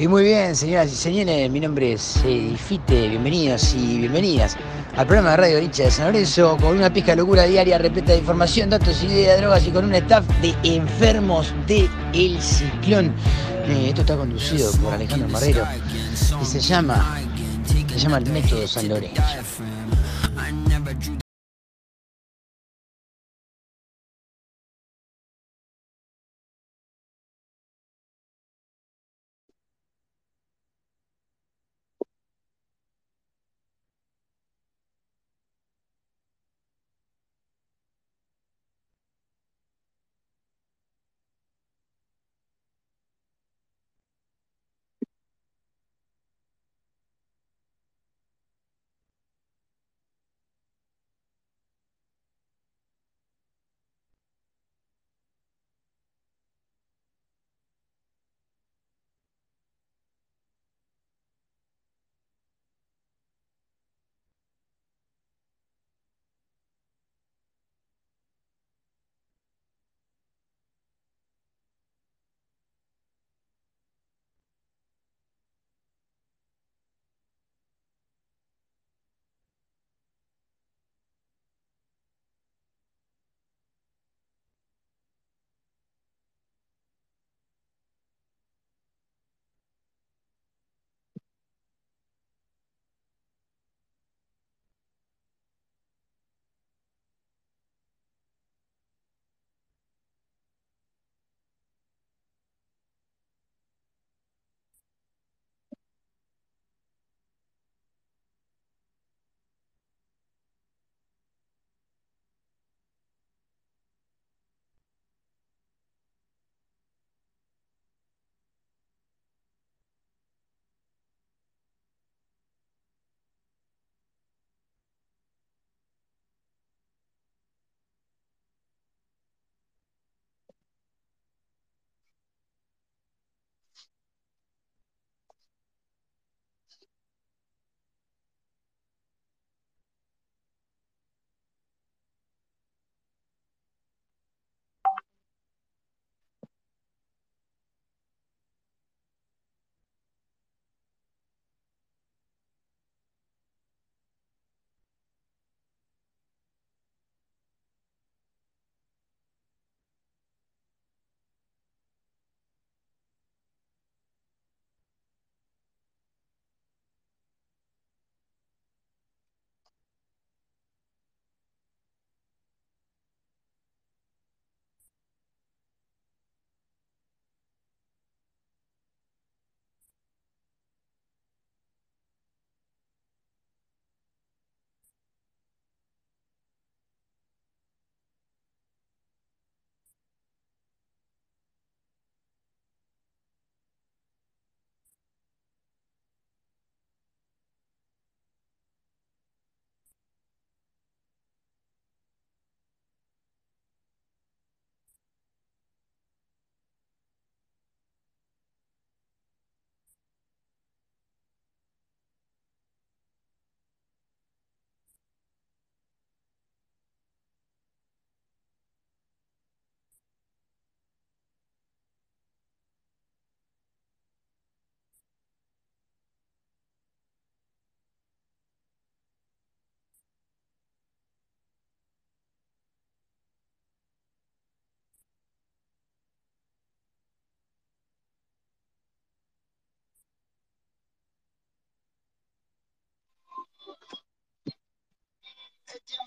Y muy bien, señoras y señores, mi nombre es eh, Fite, bienvenidos y bienvenidas al programa de Radio Richa de San Lorenzo, con una pizca de locura diaria repleta de información, datos, ideas, drogas y con un staff de enfermos de El Ciclón. Eh, esto está conducido por Alejandro Marrero y se llama, se llama el Método San Lorenzo.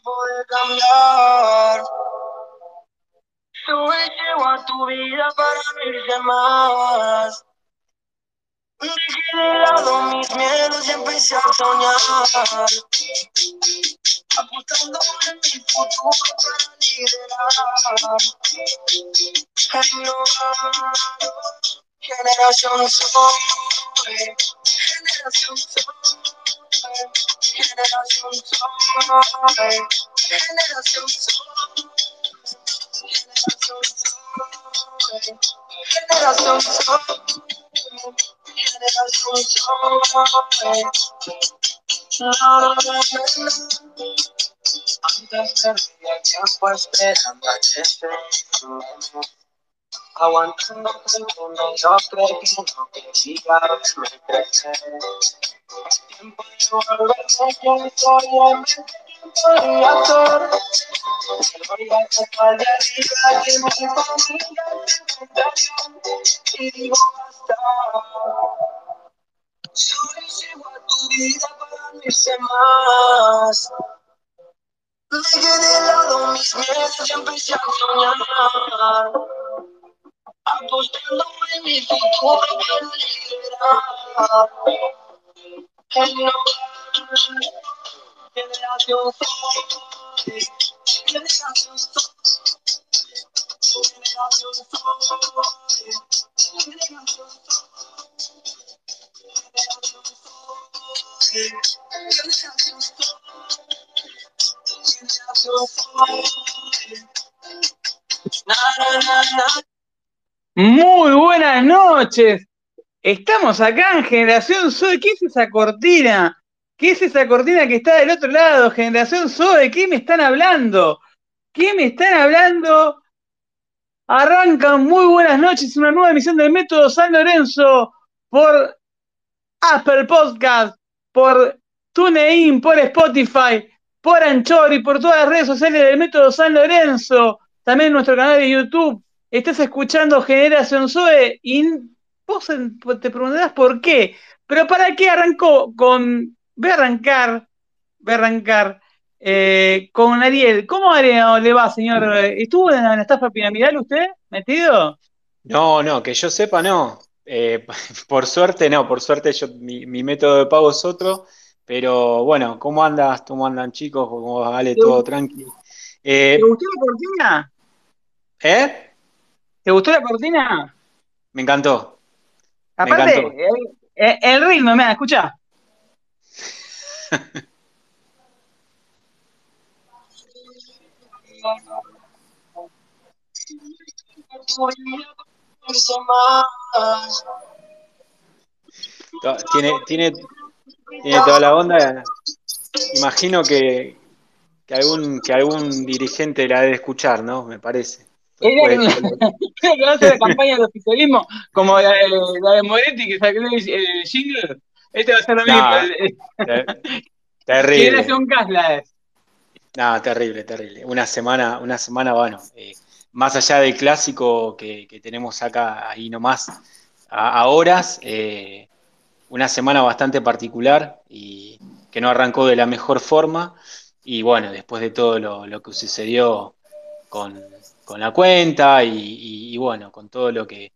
Tiempo de cambiar. Sube llego a tu vida para no irse más. Dejé de lado mis miedos y empecé a soñar. Apostando en mi futuro para liderar. Renovado, generación soy. Generación soy. Generación soy. Generación soy. Generación soy. Generación soy. Generación soy. No, no, no, no. Antes perdí el tiempo esperando a que se aguantando mundo, yo creo que no quería verme crecer. Es tiempo de volver a quien soy, en podría ser. Voy a tratar de arriba, que mi familia se encuentra y digo basta. Solo llego a tu vida para irse más. Dejé de lado mis miedos y empecé a soñar. Apostando en mi futuro para liberar. El no generación soy. Generación soy. Generación soy. Generación soy. Muy buenas noches. Estamos acá en Generación Zoe. ¿Qué es esa cortina? ¿Qué es esa cortina que está del otro lado? Generación Zoe, ¿qué me están hablando? ¿Qué me están hablando? Arrancan muy buenas noches, una nueva emisión del Método San Lorenzo por Apple Podcast, por TuneIn, por Spotify, por Anchor y por todas las redes sociales del Método San Lorenzo, también nuestro canal de YouTube. Estás escuchando Generación Zoe y vos te preguntarás por qué. Pero ¿para qué arrancó con... Voy a arrancar, voy a arrancar eh, con Ariel. ¿Cómo le va, señor? ¿Estuvo en la estafa piramidal usted metido? No, no, que yo sepa, no. Eh, por suerte, no, por suerte yo, mi, mi, método de pago es otro, pero bueno, ¿cómo andas? ¿Cómo andan chicos? ¿Cómo vale todo tranquilo? Eh, ¿Te gustó la cortina? ¿Eh? ¿Te gustó la cortina? Me encantó. Aparte, Me encantó. El, el, ritmo, mira, escucha. Tiene, tiene, tiene toda la onda. Imagino que, que, algún, que algún dirigente la debe escuchar, ¿no? Me parece. Creo que va a hacer la campaña del oficialismo como la de, la de Moretti que sacó el, jingle. Este va a ser lo mismo. No, terrible. Casla es. No, terrible, terrible. Una semana, una semana, bueno, eh, más allá del clásico que, que, tenemos acá ahí nomás a, a horas, eh, una semana bastante particular y que no arrancó de la mejor forma. Y bueno, después de todo lo, lo que sucedió con, con la cuenta y, y, y, bueno, con todo lo que,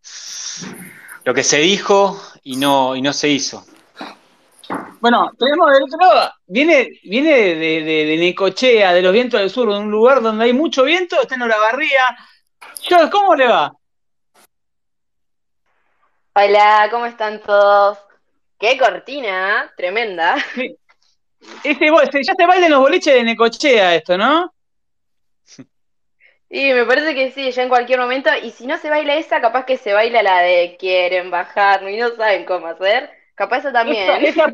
lo que se dijo y no, y no se hizo. Bueno, tenemos del otro lado, viene, viene de, de, de, Necochea, de los vientos del sur, de un lugar donde hay mucho viento, está en Olavarría. Yo, ¿cómo le va? Hola, ¿cómo están todos? Qué cortina, tremenda. Sí. Este, ya se baila en los boliches de Necochea esto, ¿no? Y me parece que sí, ya en cualquier momento. Y si no se baila esa, capaz que se baila la de quieren bajar y no saben cómo hacer. Capaz eso también. Esa, esa,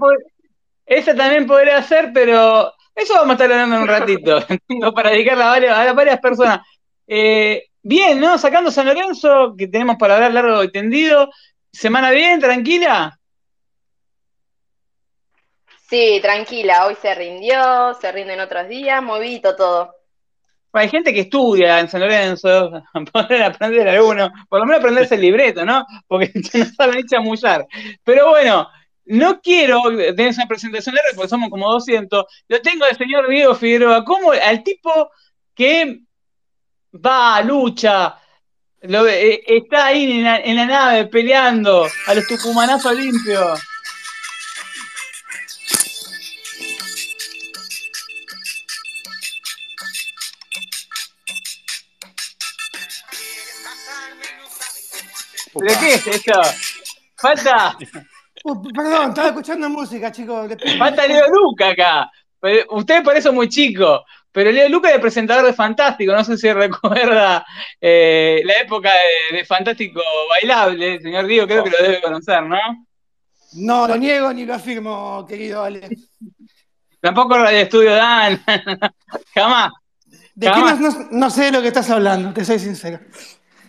esa, también podría ser, pero eso vamos a estar hablando en un ratito, para dedicarla a varias, a varias personas. Eh, bien, ¿no? Sacando San Lorenzo, que tenemos para hablar largo y tendido. ¿Semana bien, tranquila? Sí, tranquila, hoy se rindió, se rinden otros días, movidito todo. Hay gente que estudia en San Lorenzo, poder aprender alguno, por lo menos aprenderse el libreto, ¿no? Porque no saben ni chamullar. Pero bueno, no quiero tener esa presentación larga porque somos como 200. Lo tengo al señor Diego Figueroa, como al tipo que va, lucha, lo, eh, está ahí en la, en la, nave peleando a los tucumanazos limpios. ¿Pero qué es esto? Falta. Uh, perdón, estaba escuchando música, chicos. Falta Leo Luca acá. Usted por eso muy chico. Pero Leo Luca es el presentador de Fantástico. No sé si recuerda eh, la época de, de, Fantástico Bailable. Señor Diego, creo que lo debe conocer, ¿no? No, lo niego ni lo afirmo, querido Alex. Tampoco Radio Estudio Dan. Jamás. ¿De Jamás. qué no, no, no sé de lo que estás hablando? Te soy sincero.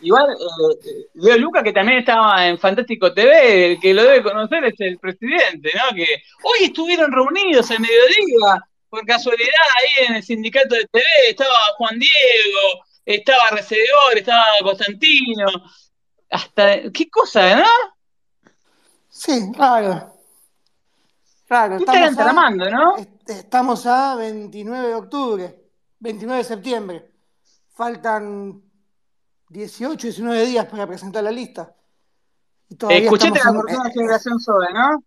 Igual, eh, Leo Luca, que también estaba en Fantástico TV, el que lo debe conocer es el presidente, ¿no? Que hoy estuvieron reunidos en mediodía, por casualidad, ahí en el sindicato de TV, estaba Juan Diego, estaba Recedor, estaba Constantino, hasta, qué cosa, ¿no? Sí, claro. Claro, ¿Qué estarán estamos a, tramando, no? est- estamos a 29 de octubre, 29 de septiembre. Faltan 18, 19 días para presentar la lista. Y todavía Escuchaste la en- de Generación Soda, ¿no?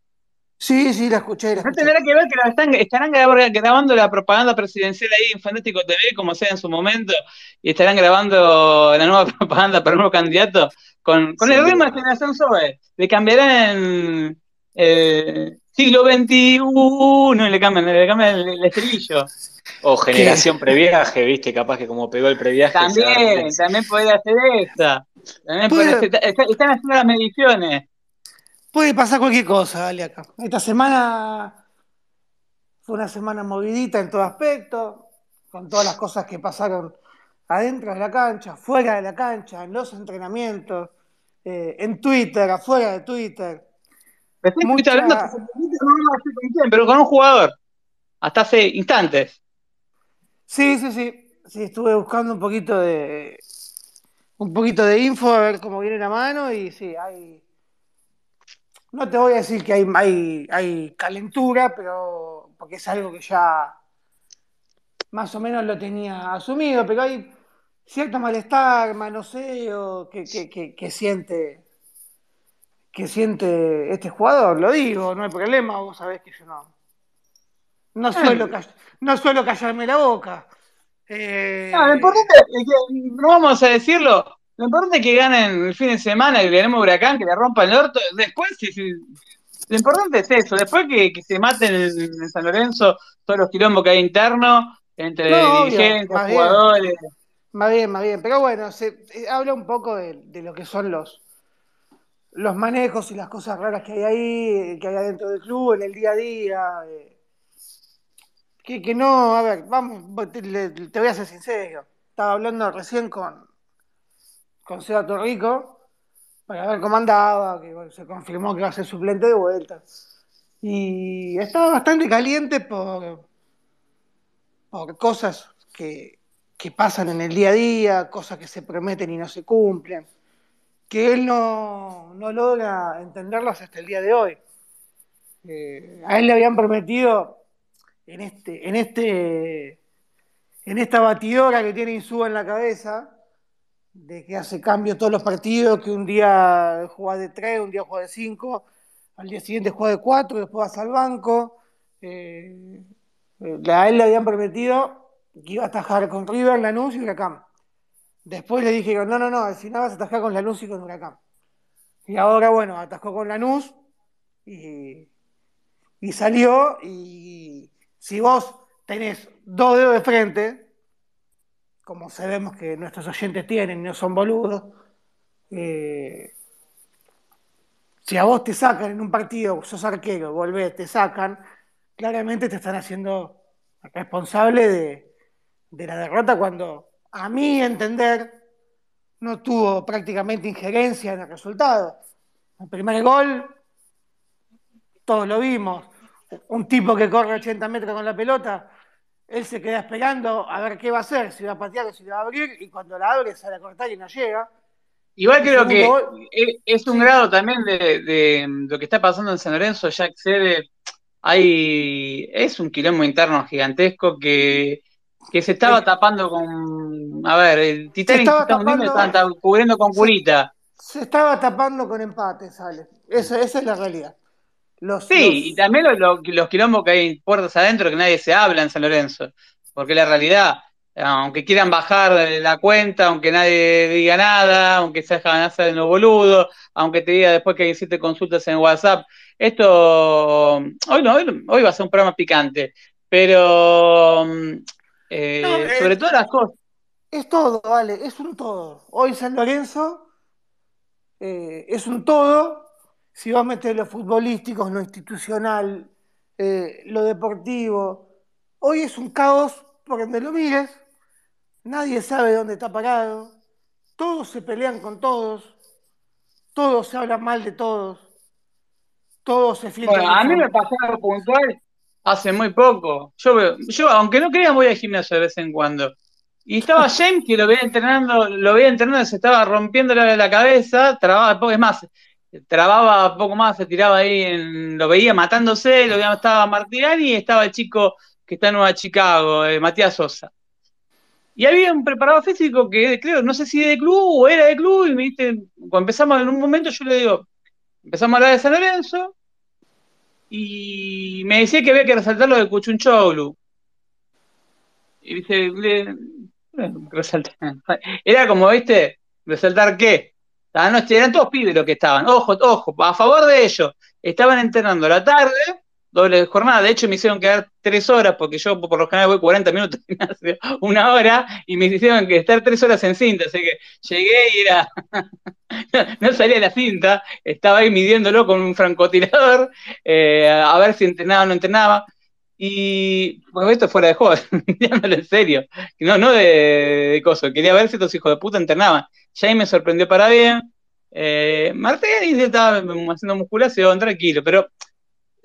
Sí, sí, la escuché, la No tendrá que ver que la están, estarán grab- grabando la propaganda presidencial ahí en Fantástico TV, como sea en su momento, y estarán grabando la nueva propaganda para el nuevo candidato con, con el ritmo de. Generación Zoe. Le cambiarán eh, siglo XXI y le cambian, le cambian el, el estribillo. O generación previaje, viste, capaz que como pegó el previaje. También, también podría hacer esa. También Puede- podría ser- está- están haciendo las mediciones. Puede pasar cualquier cosa, dale acá. Esta semana fue una semana movidita en todo aspecto, con todas las cosas que pasaron adentro de la cancha, fuera de la cancha, en los entrenamientos, eh, en Twitter, afuera de Twitter. Recién Mucha- hablando pero con un jugador. Hasta hace instantes. Sí, sí, sí. Sí, estuve buscando un poquito de un poquito de info a ver cómo viene la mano y sí, hay. No te voy a decir que hay, hay, hay calentura, pero porque es algo que ya más o menos lo tenía asumido, pero hay cierto malestar, manoseo que, que, que, que siente que siente este jugador, lo digo, no hay problema, vos sabés que yo no, no suelo, call- no suelo callarme la boca. Eh, No, lo importante es que, no vamos a decirlo, lo importante es que ganen el fin de semana, que ganemos Huracán, que le rompan el orto. Después, sí, sí, lo importante es eso. Después que, que se maten en, San Lorenzo todos los quilombos que hay internos, entre No, dirigentes, más bien. jugadores. Más bien, más bien. Pero bueno, se eh, habla un poco de, de lo que son los, los manejos y las cosas raras que hay ahí, que hay adentro del club, en el día a día. eh. Que, que no, a ver, vamos, te, voy a ser sincero. Estaba hablando recién con, con Seba Torrico para ver cómo andaba, que se confirmó que va a ser suplente de vuelta. Y estaba bastante caliente por, por cosas que, que pasan en el día a día, cosas que se prometen y no se cumplen, que él no, no logra entenderlas hasta el día de hoy. Eh, a él le habían prometido en este, en este, en esta batidora que tiene Insúa en la cabeza, de que hace cambio todos los partidos, que un día juega de 3, un día juega de 5, al día siguiente juega de 4, después vas al banco. Eh, eh, a él le habían prometido que iba a atajar con River, Lanús y Huracán. Después le dije, no, no, no, al final vas a atajar con Lanús y con Huracán. Y ahora, bueno, atajó con Lanús y, y salió. Y si vos tenés dos dedos de frente, como sabemos que nuestros oyentes tienen no son boludos, eh, si a vos te sacan en un partido, sos arquero, volvés, te sacan, claramente te están haciendo responsable de, de la derrota cuando, a mi entender, no tuvo prácticamente injerencia en el resultado. El primer gol, todos lo vimos, un tipo que corre 80 metros con la pelota, él se queda esperando a ver qué va a hacer, si va a patear o si la va a abrir, y cuando la abre sale a cortar y no llega. Igual creo que gol- es, un Sí. grado también de, de lo que está pasando en San Lorenzo, ya excede, hay, es un quilombo interno gigantesco que, que se estaba Sí. tapando con, a ver, el Titanic se estaba tapando- cubriendo con curita. Se estaba tapando con empate, sale. Esa, esa es la realidad. Los, Sí, los- y también lo- lo- los quilombos que hay puertas adentro que nadie se habla en San Lorenzo, porque la realidad, aunque quieran bajar la cuenta, aunque nadie diga nada, aunque se hagan hacer los boludos, aunque te diga después que hiciste consultas en WhatsApp, esto hoy no, hoy, hoy va a ser un programa picante, pero mm, eh, No, eh, sobre todas las cosas, Es todo, vale, es un todo. Hoy San Lorenzo eh, es un todo. Si vos metés lo futbolístico, lo institucional, eh, lo deportivo, hoy es un caos por donde lo mires. Nadie sabe dónde está parado. todos se pelean con todos, todos se hablan mal de todos, todos se filtran. Bueno, a mí me pasó algo puntual hace muy poco. Yo, veo- yo aunque no crean, voy al gimnasio de vez en cuando. Y estaba James que lo veía entrenando, lo veía entrenando, se estaba rompiendo la, la cabeza, trababa poco, es más, trababa poco más, se tiraba ahí, en- lo veía matándose, lo veía, estaba Martirani y estaba el chico que está en Nueva Chicago, eh, Matías Sosa. Y había un preparador físico que creo, no sé si de club o era de club, y me dice, cuando empezamos en un momento, yo le digo, empezamos a hablar de San Lorenzo, y me decía que había que resaltar lo de Cuchunchoglu. Y dice. Era como, viste, resaltar qué. La noche eran todos pibes los que estaban. Ojo, ojo, a favor de ellos. Estaban entrenando la tarde, doble jornada. De hecho, me hicieron quedar tres horas, porque yo por lo general voy 40 minutos, una hora, y me hicieron que estar tres horas en cinta. Así que llegué y era. no salía la cinta, estaba ahí midiéndolo con un francotirador, eh, a ver si entrenaba o no entrenaba. Y bueno, esto fuera de joder, mirándolo en serio, no, no de, de coso, quería ver si estos hijos de puta entrenaban. Ahí me sorprendió para bien. Eh, Martelli estaba haciendo musculación, tranquilo, pero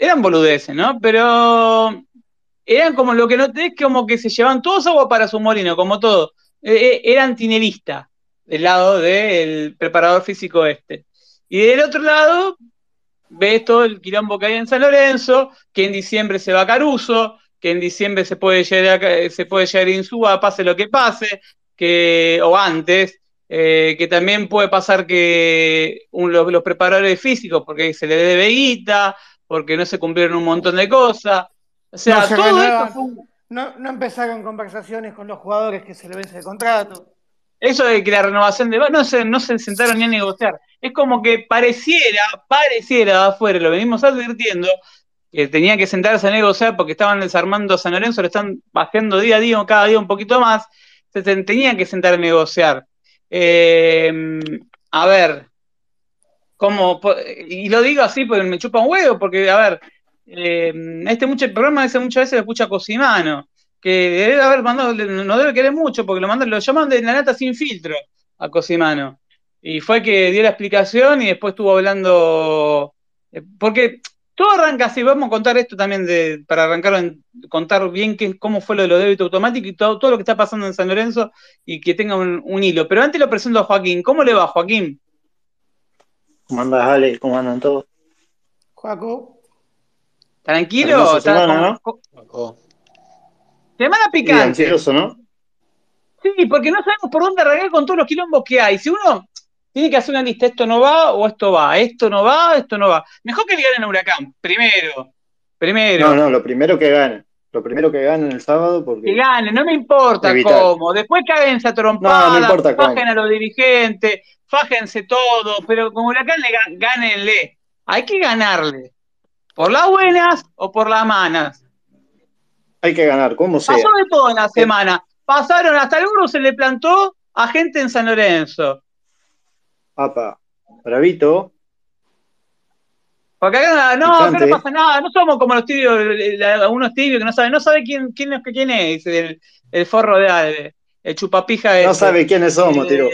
eran boludeces, ¿no? Pero eran como lo que noté, es como que se llevaban todos agua para su molino, como todo. Eh, eh, eran tineristas del lado del preparador físico este. Y del otro lado, ves todo el quilombo que hay en San Lorenzo, que en diciembre se va a Caruso, que en diciembre se puede llegar a, se puede llegar a pase lo que pase, que, o antes, eh, que también puede pasar que los, preparadores físicos, porque se le debe guita, porque no se cumplieron un montón de cosas. O sea, no todo esto fue... no, no empezaron conversaciones con los jugadores que se le vence el contrato. Eso de que la renovación de no se, no se sentaron ni a negociar. Es como que pareciera, pareciera afuera, lo venimos advirtiendo, que tenían que sentarse a negociar porque estaban desarmando a San Lorenzo, lo están bajando día a día, cada día un poquito más, se tenían que sentar a negociar. Eh, a ver, como, y lo digo así porque me chupa un huevo, porque, a ver, eh, este mucho, el programa ese muchas veces lo escucha Cosimano, que debe haber mandado, no debe querer mucho, porque lo mandan, lo llaman de la nata sin filtro a Cosimano. Y fue que dio la explicación y después estuvo hablando. eh, Porque todo arranca así, vamos a contar esto también de, para arrancar en, contar bien qué, cómo fue lo de los débitos automáticos y todo, todo lo que está pasando en San Lorenzo y que tenga un, un, hilo. Pero antes lo presento a Joaquín. ¿Cómo le va, Joaquín? ¿Cómo andas, Ale? ¿Cómo andan todos? Joaco. ¿Tranquilo? Semana, ¿no? Semana picante. ansioso, ¿no? Sí, porque no sabemos por dónde arrancar con todos los quilombos que hay. Si uno tiene que hacer una lista, esto no va o esto va, esto no va, esto no va. Mejor que le ganen a Huracán, primero. Primero. No, no, lo primero que ganen. Lo primero que ganen el sábado porque... Que ganen, no me importa Evitar. cómo. Después cáguense a trompadas, No, no importa cómo. fajen a los dirigentes, fájense todo, pero con Huracán le gánenle. Hay que ganarle. ¿Por las buenas o por las malas? Hay que ganar, como sea. Pasó de todo en la semana. Pasaron, hasta el burro se le plantó a gente en San Lorenzo. Apa, bravito. Porque acá no, acá no pasa nada, no somos como los tibios, algunos tibios que no saben, no sabe quién, quién es quién es el, el forro de Alve, el chupapija No ese. sabe quiénes somos, Eh, tiró.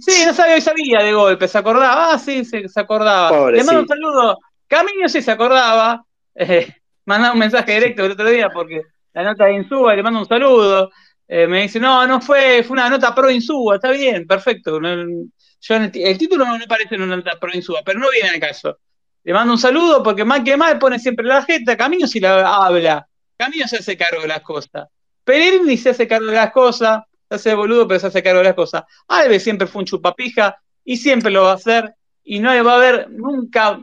Sí, no sabía, sabía de golpe, se acordaba, ah, sí, se, se acordaba. Pobre, Le mando un saludo. Camino sí se acordaba, eh, mandaba un mensaje directo el otro día porque la nota de Insúa, le mando un saludo. Eh, me dice, no, no fue, fue una nota pro Insúa, está bien, perfecto. No- yo el, título no me parece una nota pro Insúa, pero no viene al caso. Le mando un saludo porque mal que mal pone siempre la jeta, Camino si la habla, Camino se hace cargo de las cosas. Pellegrini se hace cargo de las cosas, se hace boludo, pero se hace cargo de las cosas. Alves siempre fue un chupapija y siempre lo va a hacer y no va a haber nunca,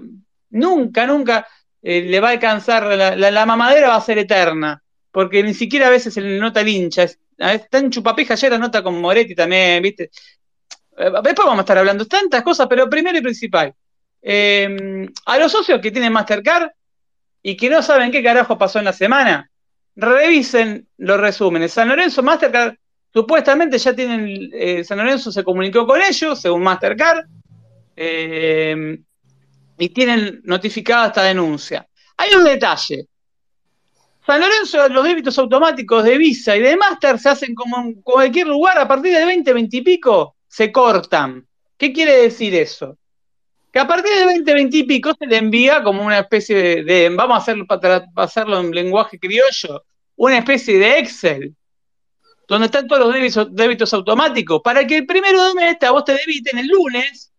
nunca, nunca eh, le va a alcanzar, la, mamadera va a ser eterna, porque ni siquiera a veces se le nota el hincha, es, está en chupapija, ayer la nota con Moretti también, ¿viste? Eh, Después vamos a estar hablando tantas cosas, pero primero y principal, eh, a los socios que tienen Mastercard y que no saben qué carajo pasó en la semana, revisen los resúmenes. San Lorenzo Mastercard supuestamente ya tienen, eh, San Lorenzo se comunicó con ellos, según Mastercard, eh, y tienen notificada esta denuncia. Hay un detalle. San Lorenzo, los débitos automáticos de Visa y de Master se hacen como en cualquier lugar a partir del 20, 20 y pico, se cortan. ¿Qué quiere decir eso? Que a partir del 20, 20 y pico se le envía como una especie de, de- vamos a hacerlo, para hacerlo en lenguaje criollo, una especie de Excel, donde están todos los débitos, automáticos, para que el primero de mes a vos te debiten el lunes,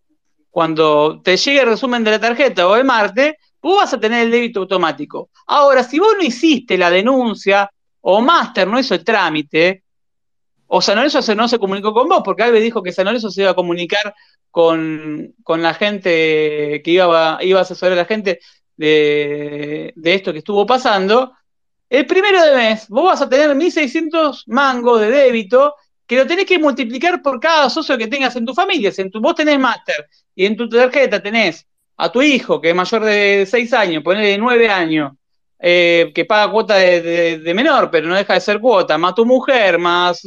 cuando te llegue el resumen de la tarjeta o el martes, vos vas a tener el débito automático. Ahora, si vos no hiciste la denuncia, o Master no hizo el trámite, o San Lorenzo no se comunicó con vos, porque Alves dijo que San Lorenzo se iba a comunicar con, con la gente que iba, iba a asesorar a la gente de, de esto que estuvo pasando. El primero de mes, vos vas a tener 1.600 mangos de débito que lo tenés que multiplicar por cada socio que tengas en tu familia. Si en tu, vos tenés máster y en tu tarjeta tenés a tu hijo, que es mayor de 6 años, ponele de 9 años, eh, que paga cuota de, de- menor, pero no deja de ser cuota, más tu mujer, más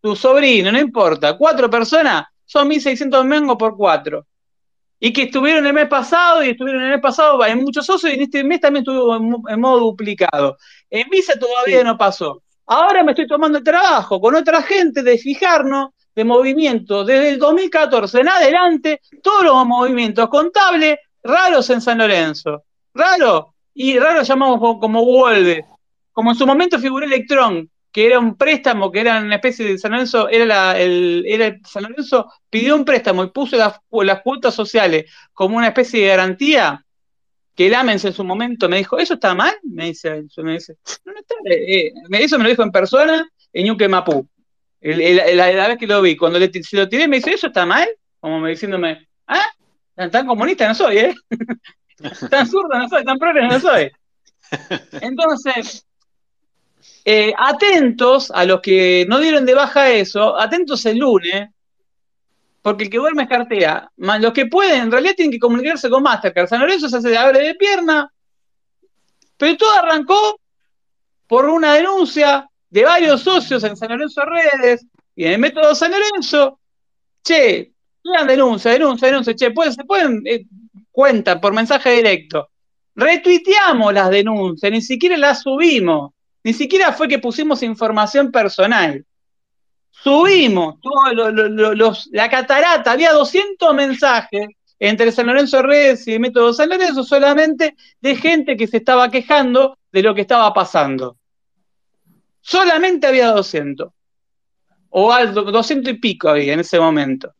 tu sobrino, no importa, cuatro personas, son 1.600 mangos por cuatro. Y que estuvieron el mes pasado y estuvieron el mes pasado en muchos socios y en este mes también estuvo en, mo- en modo duplicado. En Visa todavía no pasó. Ahora me estoy tomando el trabajo con otra gente de fijarnos de movimiento desde el 2014 en adelante, todos los movimientos contables raros en San Lorenzo. Raro. Y raro llamamos como, como vuelve. Como en su momento figuró Electrón, que era un préstamo, que era una especie de San Lorenzo, era, la- el, era el- San Lorenzo pidió un préstamo y puso las, las cuotas sociales como una especie de garantía, que el Amens en su momento me dijo, ¿eso está mal? Me dice, me dice, no, no está, eh, eh". eso me lo dijo en persona en Ñuque Mapú. El- el- la, la vez que lo vi, cuando le, se lo tiré me dice, ¿eso está mal? Como me diciéndome, ¿ah? Tan, tan comunista no soy, ¿eh? tan zurdo no soy, tan progre no soy. Entonces, eh, atentos a los que no dieron de baja eso, atentos el lunes, porque el que duerme es cartea. Más los que pueden, en realidad tienen que comunicarse con Mastercard. San Lorenzo se hace de abre de pierna, pero todo arrancó por una denuncia de varios socios en San Lorenzo Redes y en el método San Lorenzo. Che, una denuncia, denuncia, denuncia. Che, pueden, se pueden, eh, por mensaje directo. Retuiteamos las denuncias, ni siquiera las subimos. Ni siquiera fue que pusimos información personal. Subimos la catarata, había 200 mensajes entre San Lorenzo Redes y Método San Lorenzo solamente de gente que se estaba quejando de lo que estaba pasando. Solamente había 200. O algo, 200 y pico había en ese momento.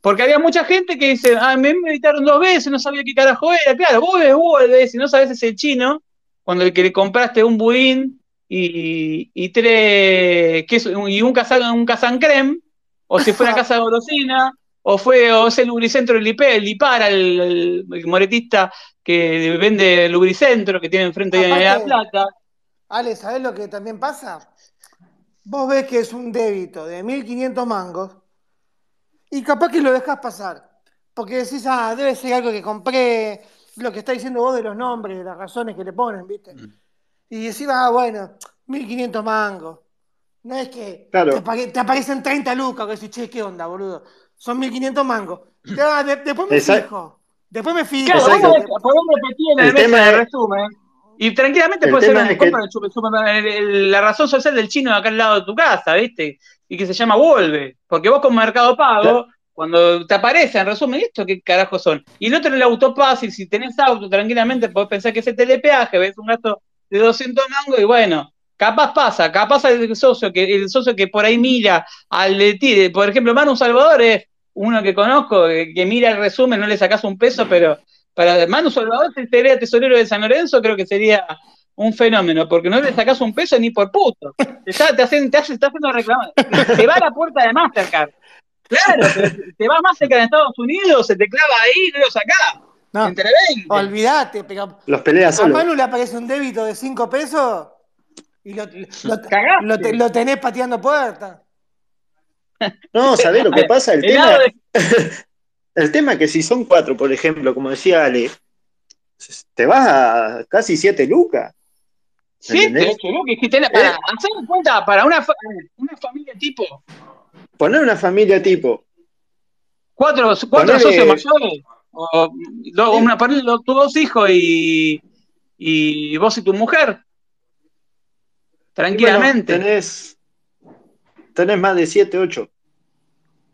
Porque había mucha gente que dice, ah, me invitaron dos veces, no sabía qué carajo era. Claro, vos ves Google si no sabes es el chino, cuando el que le compraste un budín y, y tres queso, y un casan, un casan creme, o si fue una casa de golosina, o fue o es el lubricentro del Lipe- el Lipara, el, el- el moretista que vende lubricentro, que tiene enfrente de La Plata. Ale, ¿sabés lo que también pasa? Vos ves que es un débito de 1500 mangos y capaz que lo dejas pasar. Porque decís, ah, debe ser algo que compré, lo que está diciendo vos de los nombres, de las razones que le ponen, ¿viste? Y decís, ah, bueno, 1500 mangos. No es que Claro. te, apare- te aparecen 30 lucas, que decís, che, ¿qué onda, boludo? Son 1500 mangos. Ah, de- después me Exacto. fijo. Después me fijo. Claro, Exacto. podemos, repetir en el, El mesa tema de es- resumen. Y tranquilamente El puede ser un que- la razón social del chino de acá al lado de tu casa, ¿viste? Y que se llama Volve. Porque vos con Mercado Pago, Claro. Cuando te aparece en resumen, ¿esto qué carajo son? Y el otro es el autopass, y si tenés auto, tranquilamente podés pensar que es el telepeaje, ves un gasto de 200 mangos y bueno, capaz pasa, capaz el socio que, el socio que por ahí mira al de ti, por ejemplo, Manu Salvador es uno que conozco, que, mira el resumen, no le sacás un peso, pero para Manu Salvador si sería tesorero de San Lorenzo, creo que sería un fenómeno, porque no le sacás un peso ni por puto. Está, te, hacen, te hace- está haciendo reclamar. Te va a la puerta de Mastercard. Claro, pero te va a Mastercard en Estados Unidos, se te clava ahí, no lo sacás. No, Entre 20. olvídate, pero Los pelea a. Manu le aparece un débito de 5 pesos y lo, lo- Cagaste. lo te- lo tenés pateando puertas. No, ¿sabés lo que pasa? El El tema, de- el tema es que si son cuatro, por ejemplo, como decía Ale, te vas a casi siete lucas. Siete, ¿Entendés? ocho lucas, que tenés- para, Eh. hacer en cuenta, para una, fa- una familia tipo, Poner una familia tipo, cuatro, cuatro Ponele- socios mayores, o do- una, ponele tus dos hijos y, y vos y tu mujer, bueno, tranquilamente. tenés, tenés más de siete, ocho.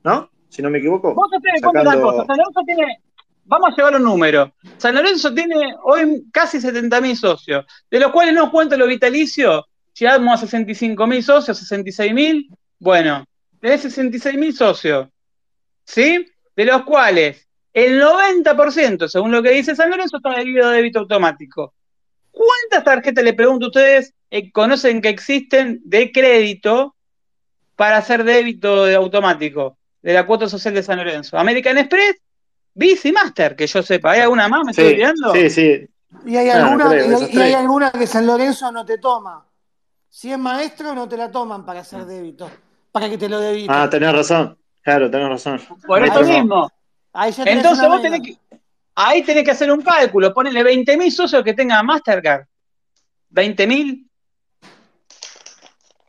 ¿no? Si no me equivoco. Vos te una Sacando- cosa, San Lorenzo tiene, vamos a llevar un número. San Lorenzo tiene hoy casi 70.000 socios, de los cuales no cuento los vitalicios, llegamos a 65.000 socios, 66.000, bueno, tenés 66.000 socios, ¿sí? De los cuales el 90%, según lo que dice San Lorenzo, está debido a débito automático. ¿Cuántas tarjetas, le pregunto a ustedes, eh, conocen que existen de crédito para hacer débito de automático de la cuota social de San Lorenzo? American Express, Visa y Master, que yo sepa. ¿Hay alguna más? ¿Me estoy olvidando? sí, sí. Y hay, alguna, creo, y hay- y alguna que San Lorenzo no te toma. Si es maestro, no te la toman para hacer débito. Para que te lo debiten. Ah, tenés razón. Claro, tenés razón. Por Ahí eso mismo. Ahí ya Entonces vos tenés que, ahí tenés que hacer un cálculo, ponele 20.000 socios que tengan Mastercard. 20.000.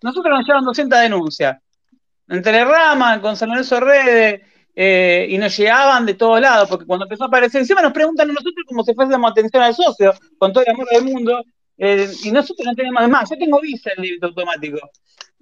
Nosotros nos llevan 200 denuncias. En Telerama, con San Lorenzo Redes, eh, y nos llegaban de todos lados, porque cuando empezó a aparecer, encima nos preguntan a nosotros como si fuésemos atención al socio, con todo el amor del mundo, eh, y nosotros no tenemos más. Yo tengo visa en débito automático.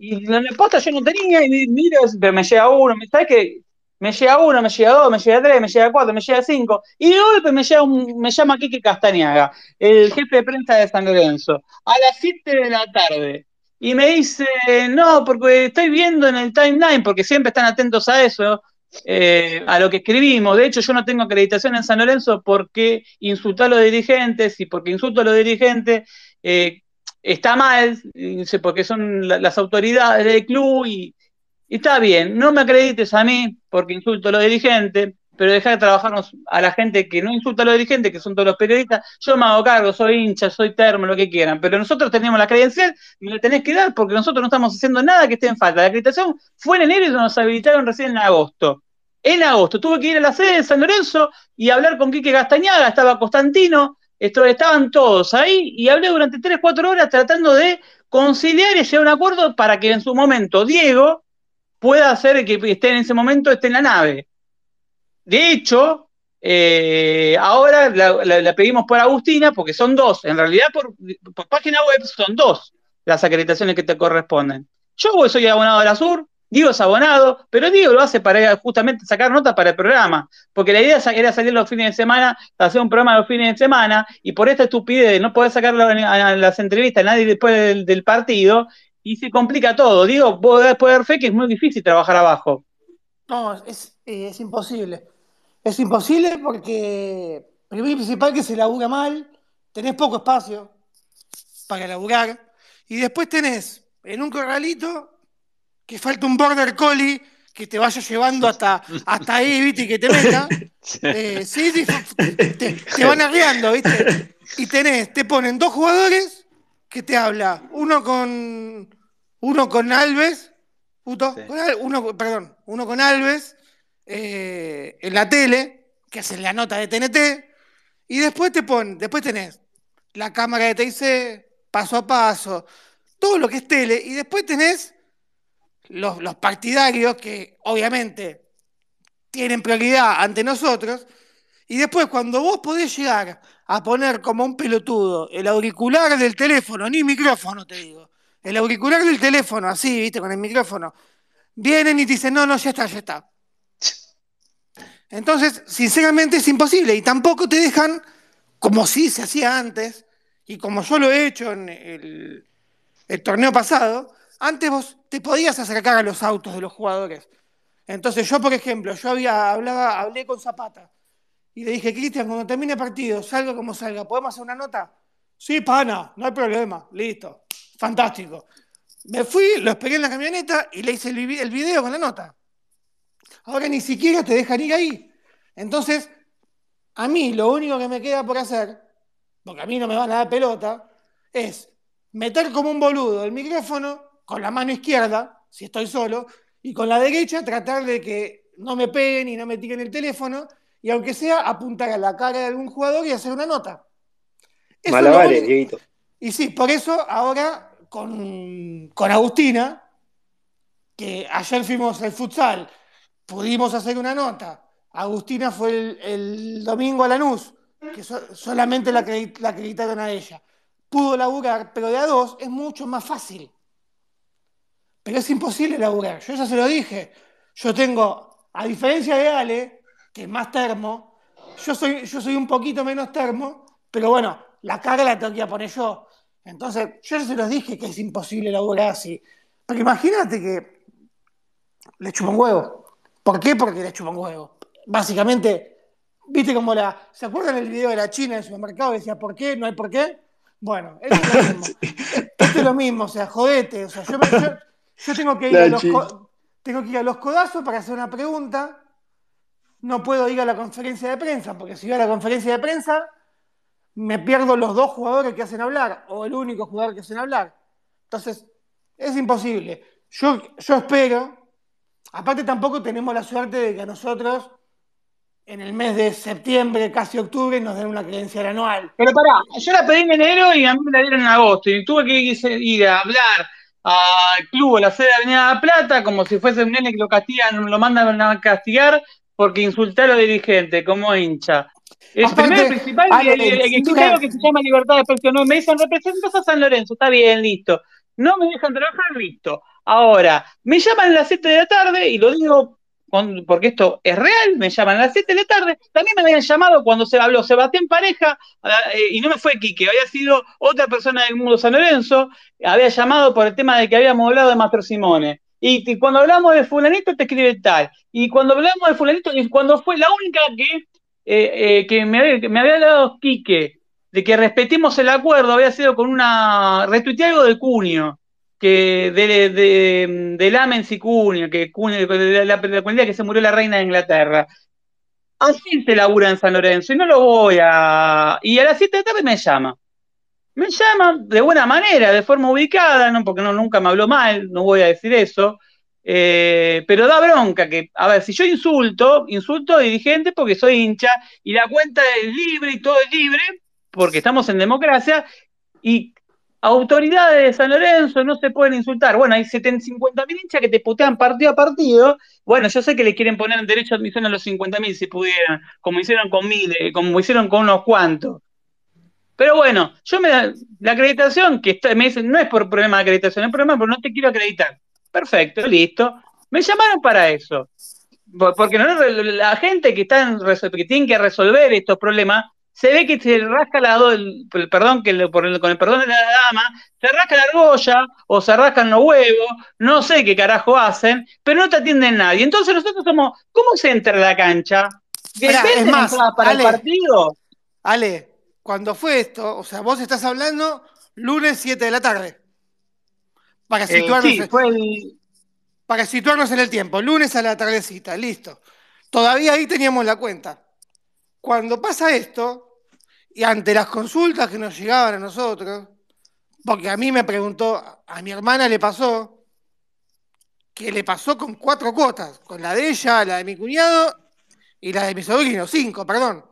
Y la posta yo no tenía, y miro, pero me llega uno, ¿sabes qué? Me llega uno, me llega dos, me llega tres, me llega cuatro, me llega cinco, y de golpe me, llega me llama Quique Castañaga, el jefe de prensa de San Lorenzo, a las 7 de la tarde. Y me dice, no, porque estoy viendo en el timeline, porque siempre están atentos a eso, eh, a lo que escribimos. De hecho, yo no tengo acreditación en San Lorenzo porque insultar a los dirigentes y porque insulto a los dirigentes eh, está mal, y dice, porque son la- las autoridades del club y, y está bien. No me acredites a mí porque insulto a los dirigentes, pero dejar de trabajarnos a la gente que no insulta a los dirigentes, que son todos los periodistas. Yo me hago cargo, soy hincha, soy termo, lo que quieran, pero nosotros tenemos la credencial me la tenés que dar porque nosotros no estamos haciendo nada que esté en falta. La acreditación fue en enero y nos habilitaron recién en agosto. En agosto tuve que ir a la sede de San Lorenzo y hablar con Quique Castañaga, estaba Constantino, estaban todos ahí y hablé durante 3, 4 horas tratando de conciliar y llegar a un acuerdo para que en su momento Diego pueda hacer que esté en ese momento esté en la nave. De hecho, eh, ahora la, pedimos por Agustina porque son dos. En realidad, por, por página web son dos las acreditaciones que te corresponden. Yo soy abonado de la Sur, Diego es abonado, pero Diego lo hace para justamente sacar notas para el programa, porque la idea era salir los fines de semana, hacer un programa los fines de semana, y por esta estupidez de no poder sacar las entrevistas a nadie después del, partido, y se complica todo. Digo, vos fe que es muy difícil trabajar abajo. No, es, eh, es imposible. Es imposible porque, primero y principal, que se labura mal, tenés poco espacio para laburar, y después tenés en un corralito que falta un border collie que te vaya llevando hasta, hasta ahí, ¿viste? Y que te meta. Eh, sí, sí, te, te van arriando, ¿viste? Y tenés, te ponen dos jugadores que te habla, uno con uno con Alves, puto, Sí. uno, perdón, uno con Alves eh, en la tele, que hacen la nota de TNT, y después te ponen, después tenés la cámara de TIC, paso a paso, todo lo que es tele, y después tenés los, partidarios que obviamente tienen prioridad ante nosotros, y después cuando vos podés llegar a poner como un pelotudo el auricular del teléfono, ni micrófono te digo, el auricular del teléfono, así, viste, con el micrófono, vienen y te dicen, no, no, ya está, ya está. Entonces, sinceramente es imposible y tampoco te dejan, como sí se hacía antes, y como yo lo he hecho en el torneo pasado, antes vos te podías acercar a los autos de los jugadores. Entonces yo, por ejemplo, yo había, hablaba, hablé con Zapata y le dije, Cristian, cuando termine el partido, salga como salga, ¿podemos hacer una nota? Sí, pana, no hay problema, listo, fantástico. Me fui, lo esperé en la camioneta y le hice el, vi- el video con la nota. Ahora ni siquiera te dejan ir ahí. Entonces, a mí lo único que me queda por hacer, porque a mí no me van a dar pelota, es meter como un boludo el micrófono con la mano izquierda, si estoy solo, y con la derecha tratar de que no me peguen y no me tiren el teléfono, y aunque sea apuntar a la cara de algún jugador y hacer una nota. Eso Malabares, Dieguito. y sí, por eso ahora con, con Agustina, que ayer fuimos al futsal, pudimos hacer una nota. Agustina fue el, el domingo a Lanús, que so- solamente la, acredit- la acreditaron a ella. Pudo laburar, pero de a dos es mucho más fácil. Pero es imposible laburar. Yo ya se lo dije. Yo tengo a diferencia de Ale, que es más termo, yo soy, yo soy un poquito menos termo, pero bueno, la carga la tengo que poner yo. Entonces, yo ya se los dije que es imposible laburar así. Pero imagínate que le chupa un huevo. ¿Por qué? Porque le chupa un huevo. Básicamente, viste como la. ¿Se acuerdan el video de la China en el supermercado? Decía, ¿por qué? ¿No hay por qué? Bueno, esto es lo mismo. Esto es lo mismo, o sea, jodete. O sea, yo, me- yo- yo tengo, que ir a los tengo que ir a los codazos para hacer una pregunta. No puedo ir a la conferencia de prensa, porque si voy a la conferencia de prensa, me pierdo los dos jugadores que hacen hablar, o el único jugador que hacen hablar. Entonces, es imposible. Yo, yo espero. Aparte, tampoco tenemos la suerte de que a nosotros, en el mes de septiembre, casi octubre, nos den una credencial anual. Pero pará, yo la pedí en enero y a mí me la dieron en agosto. Y tuve que ir a hablar al club, a la sede de Avenida La Plata, como si fuese un nene que lo castigan, lo mandan a castigar porque insulté a los dirigentes como hincha. Es Aparte, primero y principal y- existe mira. algo que se llama libertad de expresión. No, me dicen representas a San Lorenzo, está bien, listo. No me dejan trabajar, listo. Ahora, me llaman a las 7 de la tarde y lo digo porque esto es real, me llaman a las 7 de la tarde. También me habían llamado cuando se habló Sebastián Pareja eh, y no me fue Quique, había sido otra persona del mundo San Lorenzo, había llamado por el tema de que habíamos hablado de Mastro Simone. Y, y cuando hablamos de fulanito te escribe tal. Y cuando hablamos de fulanito, y cuando fue la única que, eh, eh, que me, había, que me había dado Quique, de que respetemos el acuerdo, había sido con una... retuiteé algo de Cunio, que de, de, de Lamens y Cunio, que de la, la comunidad que se murió la reina de Inglaterra. Así se labura en San Lorenzo y no lo voy a... Y a las 7 de la tarde me llama. Me llama de buena manera, de forma ubicada, ¿no? porque no, nunca me habló mal, no voy a decir eso. Eh, pero da bronca que, a ver, si yo insulto, insulto a dirigente porque soy hincha y la cuenta es libre y todo es libre, porque estamos en democracia, y autoridades de San Lorenzo no se pueden insultar. Bueno, hay 50.000 hinchas que te putean partido a partido. Bueno, yo sé que le quieren poner en derecho a admisión a los 50.000 si pudieran, como hicieron con miles, como hicieron con unos cuantos. Pero bueno, yo me la acreditación que me dicen, no es por problema de acreditación, es problema porque no te quiero acreditar. Perfecto, listo. Me llamaron para eso. Por- Porque la gente que, está en resol- que tiene que resolver estos problemas, se ve que se rasca la el, el perdón que le- por el- con el perdón de la dama, se rasca la argolla o se rascan los huevos, no sé qué carajo hacen, pero no te atienden nadie. Entonces nosotros somos, ¿cómo se entra a la cancha? Pará, es ¿Venden más, para Ale. el partido? Ale, cuando fue esto, o sea, vos estás hablando lunes 7 de la tarde. Para Eh, situarnos, sí, en- fue el, para situarnos en el tiempo, lunes a la tardecita, listo. Todavía ahí teníamos la cuenta. Cuando pasa esto, y ante las consultas que nos llegaban a nosotros, porque a mí me preguntó, a mi hermana le pasó, que le pasó con cuatro cuotas, con la de ella, la de mi cuñado y la de mi sobrino, cinco, perdón.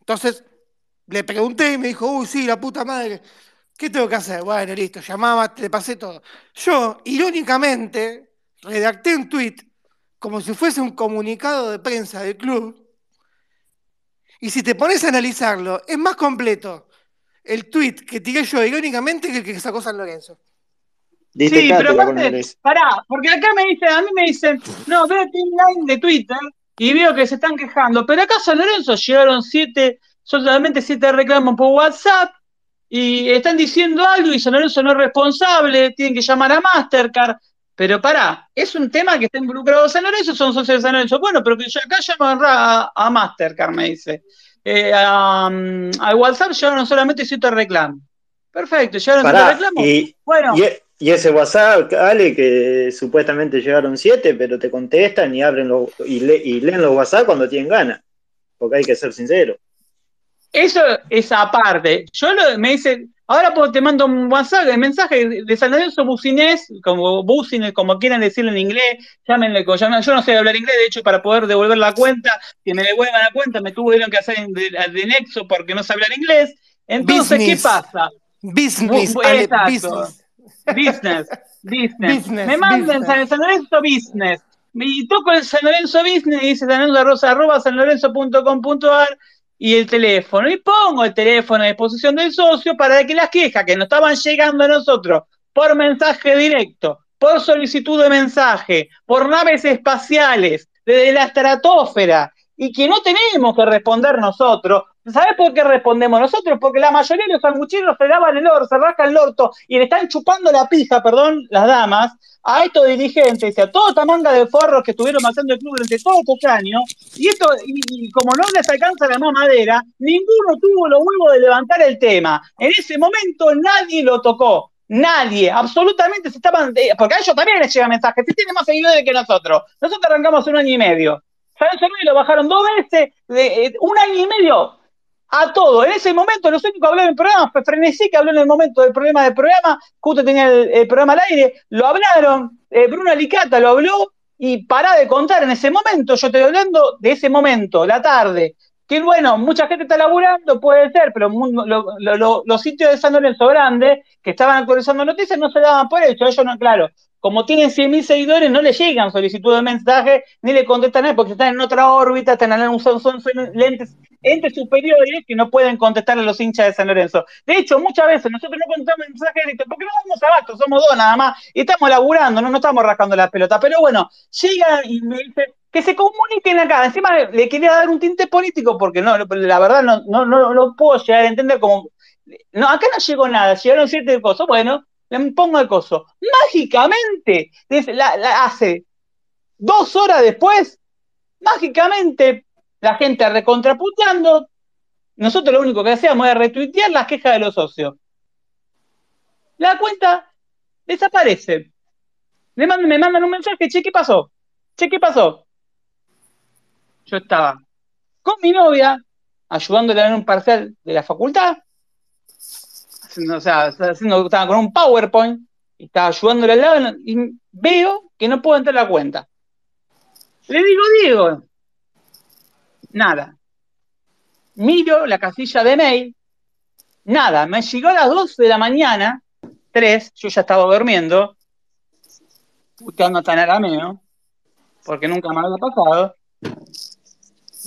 Entonces, le pregunté y me dijo, uy, sí, la puta madre, ¿qué tengo que hacer? Bueno, listo, llamaba, te pasé todo. Yo, irónicamente, redacté un tweet como si fuese un comunicado de prensa del club. Y si te pones a analizarlo, es más completo el tweet que tiré yo irónicamente que el que sacó San Lorenzo. Diste Sí, pero aparte, pará, porque acá me dicen, a mí me dicen, no, veo timeline de Twitter y veo que se están quejando, pero acá San Lorenzo llegaron siete, solamente siete reclamos por WhatsApp y están diciendo algo y San Lorenzo no es responsable, tienen que llamar a Mastercard. Pero pará, es un tema que está involucrado San Lorenzo, son socios de San Lorenzo. Bueno, pero que yo acá llaman a, a Mastercard, me dice. Eh, a, um, al WhatsApp llegaron solamente siete reclamos. Perfecto, llegaron siete reclamos. y, Bueno, y, e- y ese WhatsApp, Ale, que supuestamente llegaron siete, pero te contestan y abren los, y, le- y leen los WhatsApp cuando tienen ganas. Porque hay que ser sincero. Eso es aparte. Yo lo- me dice, ahora pues te mando un WhatsApp, el mensaje de- San Lorenzo Bucinés, como Bucinés, como quieran decirlo en inglés, llámenle, yo no sé hablar inglés, de hecho, para poder devolver la cuenta, que me devuelvan la cuenta, me tuvieron que hacer de, de nexo porque no sé hablar inglés. Entonces, ¿qué pasa? Business, Bu- Ale, business. Business, business. Business, me mandan. San, San Lorenzo Business. Y toco el San Lorenzo Business y dice San Lorenzo arroba, arroba sanlorenzo.com.ar y el teléfono. Y pongo el teléfono a disposición del socio para que las quejas que nos estaban llegando a nosotros por mensaje directo, por solicitud de mensaje, por naves espaciales, desde la estratosfera y que no tenemos que responder nosotros. ¿Sabes por qué respondemos nosotros? Porque la mayoría de los sanguchinos se lavan el orto, se rascan el orto y le están chupando la pija, perdón, las damas, a estos dirigentes a toda esta manga de forros que estuvieron matando el club durante todos estos años, y esto, y, como no les alcanza la mamadera, ninguno tuvo los huevos de levantar el tema. En ese momento nadie lo tocó. Nadie, absolutamente se estaban. eh, Porque a ellos también les llega mensajes. Si tienen más seguidores que nosotros. Nosotros arrancamos un año y medio. San Cervelli lo bajaron dos veces. eh, un año y medio a todo. En ese momento, los únicos que hablaron en el programa fue Frenesí, que habló en el momento del problema del programa. Justo tenía el, programa al aire. Lo hablaron. eh, Bruno Alicata lo habló. Y pará de contar en ese momento. Yo estoy hablando de ese momento, la tarde. Que bueno, mucha gente está laburando, puede ser, pero los sitios de San Lorenzo Grande que estaban actualizando noticias no se daban por hecho. Ellos no, claro, como tienen 100.000 seguidores, no le llegan solicitud de mensaje ni le contestan a él porque están en otra órbita, están en un, son, lentes, entes superiores que no pueden contestar a los hinchas de San Lorenzo. De hecho, muchas veces nosotros no contestamos mensajes directos porque no vamos abasto, somos dos nada más y estamos laburando, no, no estamos rascando la pelota. Pero bueno, llegan y me dicen que se comuniquen acá. Encima le quería dar un tinte político porque no, la verdad no, no, no, no puedo llegar a entender como. No, acá no llegó nada, llegaron siete cosas. Bueno, le pongo el coso. Mágicamente, la- la- hace dos horas después, mágicamente, la gente recontraputeando. Nosotros lo único que hacíamos era retuitear las quejas de los socios. La cuenta desaparece. Le mandan, me mandan un mensaje, che, ¿qué pasó? Che, ¿qué pasó? Yo estaba con mi novia, ayudándola en un parcial de la facultad, o sea, estaba con un PowerPoint, y estaba ayudándole al lado, y veo que no puedo entrar a la cuenta. Le digo, Diego, nada. Miro la casilla de mail, nada. Me llegó a las 12 de la mañana, 3, yo ya estaba durmiendo, puteando tan arameo, porque nunca me había pasado.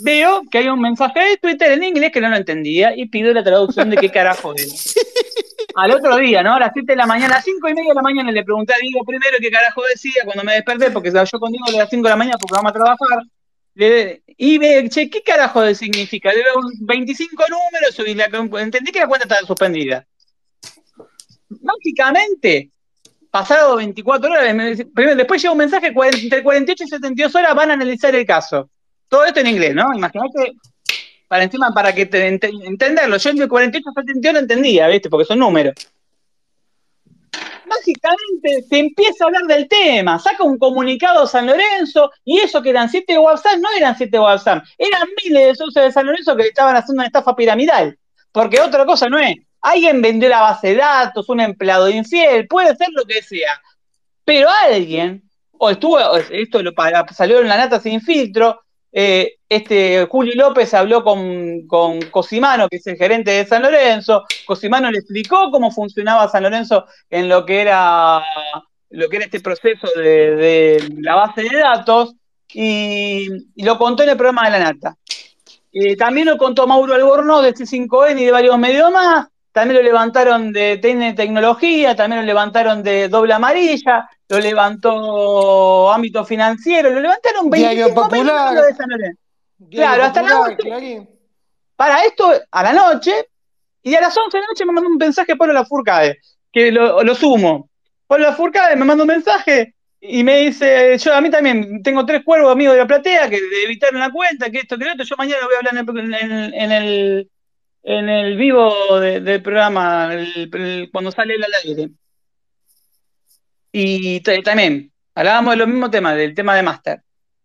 Veo que hay un mensaje de Twitter en inglés que no lo entendía y pido la traducción de qué carajo era. Al otro día, ¿no? A las 7 de la mañana, a las 5 y media de la mañana le pregunté a Diego primero qué carajo decía cuando me desperté, porque yo con Diego a las 5 de la mañana porque vamos a trabajar. Le- y ve, che, ¿qué carajo de significa? Le veo un 25 números y la, entendí que la cuenta estaba suspendida. Mágicamente, pasado 24 horas, me primero, después llega un mensaje, entre 48 y 72 horas van a analizar el caso. Todo esto en inglés, ¿no? Imagínate, para encima, para que te ente- entenderlo. Yo entre 48 y 72 lo entendía, ¿viste? Porque son números. Básicamente se empieza a hablar del tema, saca un comunicado San Lorenzo, y eso que eran siete WhatsApp, no eran siete WhatsApp, eran miles de socios de San Lorenzo que estaban haciendo una estafa piramidal. Porque otra cosa no es, alguien vendió la base de datos, un empleado infiel, puede ser lo que sea. Pero alguien, o estuvo, esto lo, salió en la nata sin filtro, eh, este Juli López habló con, con Cosimano, que es el gerente de San Lorenzo, Cosimano le explicó cómo funcionaba San Lorenzo en lo que era lo que era este proceso de, la base de datos, y, lo contó en el programa de la nata. Eh, también lo contó Mauro Albornoz de C5N y de varios medios más. También lo levantaron de TN Tecnología, también lo levantaron de Doble Amarilla, lo levantó Ámbito Financiero, lo levantaron Diario 25 medios Popular. de San Lorenzo. Claro, hasta la noche. Clarín. Para esto, a la noche, y a las 11 de la noche me mandó un mensaje Pablo Lafourcade, que lo, lo sumo. Pablo Lafourcade me mandó un mensaje y me dice, yo a mí también tengo tres cuervos amigos de la platea que evitaron la cuenta, que esto, que lo otro, yo mañana voy a hablar en el, en, en el, en el vivo de- del programa, cuando sale el aire. Y también, hablábamos de los mismos temas, del tema de Master,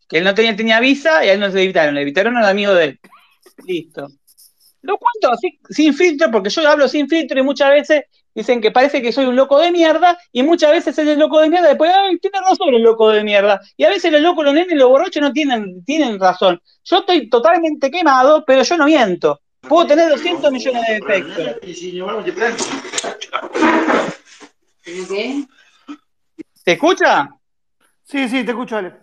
que él no tenía, visa y a él no se evitaron, le evitaron al amigo de él. Listo. Lo cuento así, sin filtro, porque yo hablo sin filtro y muchas veces dicen que parece que soy un loco de mierda, y muchas veces es el loco de mierda, después, ay, tiene razón el loco de mierda. Y a veces los locos, los nenes, los borrachos no tienen, tienen razón. Yo estoy totalmente quemado, pero yo no miento. Puedo tener 200 millones de defectos. ¿Se escucha? Sí, sí, te escucho, Ale.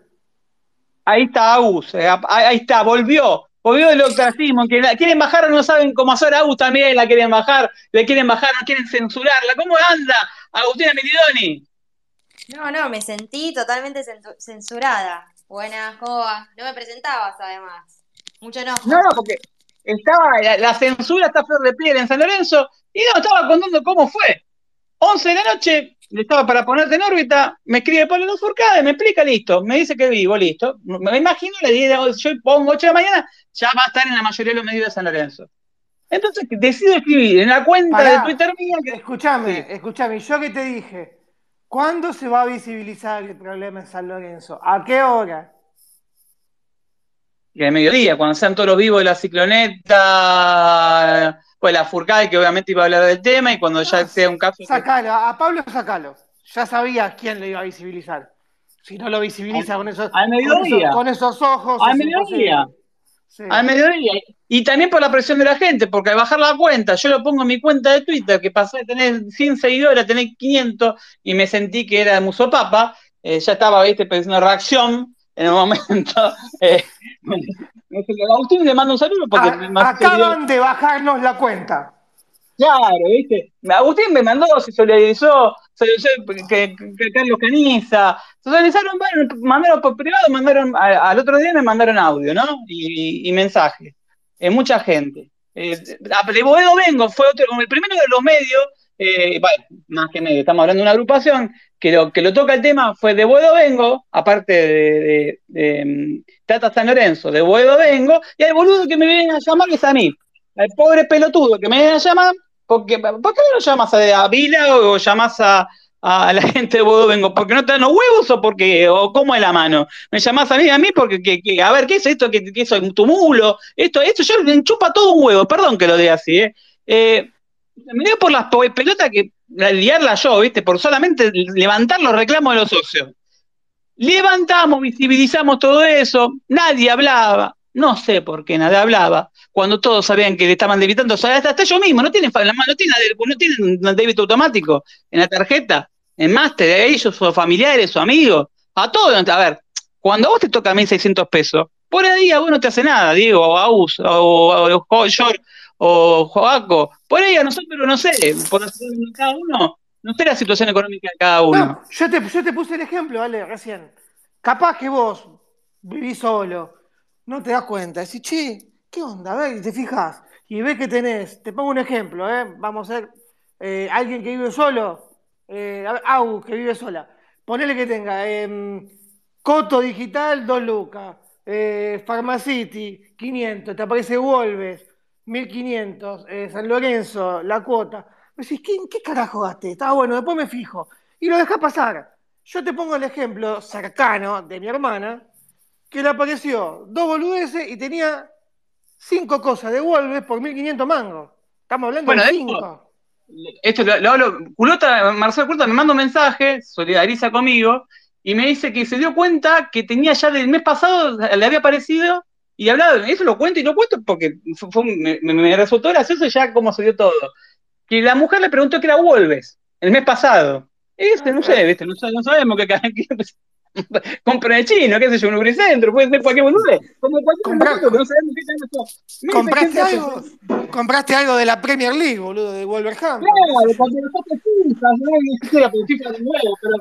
Ahí está Agus, eh, ahí está, volvió. Volvió el ostracismo, que la quieren bajar o no saben cómo hacer Agus también, la quieren bajar, le quieren bajar, no quieren censurarla. ¿Cómo anda Agustina Meridoni? No, no, me sentí totalmente censu- censurada. Buenas, ¿cómo va? No me presentabas además. Mucho enojo. No, no, porque estaba, la, la censura está flor de piel en San Lorenzo, y no, estaba contando cómo fue. 11 de la noche, le estaba para ponerte en órbita, me escribe Pablo Furcade, me explica, listo, me dice que vivo, listo. Me imagino, le dije, yo pongo 8 de la mañana, ya va a estar en la mayoría de los medios de San Lorenzo. Entonces decido escribir en la cuenta Pará, de Twitter mía que Sí. escúchame, yo que te dije, ¿cuándo se va a visibilizar el problema en San Lorenzo? ¿A qué hora? Y al mediodía, cuando sean todos los vivos de la cicloneta, pues la Furcade, que obviamente iba a hablar del tema, y cuando ya sea un caso. Sacalo, a Pablo sacalo. Ya sabías quién le iba a visibilizar. Si no lo visibiliza con esos, al con esos, con esos ojos. Al mediodía. Sí. Al mediodía. Y también por la presión de la gente, porque al bajar la cuenta, yo lo pongo en mi cuenta de Twitter, que pasé de tener 100 seguidores a tener 500, y me sentí que era musopapa, eh, ya estaba, viste, pensando reacción en el momento. Eh, Agustín le mando un saludo porque A- mandó- acaban de bajarnos la cuenta. Claro, ¿viste? Agustín me mandó, se solidarizó, se que, que Carlos Caniza, se solidarizaron, bueno, mandaron por privado, mandaron, al otro día me mandaron audio, ¿no? Y, y mensajes. Eh, mucha gente. Eh, de Boedo Vengo fue otro, el primero de los medios, eh, bueno, más que medio, estamos hablando de una agrupación, que lo, que lo toca el tema fue de Boedo Vengo, aparte de, de, mm, Tata San Lorenzo, de Boedo Vengo, y al boludo que me vienen a llamar es a mí. Al pobre pelotudo que me viene a llamar, porque, ¿por qué no lo llamas a, Vila o, o llamas a, la gente de Bodo Vengo? ¿Porque no te dan los huevos o porque, o cómo es la mano? Me llamás a mí, a mí, porque, que, a ver, ¿qué es esto? ¿Qué, qué soy? ¿Tu mulo? Esto, esto, yo le enchupa todo un huevo, perdón que lo diga así, ¿eh? Eh, me dio por las pelotas que la- liarla yo, ¿viste? Por solamente levantar los reclamos de los socios. Levantamos, visibilizamos todo eso, nadie hablaba, no sé por qué nadie hablaba, cuando todos sabían que le estaban debitando, o sea, hasta, hasta ellos mismos, no tienen, no tienen, no tienen débito automático en la tarjeta, en máster, a ellos, sus familiares, sus amigos, a todos, a ver, cuando a vos te toca 1.600 pesos, por el día vos no te hace nada, Diego, o Aus, o, o, o George, o Joaco, por ahí a nosotros, no sé, por la situación de cada uno, no sé la situación económica de cada uno. No, yo te, yo te puse el ejemplo, Ale, recién. Capaz que vos vivís solo, no te das cuenta, decís, che, ¿qué onda? A ver, y te fijas, y ves que tenés, te pongo un ejemplo, ¿eh? Vamos a ser eh, alguien que vive solo, eh, a ver, que vive sola. Ponele que tenga em, Coto Digital, 2 lucas, eh, Pharmacity, 500, te aparece Wolves, 1500, eh, San Lorenzo, la cuota. Me decís, ¿qué, qué carajo gasté? Estaba bueno, después me fijo. Y lo dejás pasar. Yo te pongo el ejemplo cercano de mi hermana, que le apareció dos boludeces y tenía cinco cosas de Wolves por 1500 mangos. Estamos hablando Bueno, de cinco. esto lo, lo hablo, Culota, Marcelo Culota me manda un mensaje, solidariza conmigo, y me dice que se dio cuenta que tenía ya del mes pasado, le había aparecido, y hablaba, eso lo cuento y lo cuento porque fue- fue- me, me- me resultó gracioso ya cómo se dio todo. Que la mujer le preguntó qué era Wolves, el mes pasado. Dice, no sé, viste, no, no sabemos qué, qué compra de chino, qué sé yo, un lubricentro, puede ser cualquier boludez, como cualquier que no sabemos qué dice, ¿Compraste algo? ¿Compraste algo de la Premier League, boludo, de Wolverhampton? Claro, cuando nosotros FIFA, no ni siquiera por FIFA de nuevo, pero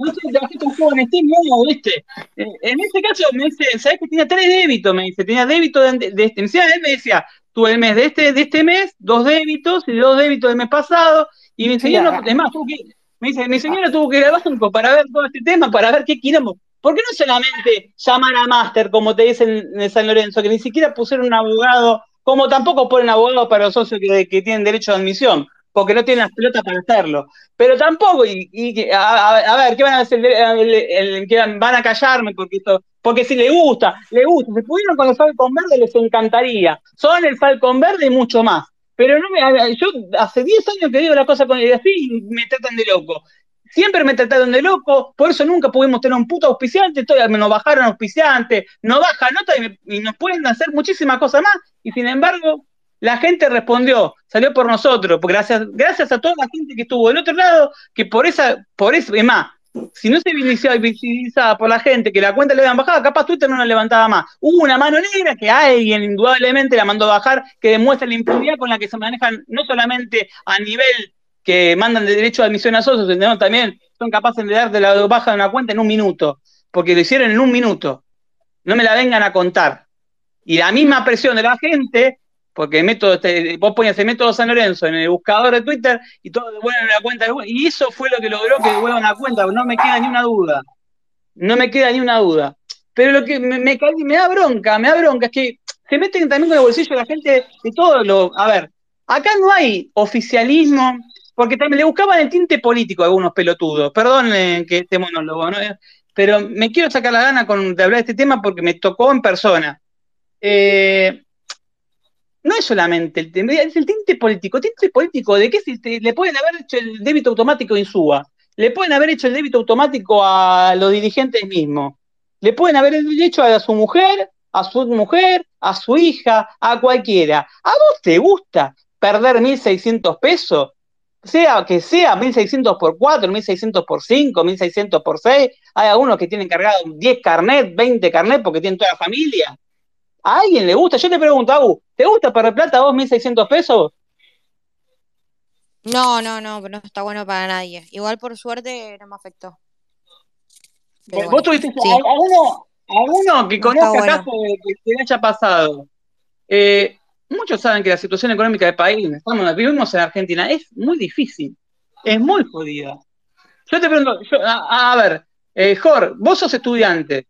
no sé, trajiste un juego en Steam nuevo, ¿viste? En este caso me dice, ¿sabes que tenía tres débitos? Me dice, tenía débito de, de este. Él me decía, tuve el mes de este, de este mes, dos débitos y dos débitos del mes pasado, y mi señora, tuvo que, me dice, mi señora tuvo que ir al banco para ver todo este tema, para ver qué quilombo. ¿Por qué no solamente llamar a Master, como te dicen en San Lorenzo, que ni siquiera pusieron un abogado, como tampoco ponen abogado para los socios que, que tienen derecho de admisión, porque no tienen las pelotas para hacerlo? Pero tampoco, y, y a, a- ver, ¿qué van a hacer? El- el- el- van a callarme porque esto, porque si le gusta, le gusta, si pudieron con el Falcon Verde les encantaría. Son el Falcon Verde y mucho más. Pero no me, yo hace 10 años que digo la cosa con así y me tratan de loco. Siempre me trataron de loco, por eso nunca pudimos tener un puto auspiciante, todavía nos bajaron auspiciantes, nos baja nota y, y nos pueden hacer muchísimas cosas más, y sin embargo, la gente respondió, salió por nosotros, porque gracias, gracias a toda la gente que estuvo del otro lado, que por esa, por eso, es más, si no se visibilizaba, por la gente que la cuenta le habían bajado, capaz Twitter no la levantaba más. Hubo una mano negra que alguien indudablemente la mandó bajar, que demuestra la impunidad con la que se manejan no solamente a nivel que mandan de derecho de admisión a socios, sino también son capaces de darte la baja de una cuenta en un minuto. porque lo hicieron en un minuto. No me la vengan a contar. Y la misma presión de la gente, porque método, este, vos ponías el método San Lorenzo en el buscador de Twitter y todos devuelven la cuenta. Y eso fue lo que logró que devuelvan la cuenta, no me queda ni una duda. No me queda ni una duda. Pero lo que me, me, me da bronca, me da bronca, es que se meten también con el bolsillo de la gente de todo lo. A ver, acá no hay oficialismo, porque también le buscaban el tinte político a algunos pelotudos. Perdón que este monólogo, ¿no? Pero me quiero sacar la gana de hablar de este tema porque me tocó en persona. Eh, no es solamente el tema, es el tinte político. ¿Tinte político de qué? Si le pueden haber hecho el débito automático a Insúa, le pueden haber hecho el débito automático a los dirigentes mismos, le pueden haber hecho a su mujer, a su mujer, a su hija, a cualquiera. ¿A vos te gusta perder 1.600 pesos? Sea que sea 1.600 por 4, 1.600 por 5, 1.600 por 6. Hay algunos que tienen cargado 10 carnet, 20 carnet porque tienen toda la familia. ¿A alguien le gusta? Yo te pregunto, Agu, ¿te gusta perder plata vos 1.600 pesos? No, no, no, no está bueno para nadie. Igual por suerte no me afectó. Pero ¿Vos bueno, tuviste sí. alguno, alguno que No conozca bueno. caso de que, le haya pasado? Eh, muchos saben que la situación económica del país, estamos, vivimos en Argentina, es muy difícil, es muy jodida. Yo te pregunto, yo- a, a ver, eh, Jor, vos sos estudiante,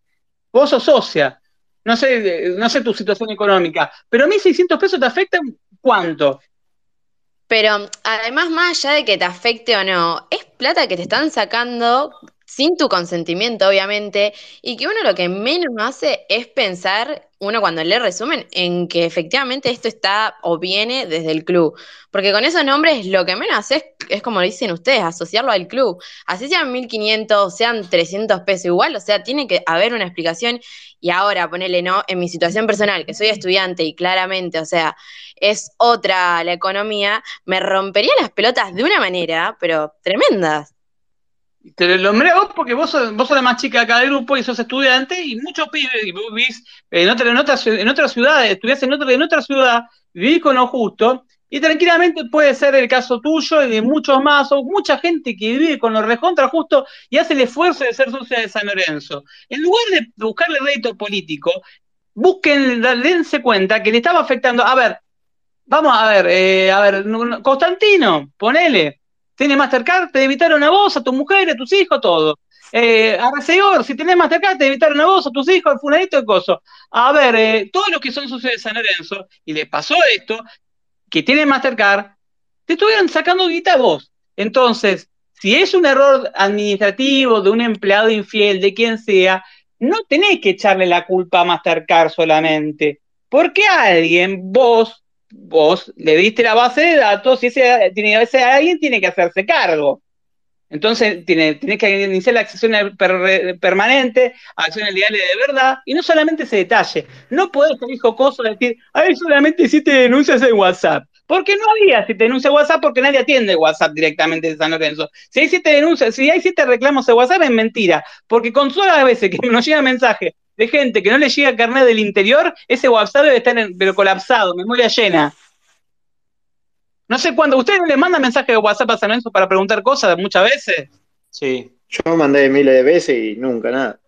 vos sos socia, no sé, no sé tu situación económica, pero 1.600 pesos te afectan cuánto? Pero además, más allá de que te afecte o no, es plata que te están sacando sin tu consentimiento, obviamente, y que uno lo que menos hace es pensar, uno cuando lee resumen, en que efectivamente esto está o viene desde el club. Porque con esos nombres lo que menos haces es, como dicen ustedes, asociarlo al club. Así sean 1.500, sean 300 pesos igual, o sea, tiene que haber una explicación. Y ahora, ponele, ¿no? En mi situación personal, que soy estudiante y claramente, o sea, es otra la economía, me rompería las pelotas de una manera, pero tremendas. Te lo nombré a vos porque vos sos, vos sos la más chica acá del grupo y sos estudiante y muchos pibes, y vos vivís en otra, en otra, en otra ciudad, estudiás en otra, en otra ciudad, vivís con lo justo, y tranquilamente puede ser el caso tuyo y de muchos más, o mucha gente que vive con lo recontra justo y hace el esfuerzo de ser socia de San Lorenzo. En lugar de buscarle rédito político, busquen, dense cuenta que le estaba afectando. A ver, vamos a ver, eh, a ver, no- no- Constantino, ponele, tiene Mastercard, te evitaron a vos, a tu mujer, a tus hijos, todo. Eh, Arcegor, si tenés Mastercard, te evitaron a vos, a tus hijos, al fulanito de coso. A ver, eh, todos los que son socios de San Lorenzo, y les pasó esto, que tienen Mastercard, te estuvieron sacando guita a vos. Entonces, si es un error administrativo de un empleado infiel, de quien sea, no tenés que echarle la culpa a Mastercard solamente. Porque alguien, vos, vos le diste la base de datos y ese, tiene, ese alguien tiene que hacerse cargo. Entonces, tiene, tenés que iniciar la acción per- permanente, acciones legales de verdad, y no solamente ese detalle. No podés ser hijo coso de decir, ay, solamente hiciste denuncias en WhatsApp. Porque no había siete denuncias en WhatsApp porque nadie atiende WhatsApp directamente de San Lorenzo. Si hay siete denuncias, si hay siete reclamos en WhatsApp es mentira. Porque con todas las veces que nos llega mensaje de gente que no le llega carnet del interior, ese WhatsApp debe estar en- pero colapsado, memoria llena. No sé cuándo, ¿ustedes no le mandan mensaje de WhatsApp a San Lorenzo para preguntar cosas muchas veces? Sí. Yo mandé miles de veces y nunca nada.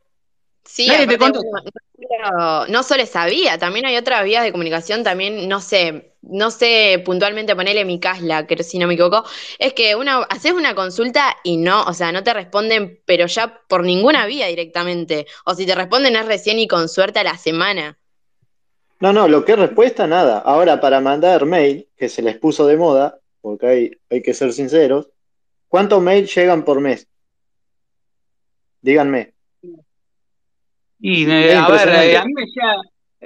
Sí, Nadie te no, solo- no solo esa vía, también hay otras vías de comunicación, también, no sé, no sé puntualmente ponerle mi casla, que si no me equivoco, es que uno, haces una consulta y no, o sea, no te responden, pero ya por ninguna vía directamente, o si te responden es recién y con suerte a la semana. No, no, lo que es respuesta, nada. Ahora, para mandar mail, que se les puso de moda, porque hay, hay que ser sinceros, ¿cuántos mails llegan por mes? Díganme. Y eh, a ver, eh, a mí me llega-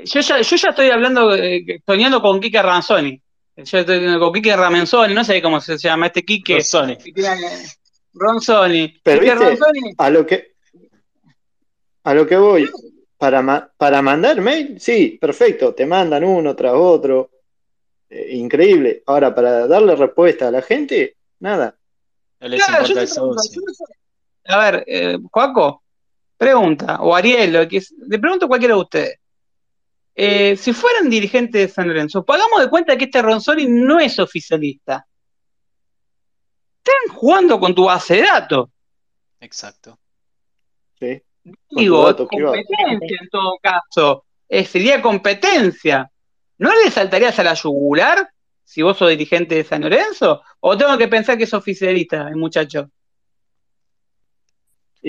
yo ya, yo ya estoy hablando, eh, soñando con Quique Ranzoni. Yo estoy con Quique Ramenzoni, no sé cómo se llama este Quique. Sony. que tiene- Ronzoni. Pero viste, Ronzoni, a lo que a lo que voy, para, ma- para mandar mail, sí, perfecto, te mandan uno tras otro, eh, increíble. Ahora, para darle respuesta a la gente, nada. No les Claro, importa pregunto. A ver, eh, Juaco, pregunta, o Ariel, le pregunto a cualquiera de ustedes. Eh, si fueran dirigentes de San Lorenzo, pagamos de cuenta que este Ronzoni no es oficialista. Están jugando con tu base de datos. Exacto. ¿sí? Digo, competencia en todo caso. Eh, sería competencia. ¿No le saltarías a la yugular si vos sos dirigente de San Lorenzo? ¿O tengo que pensar que es oficialista el muchacho?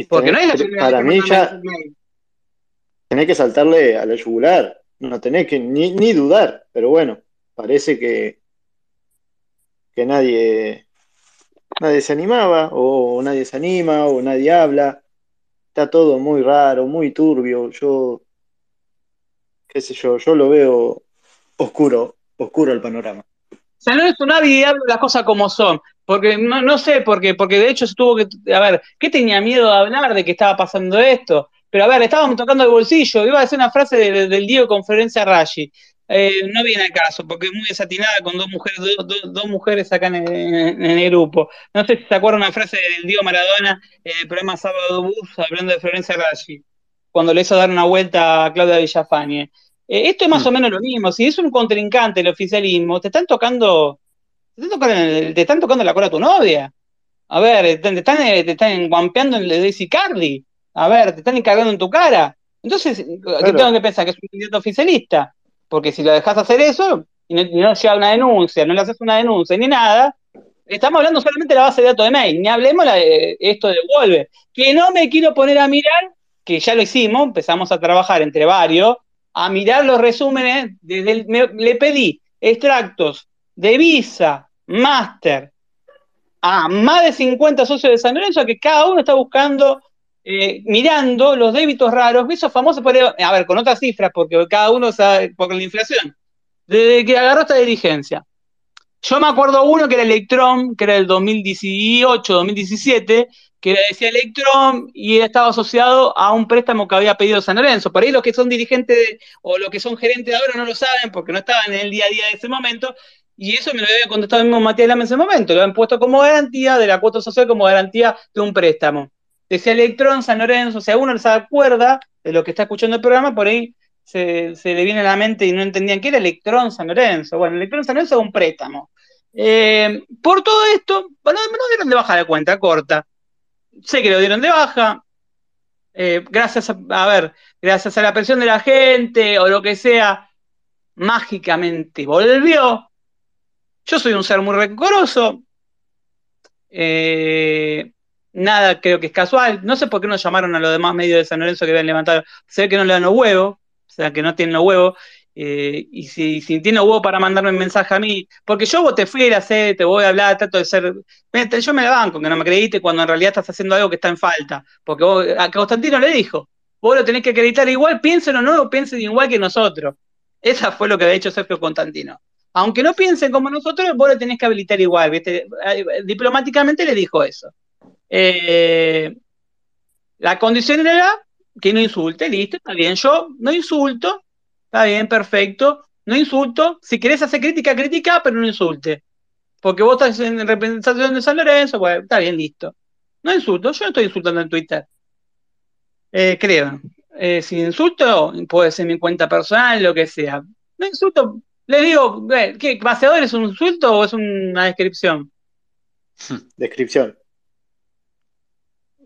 Porque no es la para mí ya tenés que saltarle a la yugular. No tenés que ni, ni dudar. Pero bueno, parece que, que nadie, nadie se animaba, o nadie se anima, o nadie habla. Está todo muy raro, muy turbio. Yo, qué sé yo, yo lo veo oscuro, oscuro el panorama. San Lorenzo nadie habla las cosas como son. Porque no, no sé por qué, porque de hecho se tuvo que. A ver, ¿qué tenía miedo de hablar de que estaba pasando esto? Pero a ver, estábamos tocando el bolsillo. Iba a decir una frase de- del Diego con Florencia Raggi. Eh, no viene al caso, porque es muy desatinada con dos mujeres, do- do- dos mujeres acá en el, en el grupo. No sé si se acuerdan una frase del Diego Maradona en el programa Sábado Bus hablando de Florencia Raggi, cuando le hizo dar una vuelta a Claudia Villafañe. Eh, esto es más o menos lo mismo. Si es un contrincante el oficialismo, te están tocando te están tocando, te están tocando la cola a tu novia. A ver, te, están, eh, te están guampeando en el de Daisy Cardi. A ver, te están encargando en tu cara. Entonces, ¿qué Claro. tengo que pensar? Que es un candidato oficialista. Porque si lo dejas hacer eso y no, y no llega una denuncia, no le haces una denuncia ni nada, estamos hablando solamente de la base de datos de mail. Ni hablemos de esto de Wolver. Que no me quiero poner a mirar, que ya lo hicimos, empezamos a trabajar entre varios, a mirar los resúmenes. Desde el- me- le pedí extractos de Visa, Master, a más de 50 socios de San Lorenzo, que cada uno está buscando, eh, mirando los débitos raros, esos famosos, por, a ver, con otras cifras, porque cada uno sabe, por la inflación, desde que agarró esta dirigencia. Yo me acuerdo uno que era Electron, que era del 2018, 2017, que decía Electron y estaba asociado a un préstamo que había pedido San Lorenzo. Por ahí los que son dirigentes o los que son gerentes de ahora no lo saben porque no estaban en el día a día de ese momento. Y eso me lo había contestado el mismo Matías Lama en ese momento. Lo habían puesto como garantía de la cuota social, como garantía de un préstamo. Decía Electron, San Lorenzo. Si alguno se acuerda de lo que está escuchando el programa, por ahí se, le viene a la mente y no entendían qué era Electron San Lorenzo. Bueno, Electron San Lorenzo es un préstamo. Eh, por todo esto, bueno, no dieron de baja la cuenta corta. Sé que lo dieron de baja. eh, gracias a, a ver, gracias a la presión de la gente o lo que sea, mágicamente volvió. Yo soy un ser muy rencoroso. Eh, nada creo que es casual. No sé por qué no llamaron a los demás medios de San Lorenzo que habían levantado. Se ve que no le dan los huevos, o sea, que no tienen los huevos. eh, y si, si tiene huevo para mandarme un mensaje a mí, porque yo vos te fui a hacer, te voy a hablar, trato de ser. Yo me la banco, que no me acredite cuando en realidad estás haciendo algo que está en falta. Porque vos, a Constantino le dijo, vos lo tenés que acreditar igual, piensen o no, piensen igual que nosotros. Esa fue lo que había hecho Sergio Constantino. Aunque no piensen como nosotros, vos lo tenés que habilitar igual, Diplomáticamente le dijo eso. Eh, la condición era que no insulte, listo, está bien. Yo no insulto, está bien, perfecto. No insulto. Si querés hacer crítica, critica, pero no insulte. Porque vos estás en representación de San Lorenzo, bueno, está bien, listo. No insulto, yo no estoy insultando en Twitter. Eh, creo. Eh, si insulto, puede ser mi cuenta personal, lo que sea. No insulto, le digo, eh, ¿qué? ¿Vaciador es un insulto o es una descripción? Descripción.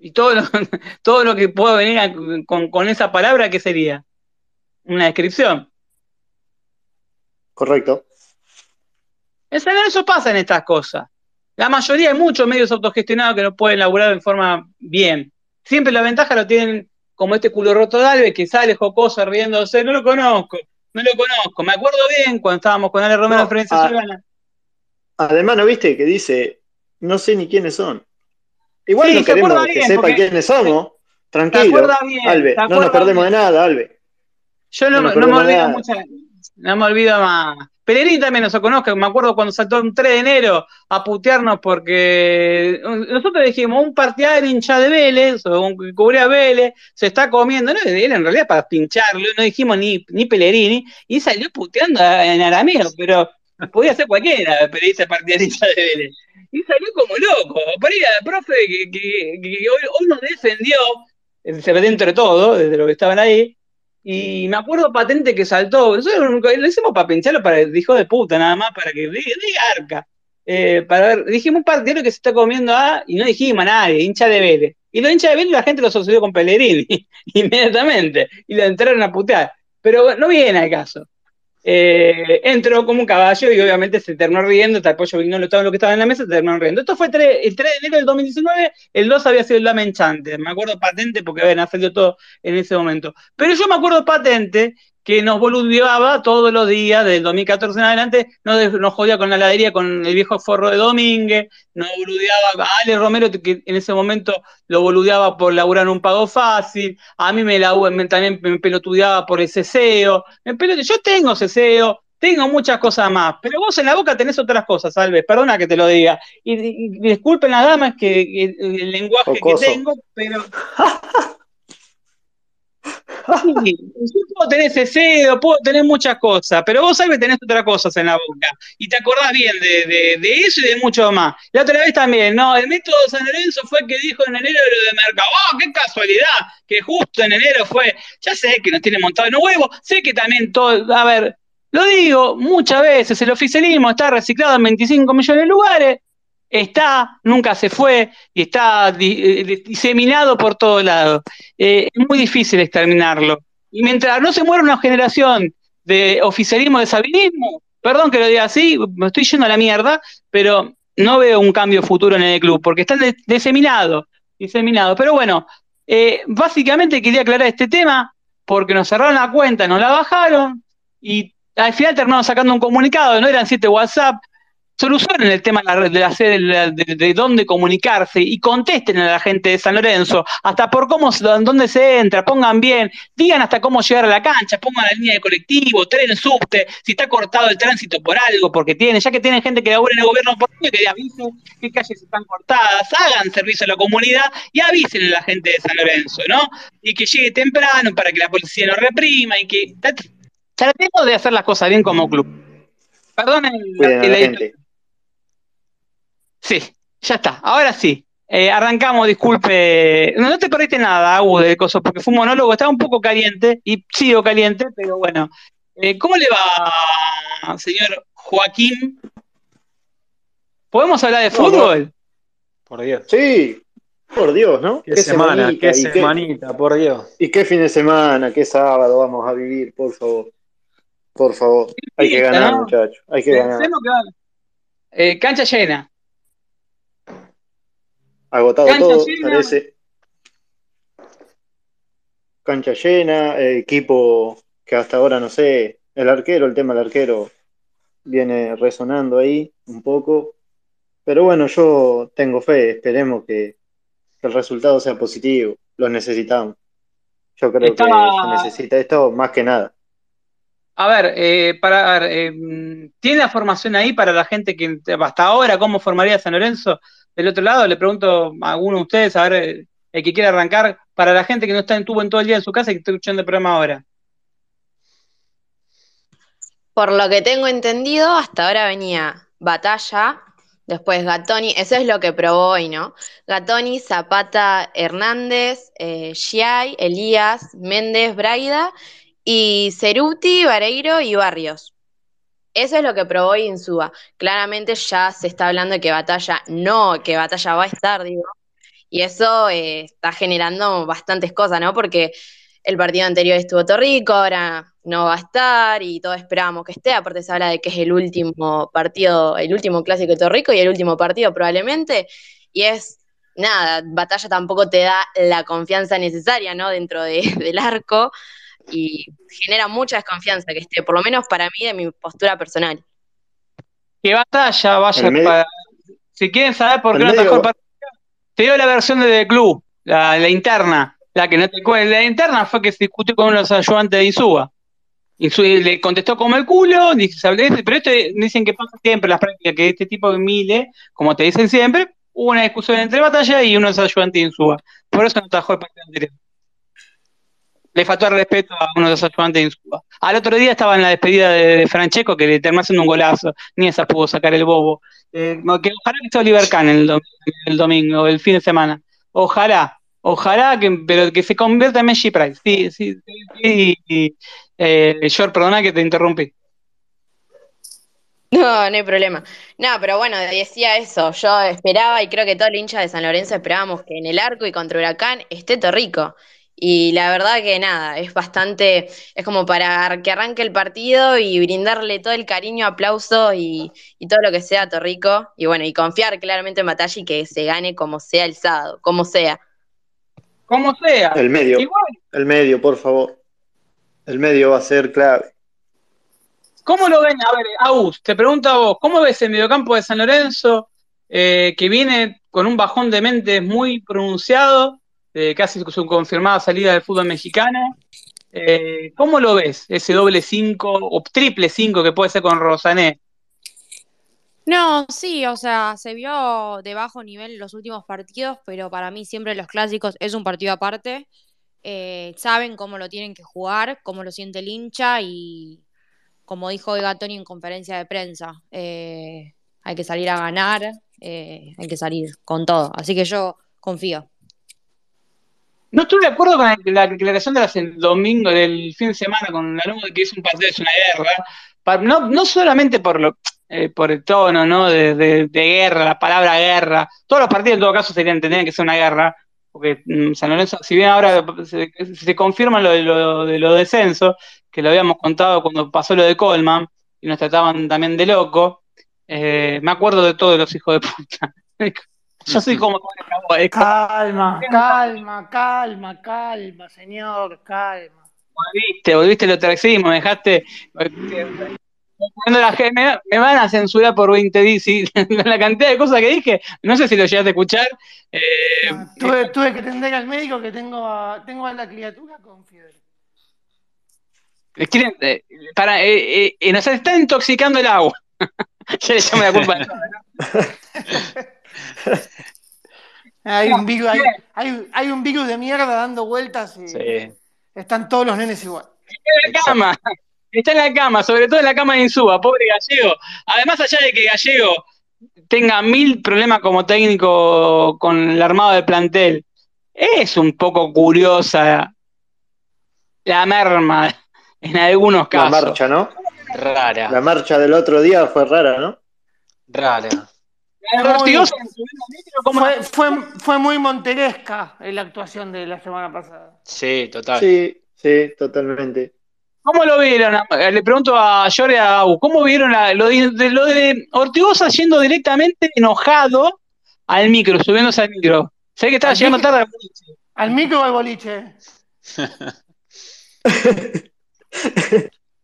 Y todo lo, todo lo que pueda venir a- con, con esa palabra, ¿qué sería? Una descripción. Correcto. En San Lorenzo pasan estas cosas. La mayoría hay muchos medios autogestionados que no pueden laburar en forma bien. Siempre la ventaja lo tienen como este culo roto de Alves que sale jocoso riéndose. No lo conozco, no lo conozco. Me acuerdo bien cuando estábamos con Ale Romero No, en. Además, ¿no viste que dice, no sé ni quiénes son? Igual Sí, no queremos que bien, sepa porque- quiénes somos. ¿Te Tranquilo. bien? Albe, ¿Te no nos perdemos bien? de nada, Albe. Yo no, No nos no me olvido mucho, no me olvido más. Pellegrini también nos conozca, me acuerdo cuando saltó un 3 de enero a putearnos porque nosotros dijimos un partidario hincha de Vélez, o un que cubría Vélez, se está comiendo, no, él en realidad para pincharlo, no dijimos ni, ni Pellegrini, y salió puteando en arameo, pero podía ser cualquiera, periodista partidario hincha de Vélez. Y salió como loco. Por ahí el profe que, que- que hoy, hoy nos defendió, eh, se ve dentro de todo, desde los que estaban ahí, y me acuerdo patente que saltó. Nosotros lo hicimos para pincharlo para el hijo de puta, nada más, para que diga, diga arca. Eh, para ver, dijimos un partido que se está comiendo a, y no dijimos a nadie, hincha de Vélez. Y los hinchas de Vélez la gente lo sucedió con Pellegrini inmediatamente y lo entraron a putear. Pero no viene al caso. Eh, entró como un caballo y obviamente se terminó riendo, el pollo Vignolo, todo lo que estaba en la mesa, se terminó riendo. Esto fue el 3 de enero del 2019, el 2 había sido el Dame Enchante, me acuerdo patente porque habían salido todo en ese momento. Pero yo me acuerdo patente que nos boludeaba todos los días, del 2014 en adelante, nos, nos jodía con la heladería, con el viejo forro de Domínguez, nos boludeaba a Ale Romero, que en ese momento lo boludeaba por laburar un pago fácil, a mí me, la, me- también me pelotudeaba por el ceseo, me pelote- yo tengo ceseo, tengo muchas cosas más, pero vos en la boca tenés otras cosas, Alves, perdona que te lo diga, y, y- disculpen las damas que, que el lenguaje que tengo, pero... Sí, yo puedo tener ceseo, puedo tener muchas cosas, pero vos sabés que tenés otras cosas en la boca. Y te acordás bien de, de- eso y de mucho más. La otra vez también, ¿no? El método San Lorenzo fue el que dijo en enero lo de Mercado. ¡Oh, qué casualidad! Que justo en enero fue. Ya sé que nos tiene montado en los huevos, sé que también todo. A ver, lo digo muchas veces: el oficialismo está reciclado en 25 millones de lugares. Está, nunca se fue y está eh, diseminado por todos lados. Eh, es muy difícil exterminarlo. Y mientras no se muera una generación de oficialismo, de sabinismo, perdón que lo diga así, me estoy yendo a la mierda, pero no veo un cambio futuro en el club, porque están diseminados, diseminados. Pero bueno, eh, básicamente quería aclarar este tema, porque nos cerraron la cuenta, nos la bajaron, y al final terminamos sacando un comunicado, no eran siete WhatsApp, solucionen el tema de la, de, la de, dónde comunicarse y contesten a la gente de San Lorenzo, hasta por cómo, dónde se entra, pongan bien, digan hasta cómo llegar a la cancha, pongan la línea de colectivo, tren, subte, si está cortado el tránsito por algo, porque tienen, ya que tienen gente que labura en el gobierno por que avisen qué calles están cortadas, hagan servicio a la comunidad y avisen a la gente de San Lorenzo, ¿no? Y que llegue temprano para que la policía no reprima y que tratemos de hacer las cosas bien como club. A el. Sí, ya está. Ahora sí. Eh, arrancamos, disculpe. No, no te perdiste nada, Agu, de cosas, porque fue un monólogo, estaba un poco caliente y sigo caliente, pero bueno. Eh, ¿Cómo le va, señor Joaquín? ¿Podemos hablar de fútbol? Por Dios. Sí, por Dios, ¿no? Qué, semana, semanita, qué semanita, por Dios. Y qué fin de semana, qué sábado vamos a vivir, por favor. Por favor. Hay que ganar, ¿no? muchachos. Hay que ganar. Eh, cancha llena. Agotado Cancha todo, llena. parece. Cancha llena, eh, equipo que hasta ahora no sé, el arquero, el tema del arquero viene resonando ahí un poco. Pero bueno, yo tengo fe, esperemos que, el resultado sea positivo. Lo necesitamos. Yo creo Estaba- que se necesita esto más que nada. A ver, eh, para, a ver, eh, ¿tiene la formación ahí para la gente que hasta ahora, cómo formaría San Lorenzo? Del otro lado, le pregunto a alguno de ustedes, a ver, eh, el que quiera arrancar, para la gente que no está en tubo en todo el día en su casa y que está escuchando el programa ahora. Por lo que tengo entendido, hasta ahora venía Batalla, después Gatoni, eso es lo que probó hoy, ¿no? Gatoni, Zapata, Hernández, eh, Giai, Elías, Méndez, Braida y Ceruti, Vareiro y Barrios. Eso es lo que probó Insúa. Claramente ya se está hablando de que Batalla no, que Batalla va a estar, digo. Y eso eh, está generando bastantes cosas, ¿no? Porque el partido anterior estuvo Torrico, ahora no va a estar y todos esperábamos que esté. Aparte se habla de que es el último partido, el último clásico de Torrico y el último partido probablemente. Y es nada, Batalla tampoco te da la confianza necesaria, ¿no? Dentro de- del arco y genera mucha desconfianza que esté, por lo menos para mí, de mi postura personal. Que batalla vaya para. Si quieren saber por qué no atajó el partido, te dio la versión del club, la, la interna, la que no te La interna fue que se discutió con unos ayudantes de Insúa. Insúa le contestó como el culo, dice, pero esto dicen que pasa siempre en las prácticas, que este tipo de miles, como te dicen siempre, hubo una discusión entre batalla y unos ayudantes de Insúa. Por eso no atajó el partido anterior. Le faltó el respeto a uno de los ayudantes de Insúa. Al otro día estaba en la despedida de, de Francesco, que le terminó haciendo un golazo, ni esa pudo sacar el bobo. Eh, ojalá que sea Oliver Kahn el, dom- el domingo, el fin de semana. Ojalá, ojalá, que, pero que se convierta en Messi Price. Sí, sí, sí, sí, eh, George, perdona que te interrumpí. No, no hay problema. No, pero bueno, decía eso. Yo esperaba y creo que todo el hincha de San Lorenzo esperábamos que en el arco y contra Huracán esté Torrico. Y la verdad que nada, es bastante, es como para que arranque el partido y brindarle todo el cariño, aplauso y, y todo lo que sea a Torrico. Y bueno, y confiar claramente en Batalla y que se gane como sea el sábado, como sea. Como sea. El medio. Igual, El medio, por favor. El medio va a ser clave. ¿Cómo lo ven? A ver, Agus, te pregunto a vos, ¿cómo ves el mediocampo de San Lorenzo eh, que viene con un bajón de mentes muy pronunciado, eh, casi su confirmada salida del fútbol mexicano? Eh, ¿Cómo lo ves ese doble 5 o triple 5 que puede ser con Rosané? No, sí, o sea, se vio de bajo nivel los últimos partidos, pero para mí siempre los clásicos es un partido aparte. Eh, saben cómo lo tienen que jugar, cómo lo siente el hincha y como dijo hoy Gatoni en conferencia de prensa, hay que salir a ganar, hay que salir con todo. Así que yo confío. No estoy de acuerdo con la declaración de las- domingo del fin de semana con la de que es un partido, es una guerra. No, no solamente por lo, eh, por el tono, ¿no? De, de- de guerra, la palabra guerra. Todos los partidos en todo caso serían, tendrían que ser una guerra. Porque mm, San Lorenzo, si bien ahora se, se confirma lo de lo, de los descensos, que lo habíamos contado cuando pasó lo de Colman, y nos trataban también de loco, eh, me acuerdo de todos los hijos de puta. Yo soy como Calma, calma, calma, calma, señor, calma. Volviste, volviste, lo trajimos, me dejaste. Cuando la gente- me, van a censurar por 20 días y la cantidad de cosas que dije, no sé si lo llegaste a escuchar. eh, Tuve, tuve que atender al médico que tengo a, tengo a la criatura con fiebre. quieren- eh, para, eh, eh, eh, nos está intoxicando el agua. ya le llamo la culpa. Hay un virus, hay, hay- hay un virus de mierda dando vueltas y Sí. están todos los nenes igual. Está en la cama, está en la cama, sobre todo en la cama de Insúa, pobre Gallego. Además, allá de que Gallego tenga mil problemas como técnico con el armado del plantel, es un poco curiosa la merma en algunos La casos. marcha, ¿no? Rara, La marcha del otro día fue rara, ¿no? rara. La de Ortigosa en su mismo metro, ¿cómo Fue, fue, fue muy monteresca la actuación de la semana pasada. Sí, total. Sí, sí, totalmente. ¿Cómo lo vieron? Le pregunto a y a Agu, ¿cómo vieron la- lo, de, lo de Ortigosa yendo directamente enojado al micro, subiéndose al micro? Sé que estaba Al llegando micro. tarde. Al micro o al boliche.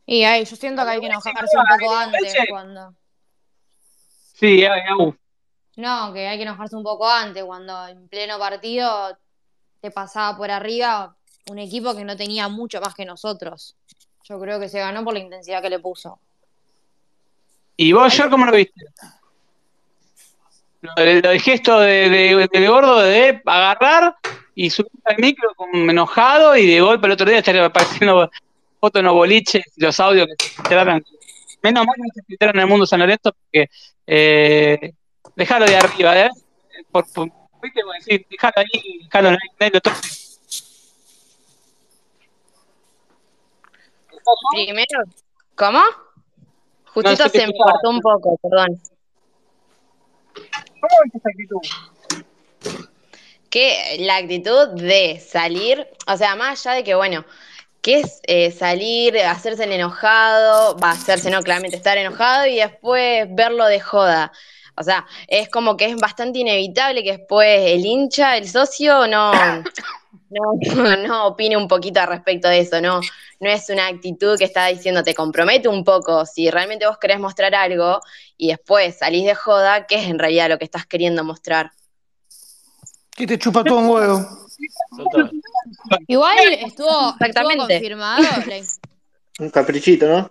Y ahí, yo siento que hay que enojarse un poco antes cuando. Sí, Agu. No, que hay que enojarse un poco antes, cuando en pleno partido te pasaba por arriba un equipo que no tenía mucho más que nosotros. Yo creo que se ganó por la intensidad que le puso. ¿Y vos, Yor, cómo lo viste? Lo, lo del gesto de, de- del gordo de agarrar y subir al micro como enojado y de golpe el otro día estaría apareciendo fotos en los boliches los audios que se filtraron. Menos mal que se filtraron en el mundo San Lorenzo porque eh, dejalo de arriba, ¿eh? Por, por, ¿viste? Como decir, dejalo ahí, dejalo en el todo. Primero, ¿cómo? Justito No se me cortó un poco, perdón. ¿Cómo viste esa actitud? Que la actitud de salir, o sea, más allá de que, bueno, que es eh, salir, hacerse el enojado, va a hacerse, no, claramente estar enojado y después verlo de joda. O sea, es como que es bastante inevitable que después el hincha, el socio, no, no, no opine un poquito al respecto de eso, no, no es una actitud que está diciendo te compromete un poco, si realmente vos querés mostrar algo y después salís de joda, ¿qué es en realidad lo que estás queriendo mostrar? Que te chupa todo un huevo. Total. Igual estuvo, estuvo Exactamente. confirmado. Un caprichito, ¿no?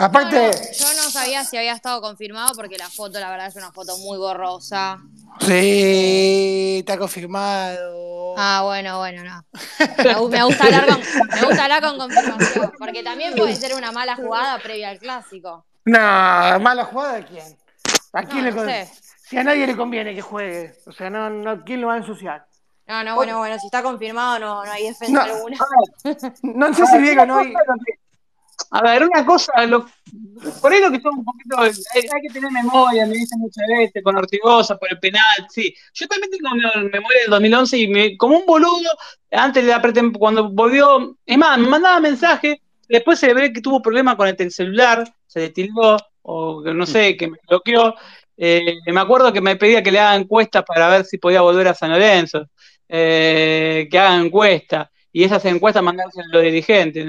Aparte, No, no, yo no sabía si había estado confirmado porque la foto, la verdad, es una foto muy borrosa. sí, está confirmado. Ah, bueno, bueno, no. Me, gu- me gusta hablar con, me gusta hablar con confirmación, porque también puede ser una mala jugada previa al clásico. No, mala jugada de quién. ¿A quién No, le no sé. Si a nadie le conviene que juegue. O sea, no, no, ¿quién lo va a ensuciar? No, no, bueno, bueno, si está confirmado no, no hay defensa No. alguna. No sé si vieron hoy. A ver, una cosa, por ahí lo que somos un poquito, hay, que tener memoria, me dicen muchas veces, con Ortigosa, por el penal, sí. Yo también tengo me- memoria del 2011 y me, como un boludo, antes de la pretem- cuando volvió, es más, me mandaba mensajes, después se ve que tuvo problemas con el celular, se le tildó, o no sé, que me bloqueó. Eh, me acuerdo que me pedía que le haga encuestas para ver si podía volver a San Lorenzo, eh, que haga encuestas, y esas encuestas mandárselas a los dirigentes.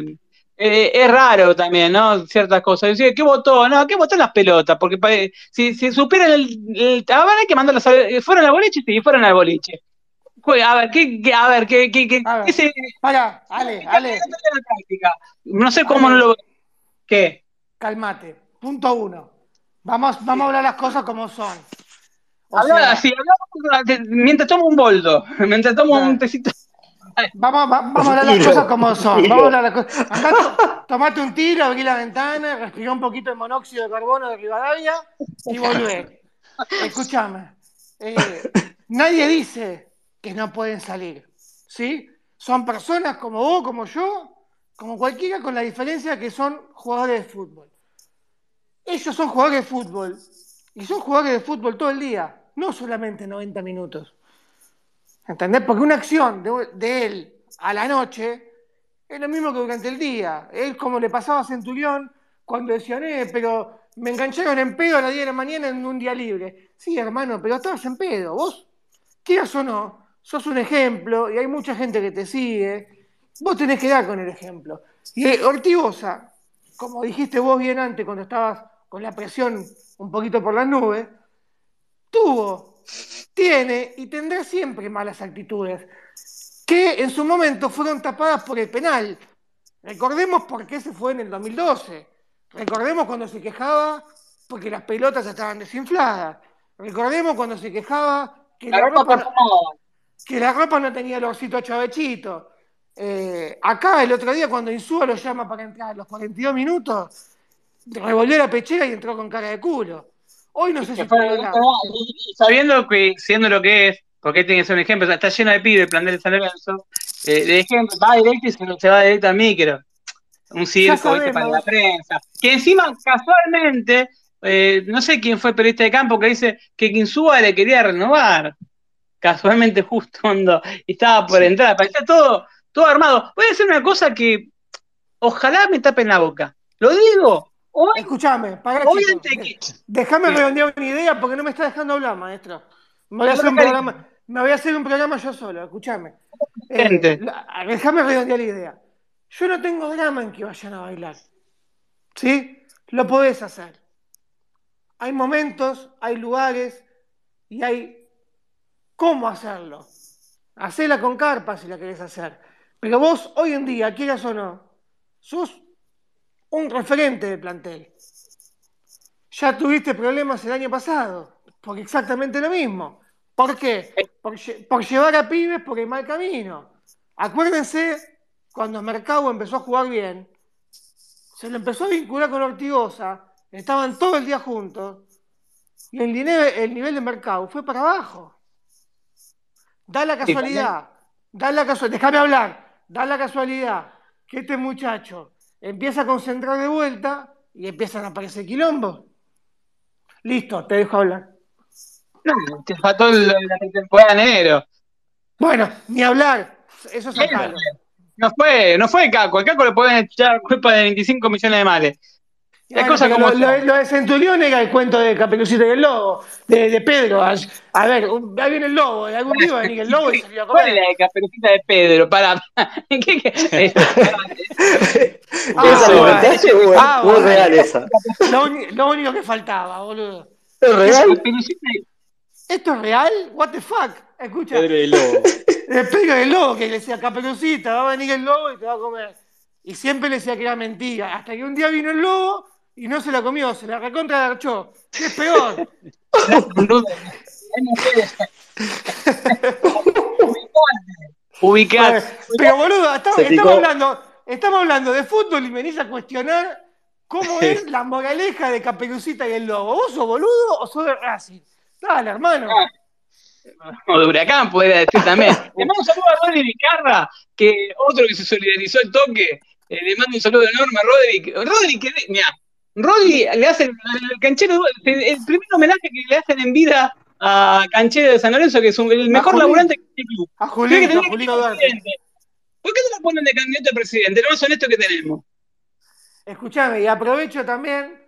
Eh, es raro también, ¿no? Ciertas cosas. Decir, ¿qué votó? No, ¿qué votó en las pelotas? Porque pa- si, si supieran el, el- A ver, hay que mandarlas a... ¿Fueron al boliche? Sí, fueron al boliche. A ver, ¿qué, qué- a ver, ¿qué, qué, qué, A ver. qué se- Pará, Ale, Ale? No sé cómo Ale. no lo... ¿Qué? calmate. Punto uno. Vamos, vamos a hablar las cosas como son. O Habla sea, así, hablamos mientras tomo un boldo, mientras tomo Claro. un tecito. Vamos, va- vamos a hablar las cosas como son. Vamos a hablar las cosas. To- tomate un tiro, abrí la ventana, respirá un poquito de monóxido de carbono de Rivadavia y volvé. Escúchame. eh, nadie dice que no pueden salir. ¿Sí? Son personas como vos, como yo, como cualquiera, con la diferencia que son jugadores de fútbol. Ellos son jugadores de fútbol y son jugadores de fútbol todo el día, no solamente 90 minutos. ¿Entendés? Porque una acción de, de él a la noche es lo mismo que durante el día. Es como le pasaba a Centurión cuando decían, eh, pero me engancharon en pedo a las 10 de la mañana en un día libre. Sí, hermano, pero estabas en pedo. Vos, quieras o no, sos un ejemplo y hay mucha gente que te sigue. Vos tenés que dar con el ejemplo. Y eh, Ortigosa, como dijiste vos bien antes, cuando estabas con la presión un poquito por las nubes, tuvo, tiene y tendrá siempre malas actitudes, que en su momento fueron tapadas por el penal. Recordemos por qué se fue en el 2012. Recordemos cuando se quejaba porque las pelotas estaban desinfladas. Recordemos cuando se quejaba que la, La ropa ropa, no, perfumada. que la ropa no tenía olorcito a chavechito. Eh, acá el otro día cuando Insúa lo llama para entrar a los 42 minutos, revolvió la pechera y entró con cara de culo. Hoy no sé si fue- sabiendo que, siendo lo que es, porque tiene que ser un ejemplo, o sea, está lleno de pibes el plantel de San Lorenzo, eh, de ejemplo, va directo y se, se va directo al micro. Un circo, ¿viste? sabemos. para la prensa. Que encima, casualmente, eh, no sé quién fue el periodista de campo que dice que Insúa le quería renovar. Casualmente, justo cuando estaba por Sí. entrar. Parecía todo, todo armado. Voy a decir una cosa que ojalá me tapen la boca. Lo digo. Hoy, Escuchame, que- Déjame redondear una idea porque no me está dejando hablar, maestro. Me voy a hacer un programa, me voy a hacer un programa yo solo, escuchame. Eh, déjame redondear la idea. Yo no tengo drama en que vayan a bailar. ¿Sí? Lo podés hacer. Hay momentos, hay lugares y hay cómo hacerlo. Hacela con carpa si la querés hacer. Pero vos hoy en día, quieras o no, sos un referente del plantel. Ya tuviste problemas el año pasado, porque exactamente lo mismo. ¿Por qué? Por llevar a pibes por el mal camino. Acuérdense cuando Mercado empezó a jugar bien, se lo empezó a vincular con Ortigosa, estaban todo el día juntos, y el nivel, el nivel de Mercado fue para abajo. Da la casualidad, da la casualidad, déjame hablar, da la casualidad que este muchacho empieza a concentrar de vuelta y empiezan a aparecer quilombos. Listo, te dejo hablar. No, te faltó el- la temporada de enero. Bueno, ni hablar, eso es. No fue, no fue Caco. El Caco le pueden echar culpa de 25 millones de males. Bueno, cosas como lo, lo- de Centurión era el cuento de Caperucita y el Lobo, de, de Pedro. A, a ver, un- ahí viene el lobo, de algún día va a venir el lobo y se lo a ¿Cuál es comer. la de Caperucita de Pedro? Para. ¿Qué, qué? Ah, esa bueno. Ah, muy bueno. real esa. Lo, único que faltaba, boludo. ¿Es real? Y- ¿Esto es real? What the fuck? Escucha, Pedro de Lobo. el Pedro del lobo que le decía Caperucita, va a venir el lobo y te va a comer. Y siempre le decía que era mentira. Hasta que un día vino el lobo y no se la comió, se la recontra garchó. ¿Qué es peor? Ubicar. Pero boludo, estamos, hablando, estamos hablando de fútbol y venís a cuestionar cómo es la moraleja de Caperucita y el lobo. ¿Vos sos boludo o sos de Racing? Dale, hermano. O de Huracán, podría decir también. Le mando un saludo a Ronnie Vicarra, que otro que se solidarizó el toque Eh, le mando un saludo enorme a Rodri. Rodri, que, mira, Rodri le hace el, el canchero, el, el primer homenaje que le hacen en vida a Canchero de San Lorenzo, que es un- el mejor Julito. laburante que tiene el club. A Creo que Duarte. presidente. ¿Por qué no lo ponen de candidato a presidente? Lo más honesto que tenemos. Escuchame, y aprovecho también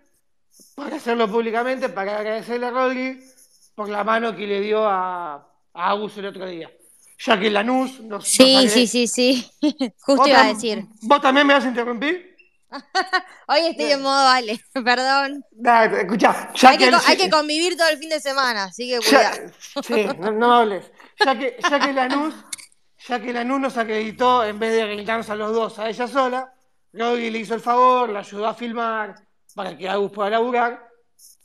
para hacerlo públicamente, para agradecerle a Rodri por la mano que le dio a, a Agus el otro día. Ya que Lanús nos, Sí, nos sí, sí, sí. Justo ¿Vos iba a decir. ¿Vos también me vas a interrumpir? Hoy estoy en modo vale, perdón. Nah, ya Hay que, que, el- co- hay que convivir todo el fin de semana, así que ya- cuidado. sí, no, hables. Ya que, ya que Lanús, ya que Lanús nos acreditó, en vez de acreditarnos a los dos, a ella sola, Rodri le hizo el favor, la ayudó a filmar para que Agus pueda laburar.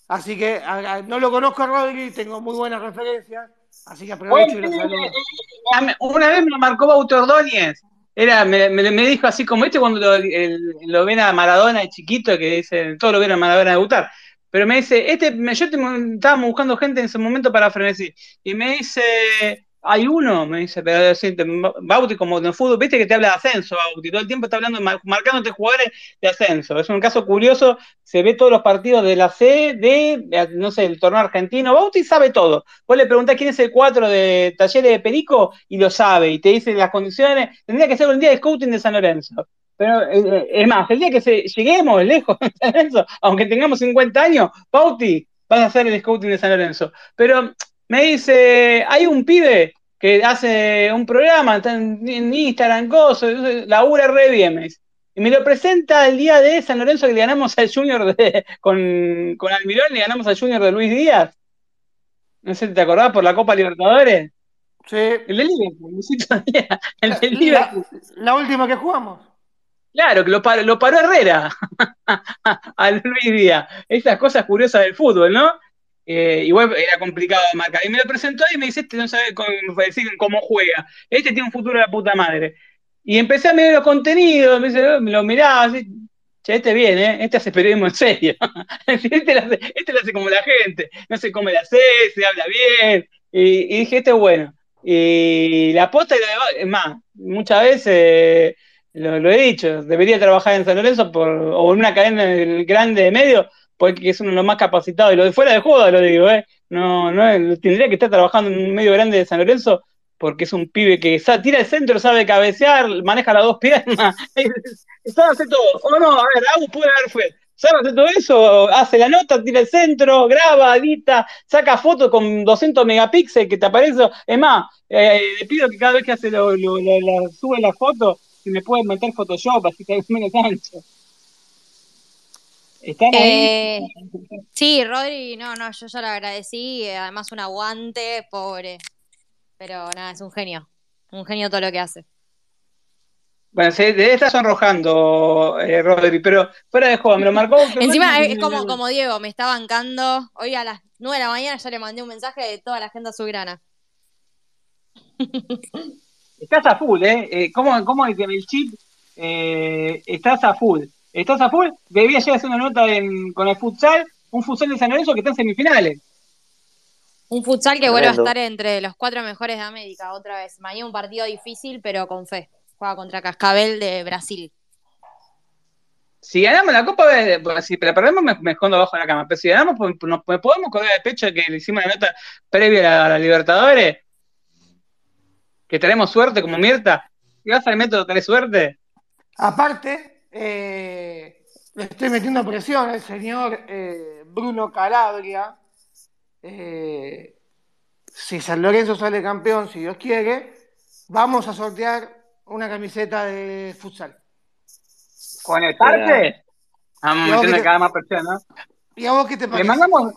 Así que a- a- no lo conozco a Rodri, tengo muy buenas referencias, así que aprovecho y lo saludo. Una vez me marcó Bauto Ordóñez. Era, me, me- dijo así como este cuando lo, el- ven a Maradona de chiquito, que dicen, todos lo ven a Maradona debutar. Pero me dice, este, yo estábamos buscando gente en ese momento para frenesí. Y me dice, hay uno, me dice, pero Bauti como en el fútbol, viste que te habla de ascenso, Bauti, todo el tiempo está hablando, mar- marcándote jugadores de ascenso. Es un caso curioso, se ve todos los partidos de la C, de, de, no sé, el torneo argentino. Bauti sabe todo. Vos le preguntás quién es el 4 de Talleres de Perico y lo sabe, y te dice las condiciones. Tendría que ser un día de scouting de San Lorenzo. Pero eh, eh, es más, el día que se, lleguemos lejos de San Lorenzo, aunque tengamos 50 años, Bauti, vas a hacer el scouting de San Lorenzo. Pero me dice, hay un pibe que hace un programa, está en, en Instagram, cosas, labura re bien, me dice. Y me lo presenta el día de San Lorenzo que le ganamos al Junior de, con, con Almirón, le ganamos al Junior de Luis Díaz. No sé te acordás por la Copa Libertadores. Sí. El de Liverpool, el de La, Liverpool. la última que jugamos. Claro, que lo paró, lo paró Herrera a Luis Díaz. Esas cosas curiosas del fútbol, ¿no? Eh, igual era complicado de marcar. Y me lo presentó y me dice, este no sabe cómo, decir cómo juega. Este tiene un futuro de la puta madre. Y empecé a mirar los contenidos, me, dice, lo miraba así. Che, este viene, ¿eh? este hace periodismo en serio. este, lo hace, este lo hace como la gente. No se come la C, se habla bien. Y, y dije, este es bueno. Y la posta y lo es más, muchas veces lo, he dicho, debería trabajar en San Lorenzo o en una cadena grande de medios, porque es uno de los más capacitados. Y lo de fuera de juego lo digo, ¿eh? No, no, tendría que estar trabajando en un medio grande de San Lorenzo porque es un pibe que tira el centro, sabe cabecear, maneja las dos piernas, sabe hacer todo. O no, a ver, Agus puede haber fue. Sabe hacer todo eso, hace la nota, tira el centro, graba, edita, saca fotos con 200 megapíxeles que te aparece. Es más, eh, le pido que cada vez que hace lo, lo, lo, lo sube la foto, si me puede meter Photoshop, así que es menos ancho. ¿Están ahí? Eh, sí, Rodri, no, no, yo ya lo agradecí, además un aguante, pobre. Pero nada, es un genio. Un genio todo lo que hace. Bueno, se debe estar sonrojando, eh, Rodri, pero fuera de juego, me lo marcó. Encima es como, como Diego, me está bancando. Hoy a las 9 de la mañana ya le mandé un mensaje de toda la gente azulgrana. Estás a full, ¿eh? eh ¿Cómo, cómo es que en el chip eh, estás a full? Estás a full. Debía llegar a hacer una nota en, con el futsal, un futsal de San Lorenzo que está en semifinales. Un futsal que vuelve a estar entre los cuatro mejores de América otra vez. Mañana un partido difícil, pero con fe. Juega contra Cascabel de Brasil. Si ganamos la Copa, pues, si la perdemos me, me, escondo abajo de la cama. Pero si ganamos, pues, nos podemos colgar de pecho que le hicimos la nota previa a la, a la Libertadores. Que tenemos suerte como Mirta. ¿Y vas al método tenés suerte? Aparte, eh, le estoy metiendo presión al señor eh, Bruno Calabria. Eh, si San Lorenzo sale campeón, si Dios quiere, vamos a sortear una camiseta de futsal. ¿Con el parque? Vamos metiendo cada más presión, ¿no? ¿Y a vos qué te parece? Le mandamos,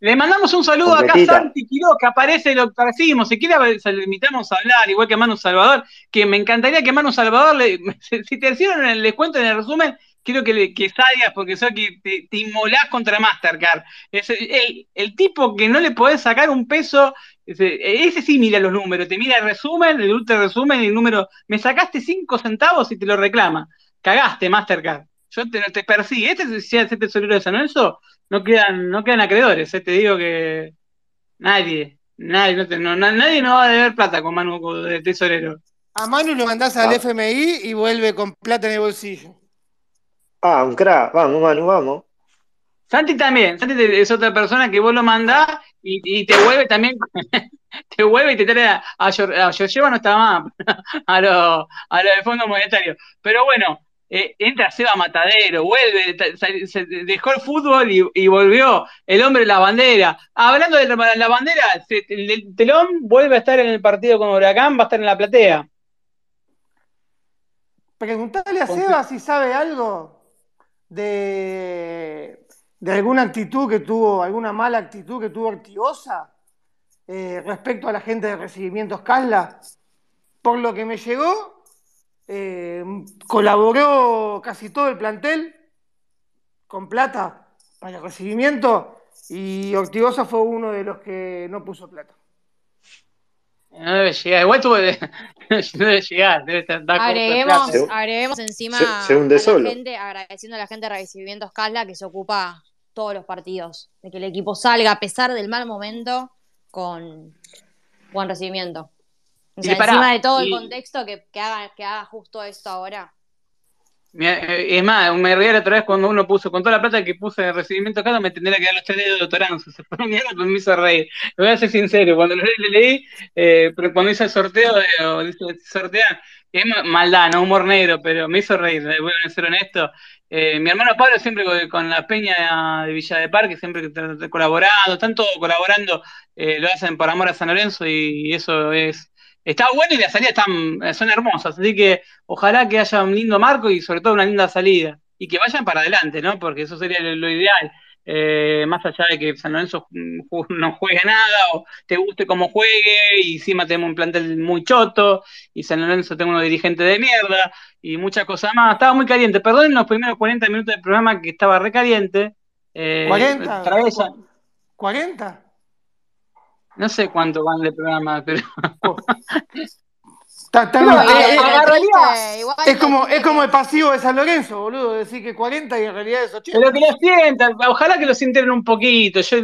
le mandamos un saludo Completita. acá a Santi Quiroz, que aparece, lo decimos, si quiere le invitamos a hablar, igual que Manu Salvador, que me encantaría que Manu Salvador, le, si te hicieron el descuento en el resumen, quiero que, le, que salgas porque sé que te, te, inmolás contra Mastercard. Es el, el, tipo que no le podés sacar un peso, ese, ese, sí mira los números, te mira el resumen, el ultra resumen, el número, me sacaste 5 centavos y te lo reclama. Cagaste, Mastercard. Yo te, te persigue. Este si es el tesorero de San Lorenzo, no quedan, no quedan acreedores. ¿eh? Te digo que nadie, nadie, no te, no, nadie no va a deber plata con Manu de tesorero. A Manu lo mandás al Ah. FMI y vuelve con plata en el bolsillo. Ah, un crack. Vamos, Manu, vamos. Santi también, Santi es otra persona que vos lo mandás y, y te vuelve también, te vuelve y te trae a, a, a Georgieva no está más, a lo, a lo del Fondo Monetario. Pero bueno, eh, entra Seba Matadero, vuelve, se dejó el fútbol y, y volvió el hombre de la bandera. Hablando de la, la bandera, se- el, el telón vuelve a estar en el partido con Huracán, va a estar en la platea. Preguntale a Seba si sabe algo de, de alguna actitud que tuvo, alguna mala actitud que tuvo Ortigosa eh, respecto a la gente de recibimientos Casla. Por lo que me llegó, eh, colaboró casi todo el plantel con plata para el recibimiento y Ortigosa fue uno de los que no puso plata. No debe llegar, igual tuvo de- no debe llegar, debe estar de Agreguemos, agreguemos encima se- se hunde a la solo. gente, agradeciendo a la gente de Recibimientos Casla que se ocupa todos los partidos, de que el equipo salga a pesar del mal momento con buen recibimiento. O sea, encima de todo el contexto que, que haga, que haga justo esto ahora. Eh, Es más, me reí la otra vez cuando uno puso, con toda la plata que puse en recibimiento acá, me tendría que dar los tres dedos de Toranzo. Se fue pero me hizo reír. Le voy a ser sincero, cuando lo leí, le leí, eh, pero cuando hice el sorteo, o dice, sortean, es ma- maldad, no humor negro, pero me hizo reír, eh, voy a ser honesto. Eh, mi hermano Pablo siempre con, la peña de Villa de Parque, siempre colaborando, están todos colaborando, eh, lo hacen por amor a San Lorenzo y eso es... Está bueno y las salidas están, son hermosas, así que ojalá que haya un lindo marco y sobre todo una linda salida. Y que vayan para adelante, ¿no? Porque eso sería lo, ideal. Eh, más allá de que San Lorenzo mm, no juegue nada o te guste cómo juegue y encima tenemos un plantel muy choto y San Lorenzo tengo unos dirigentes de mierda y muchas cosas más. Estaba muy caliente. Perdón los primeros 40 minutos del programa que estaba recaliente. Eh, 40, Traesa- cu- 40. No sé cuánto van de programa, pero Está- está No, bien. eh, Eh, igual es como, es como el pasivo de San Lorenzo, boludo. Decir que 40 y en realidad es 80. Pero que lo sientan, ojalá que lo sienten un poquito. Yo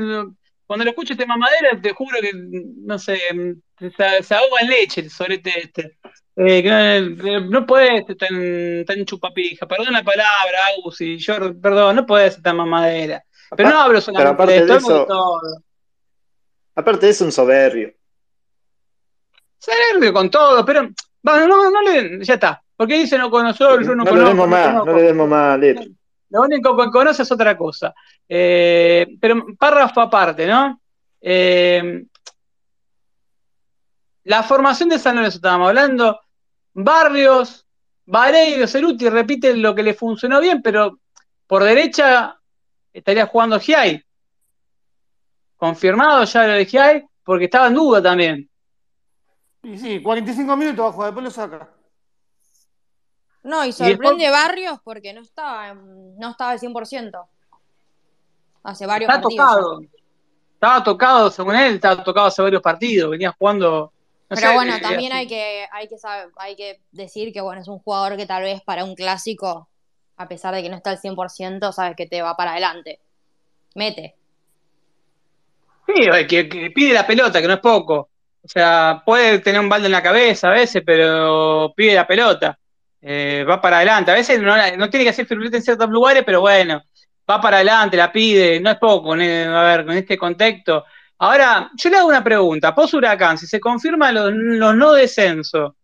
cuando lo escucho este mamadera, te juro que, no sé, se, se ahoga en leche el sorete este. Eh, que no, no puede ser tan, tan chupapija. Perdón la palabra, Agus y yo, perdón, no puede ser tan mamadera. Pero no hablo solamente esto, de eso- todo. Aparte eso, un soberbio. Soberbio con todo, pero bueno, no, no le, ya está. Porque dice no conoció, yo no, No le conozco, demos no más, no le demos más letra. Lo único que conoce es otra cosa. Eh, pero párrafo aparte, ¿no? Eh, la formación de San Lorenzo, estábamos hablando. Barrios, Vareiro, Ceruti repiten lo que le funcionó bien, pero por derecha estaría jugando Giai. Confirmado ya lo de Giai, porque estaba en duda también. Y sí, 45 minutos va a jugar, después lo saca. No, y sorprende Barrios porque no estaba, no estaba al 100%. Hace varios Está partidos. tocado. Estaba tocado, según él, estaba tocado hace varios partidos. Venía jugando. no Pero sé, bueno, eh, también hay que, hay que saber, hay que decir que bueno, es un jugador que tal vez para un clásico, a pesar de que no está al 100%, sabes que te va para adelante. Mete. O que, pide la pelota, que no es poco. O sea, puede tener un balde en la cabeza a veces, pero pide la pelota. Eh, va para adelante. A veces no, tiene que hacer firulete en ciertos lugares, pero bueno, va para adelante, la pide, no es poco. ne- A ver, con este contexto. Ahora, yo le hago una pregunta. Post Huracán, si se confirman los, no descensos,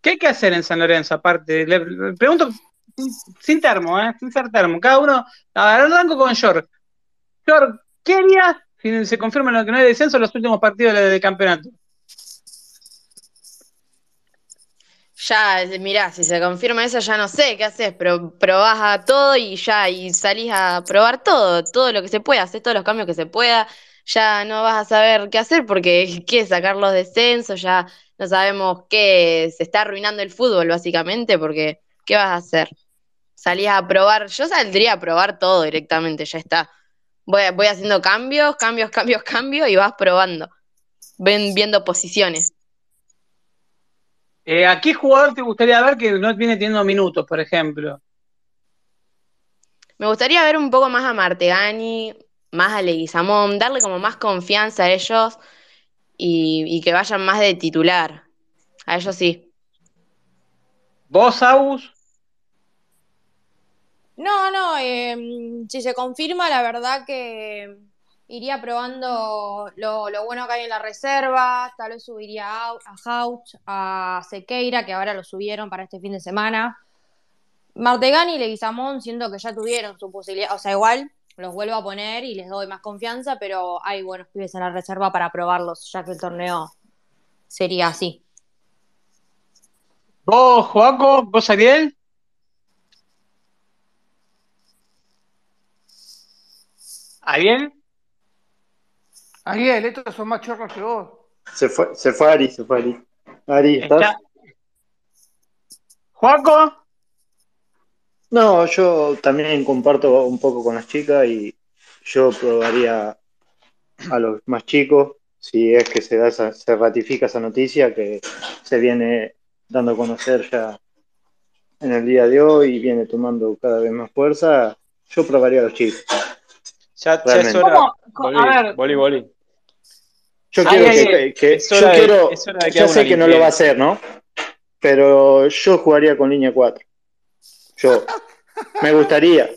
¿qué hay que hacer en San Lorenzo? Aparte, le, pregunto sin, termo, ¿eh? Sin ser termo. Cada uno, a ver, arranco con York. York, ¿qué harías se confirma lo que no hay descenso en los últimos partidos del, campeonato? Ya, mirá, si se confirma eso, ya no sé qué haces, pero probás a todo y ya, y salís a probar todo, todo lo que se pueda, haces todos los cambios que se pueda, ya no vas a saber qué hacer porque qué sacar los descensos, ya no sabemos qué, se está arruinando el fútbol básicamente, porque ¿qué vas a hacer? Salís a probar, yo saldría a probar todo directamente, ya está. Voy, voy haciendo cambios, cambios, cambios, cambios y vas probando, ven, viendo posiciones. Eh, ¿A qué jugador te gustaría ver que no viene teniendo minutos, por ejemplo? Me gustaría ver un poco más a Martegani, más a Leguizamón, darle como más confianza a ellos y, y que vayan más de titular. A ellos sí. ¿Vos, Agus? No, no, eh, si se confirma, la verdad que iría probando lo, bueno que hay en la reserva, tal vez subiría a, a a Sequeira, que ahora lo subieron para este fin de semana. Martegani y Leguizamón siento que ya tuvieron su posibilidad, o sea, igual los vuelvo a poner y les doy más confianza, pero hay buenos pibes en la reserva para probarlos, ya que el torneo sería así. ¿Vos, Joaco? ¿Vos, Ariel? ¿Ariel? Ariel, estos son más chorros que vos. Se fue, se fue Ari, se fue Ari. Ari, ¿estás? Está. ¿Joaco? No, yo también comparto un poco con las chicas y yo probaría a los más chicos, si es que se da esa- se ratifica esa noticia que se viene dando a conocer ya en el día de hoy y viene tomando cada vez más fuerza, yo probaría a los chicos. Ya, ya es Realmente. hora. A ver. volví, volví. Yo quiero ay, que, ay. que- Es yo de- quiero, es hora de que ya sé que no lo va a hacer, ¿no? Pero yo jugaría con línea 4. Yo. Me gustaría,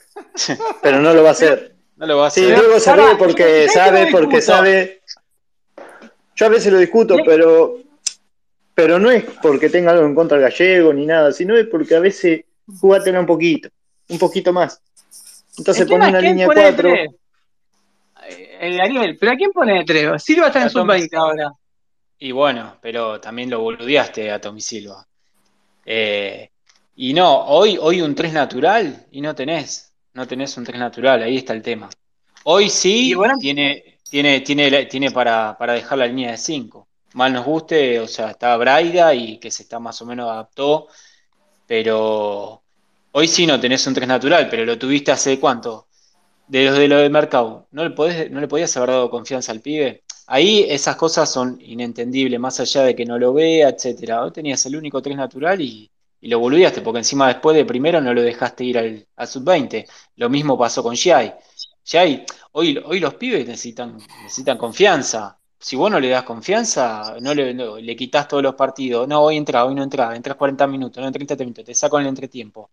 pero no lo va a hacer. No lo va a Sí, hacer. luego se ríe porque sabe, porque sabe. Yo a veces lo discuto, Sí. pero, pero no es porque tenga algo en contra del gallego ni nada, sino es porque a veces jugátela un poquito, un poquito más. Entonces pone una línea pone de 4. Eh, El Ariel, ¿pero a quién pone de tres? Silva está en Tommy. sub-20 ahora. Y bueno, pero también lo boludeaste a Tommy Silva. Eh, y no, hoy, hoy un 3 natural y no tenés. No tenés un 3 natural, ahí está el tema. Hoy sí bueno- tiene, tiene, tiene, tiene para, para dejar la línea de 5. Mal nos guste, o sea, está Braida y que se está más o menos adaptó, pero hoy sí no tenés un 3 natural, pero lo tuviste hace cuánto? De los de lo del mercado. ¿No le podés, no le podías haber dado confianza al pibe? Ahí esas cosas son inentendibles, más allá de que no lo vea, etcétera. Vos tenías el único 3 natural y, y lo boludeaste, porque encima después de primero no lo dejaste ir al, al sub-20. Lo mismo pasó con Giai. Giai, hoy, hoy los pibes necesitan, necesitan confianza. Si vos no le das confianza, no le, le quitas todos los partidos. No, hoy entra, hoy no entra, entras 40 minutos, no 30 minutos, te saco en el entretiempo.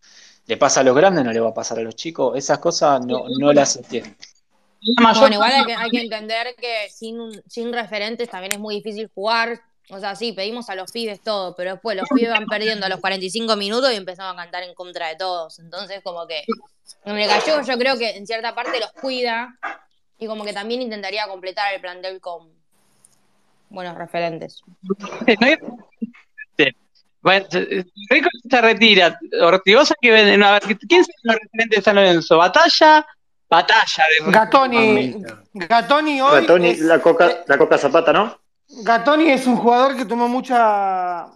Le pasa a los grandes, no le va a pasar a los chicos. Esas cosas no, no las entiendo. Mayor- Bueno, igual hay que, hay que entender que sin, sin referentes también es muy difícil jugar. O sea, sí, pedimos a los pibes todo, pero después los pibes van perdiendo a los 45 minutos y empezamos a cantar en contra de todos. Entonces, como que en el gallego yo creo que en cierta parte los cuida y como que también intentaría completar el plantel con buenos referentes. Bueno, se- Rico se retira. Ortigosa que vende. A ver, ¿quién son los referentes de San Lorenzo? ¿Batalla? Batalla. de- Gatoni, Gatoni hoy. Gatoni, es- la coca, la coca zapata, ¿no? Gatoni es un jugador que tomó mucha,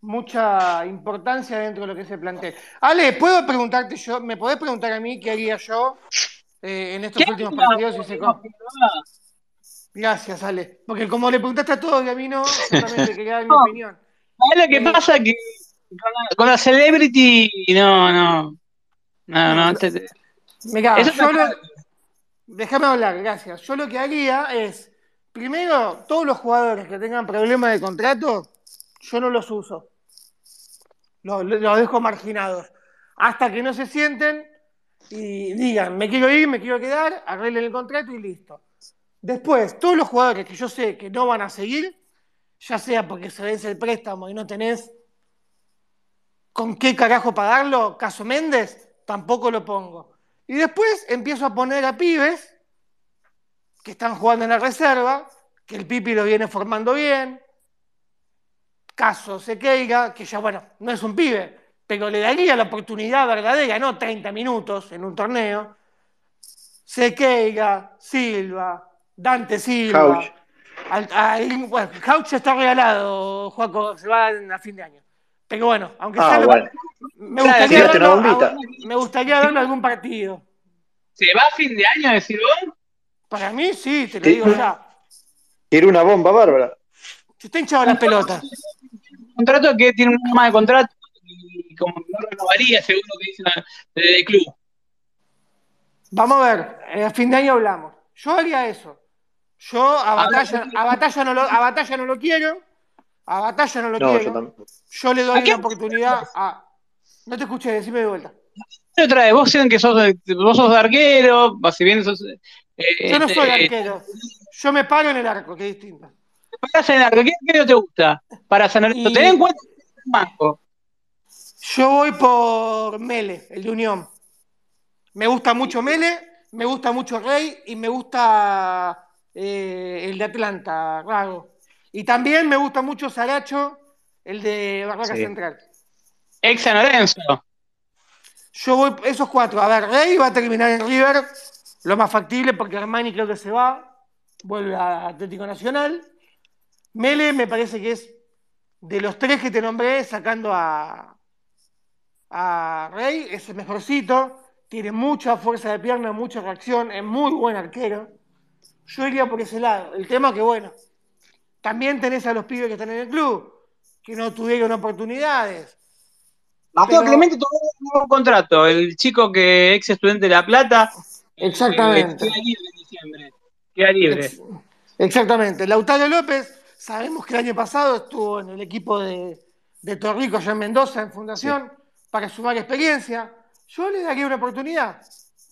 mucha importancia dentro de lo que se plantea. Ale, ¿puedo preguntarte yo? ¿Me podés preguntar a mí qué haría yo eh, en estos últimos partidos? si se Gracias, Ale. Porque como le preguntaste a todos y a mí no, yo también te quería dar mi opinión. ¿Sabes lo que Eh, pasa? Que con la, con la celebrity, no, no. No, no. te- te- lo- déjame hablar, gracias. Yo lo que haría es, primero, todos los jugadores que tengan problemas de contrato, yo no los uso. Los, los dejo marginados. Hasta que no se sienten y digan, me quiero ir, me quiero quedar, arreglen el contrato y listo. Después, todos los jugadores que yo sé que no van a seguir, ya sea porque se vence el préstamo y no tenés con qué carajo pagarlo, caso Méndez, tampoco lo pongo. Y después empiezo a poner a pibes que están jugando en la reserva, que el Pipi lo viene formando bien. Caso Sequeira, que ya, bueno, no es un pibe, pero le daría la oportunidad verdadera, no 30 minutos en un torneo. Sequeira, Silva, Dante Silva. Al- al- bueno, Couch ya está regalado, Juaco, se va a fin de año. Pero bueno, aunque Ah, sea lo- me, gustaría verlo, bombita. a- me gustaría verlo algún partido. ¿Se va a fin de año, decir vos? Para mí, sí, te lo digo ya. Quiere una bomba bárbara. Se está hinchado la pelota. Un contrato que tiene un más de contrato y como que no renovaría, según lo que dicen la- desde el club. Vamos a ver, eh, a fin de año hablamos. Yo haría eso. Yo a batalla, a batalla, no, lo, a batalla no lo quiero. A batalla no lo No, quiero. Yo le doy ¿A qué? una oportunidad a, No te escuché, decime de vuelta. otra vez, vos sienten que sos, vos sos de arquero, si bien sos. eh, Yo no soy eh, arquero. Yo me paro en el arco, que es distinto. parás en el arco, ¿qué arquero te gusta? Para San Lorenzo. Y- Ten en cuenta que es un manco. Yo voy por Mele, el de Unión. Me gusta mucho Mele, me gusta mucho Rey y me gusta eh, el de Atlanta, Rago. Y también me gusta mucho Saracho, el de Barraca Sí. Central. Ex San Lorenzo. Yo voy esos cuatro. A ver, Rey va a terminar en River, lo más factible porque Armani creo que se va, vuelve a Atlético Nacional. Mele me parece que es de los tres que te nombré, sacando a, a Rey, es el mejorcito, tiene mucha fuerza de pierna, mucha reacción, es muy buen arquero. Yo iría por ese lado. El tema que, bueno, también tenés a los pibes que están en el club, que no tuvieron oportunidades. Mateo Pero- Clemente tuvo un nuevo contrato, el chico que ex estudiante de La Plata. Exactamente. eh, queda libre en diciembre. Queda libre. Ex- Exactamente. Lautaro López, sabemos que el año pasado estuvo en el equipo de, de Torrico allá en Mendoza, en Fundación, para sumar experiencia. Yo le daría una oportunidad,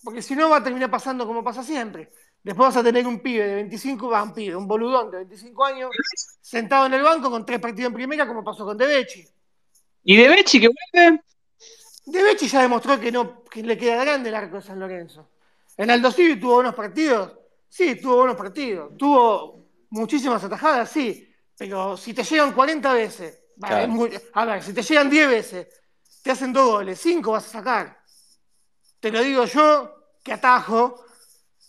porque si no va a terminar pasando como pasa siempre. Después vas a tener un pibe de 25, va, un pibe, un boludón de 25 años, sentado en el banco con tres partidos en primera, como pasó con De Becci. ¿Y de Becci que vuelve? De Becci ya demostró que, no, que le queda grande el arco de San Lorenzo. En Aldo Civi tuvo buenos partidos, sí, tuvo buenos partidos. Tuvo muchísimas atajadas, sí. Pero si te llegan 40 veces, Claro. muy- a ver, si te llegan 10 veces, te hacen dos goles, 5 vas a sacar. Te lo digo yo, que atajo,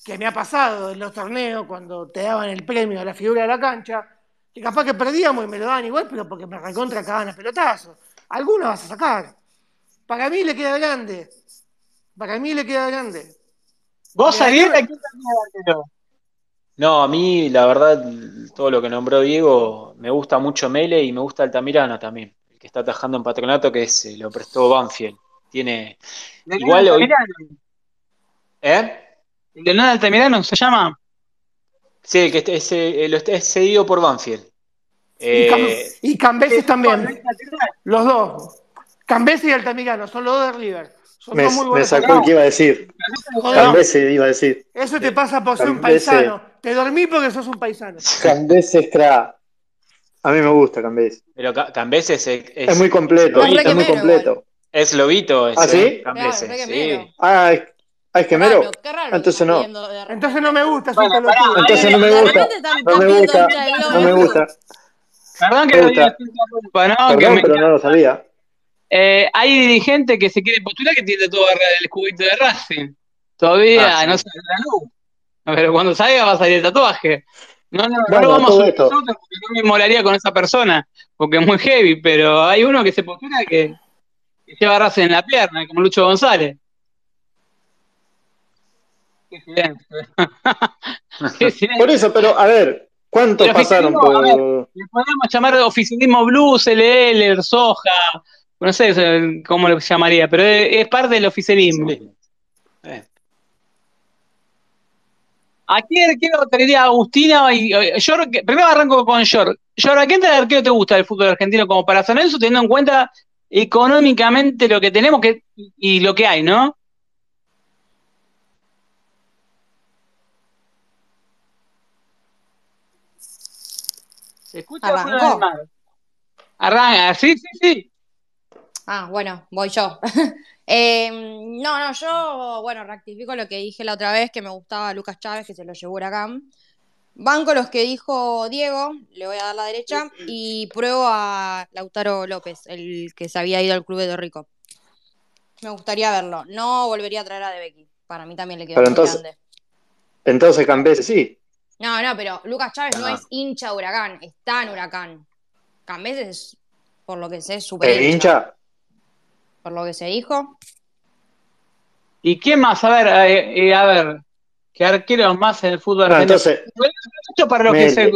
que me ha pasado en los torneos cuando te daban el premio a la figura de la cancha, que capaz que perdíamos y me lo daban igual, pero porque me recontra cagaban a pelotazos. Alguna vas a sacar. Para mí le queda grande. Para mí le queda grande. ¿Vos salís de aquí? No, a mí, la verdad, todo lo que nombró Diego, me gusta mucho Mele y me gusta Altamirano también, el que está atajando en Patronato, que es, lo prestó Banfield. Tiene. Igual hoy. Altamirano. ¿Eh? Leonardo Altamirano se llama. Sí, que es, eh, es cedido por Banfield. Y, Cam- Eh, y Cambeses también. Los dos. Cambeses y Altamirano, son los dos de River. Son Me, dos muy me buenos. sacó el que iba a decir. Joder, Cambese iba a decir. eso te pasa por ser un paisano. Te dormí porque sos un paisano. Cambese es cra. A mí me gusta Cambese. pero Ca- Cambese es, es, Es muy completo. Es Es muy completo. es lobito. ese, ¿Ah, sí? Cambese, Claro, sí. Ah, es, ah, qué que Entonces no. Entonces no me gusta, Bueno, pará, Entonces no me gusta. No me gusta. No me gusta. Perdón que gusta. ¿no? Que Perdón, me- pero no lo sabía. Eh, hay dirigentes que se quieren postular que tienen todo el cubito de Racing. Todavía Ah, sí. no sale la luz. Pero cuando salga va a salir el tatuaje. No, no, no Bueno, vamos a nosotros porque no me molaría con esa persona, porque es muy heavy, pero hay uno que se postula que, que lleva Racing en la pierna, como Lucho González. Qué silencio. Qué silencio. Por eso, pero a ver, ¿cuántos El pasaron por. Le podríamos llamar oficialismo blues, LL, Soja, no sé cómo lo llamaría, pero es, parte del oficialismo. Sí. Eh, ¿A quién arquero tendría Agustina? Y, eh, primero arranco con Yor. Yor, ¿a quién te arquero te gusta del fútbol argentino como para San Lorenzo, teniendo en cuenta económicamente lo que tenemos que, y lo que hay, ¿no? ¿Se escucha ¿Arrancó? fuera del mar? Arranca, sí, sí, sí. Ah, bueno, voy yo. Eh, no, no, yo, bueno, rectifico lo que dije la otra vez, que me gustaba Lucas Chávez, que se lo llevó Huracán. Banco los que dijo Diego, le voy a dar la derecha, y pruebo a Lautaro López, el que se había ido al club de Torrico. Me gustaría verlo. No volvería a traer a De Becky. Para mí también le quedó Pero muy entonces- grande. Entonces Cambese sí. No, no, pero Lucas Chávez no Ah. es hincha de Huracán, está en Huracán. Cambeses es, por lo que sé, súper ¿El hincha? Por lo que se dijo. ¿Y quién más? A ver, eh, eh, a ver, ¿qué arqueros más en el fútbol No, argentino? entonces, Esto para los que se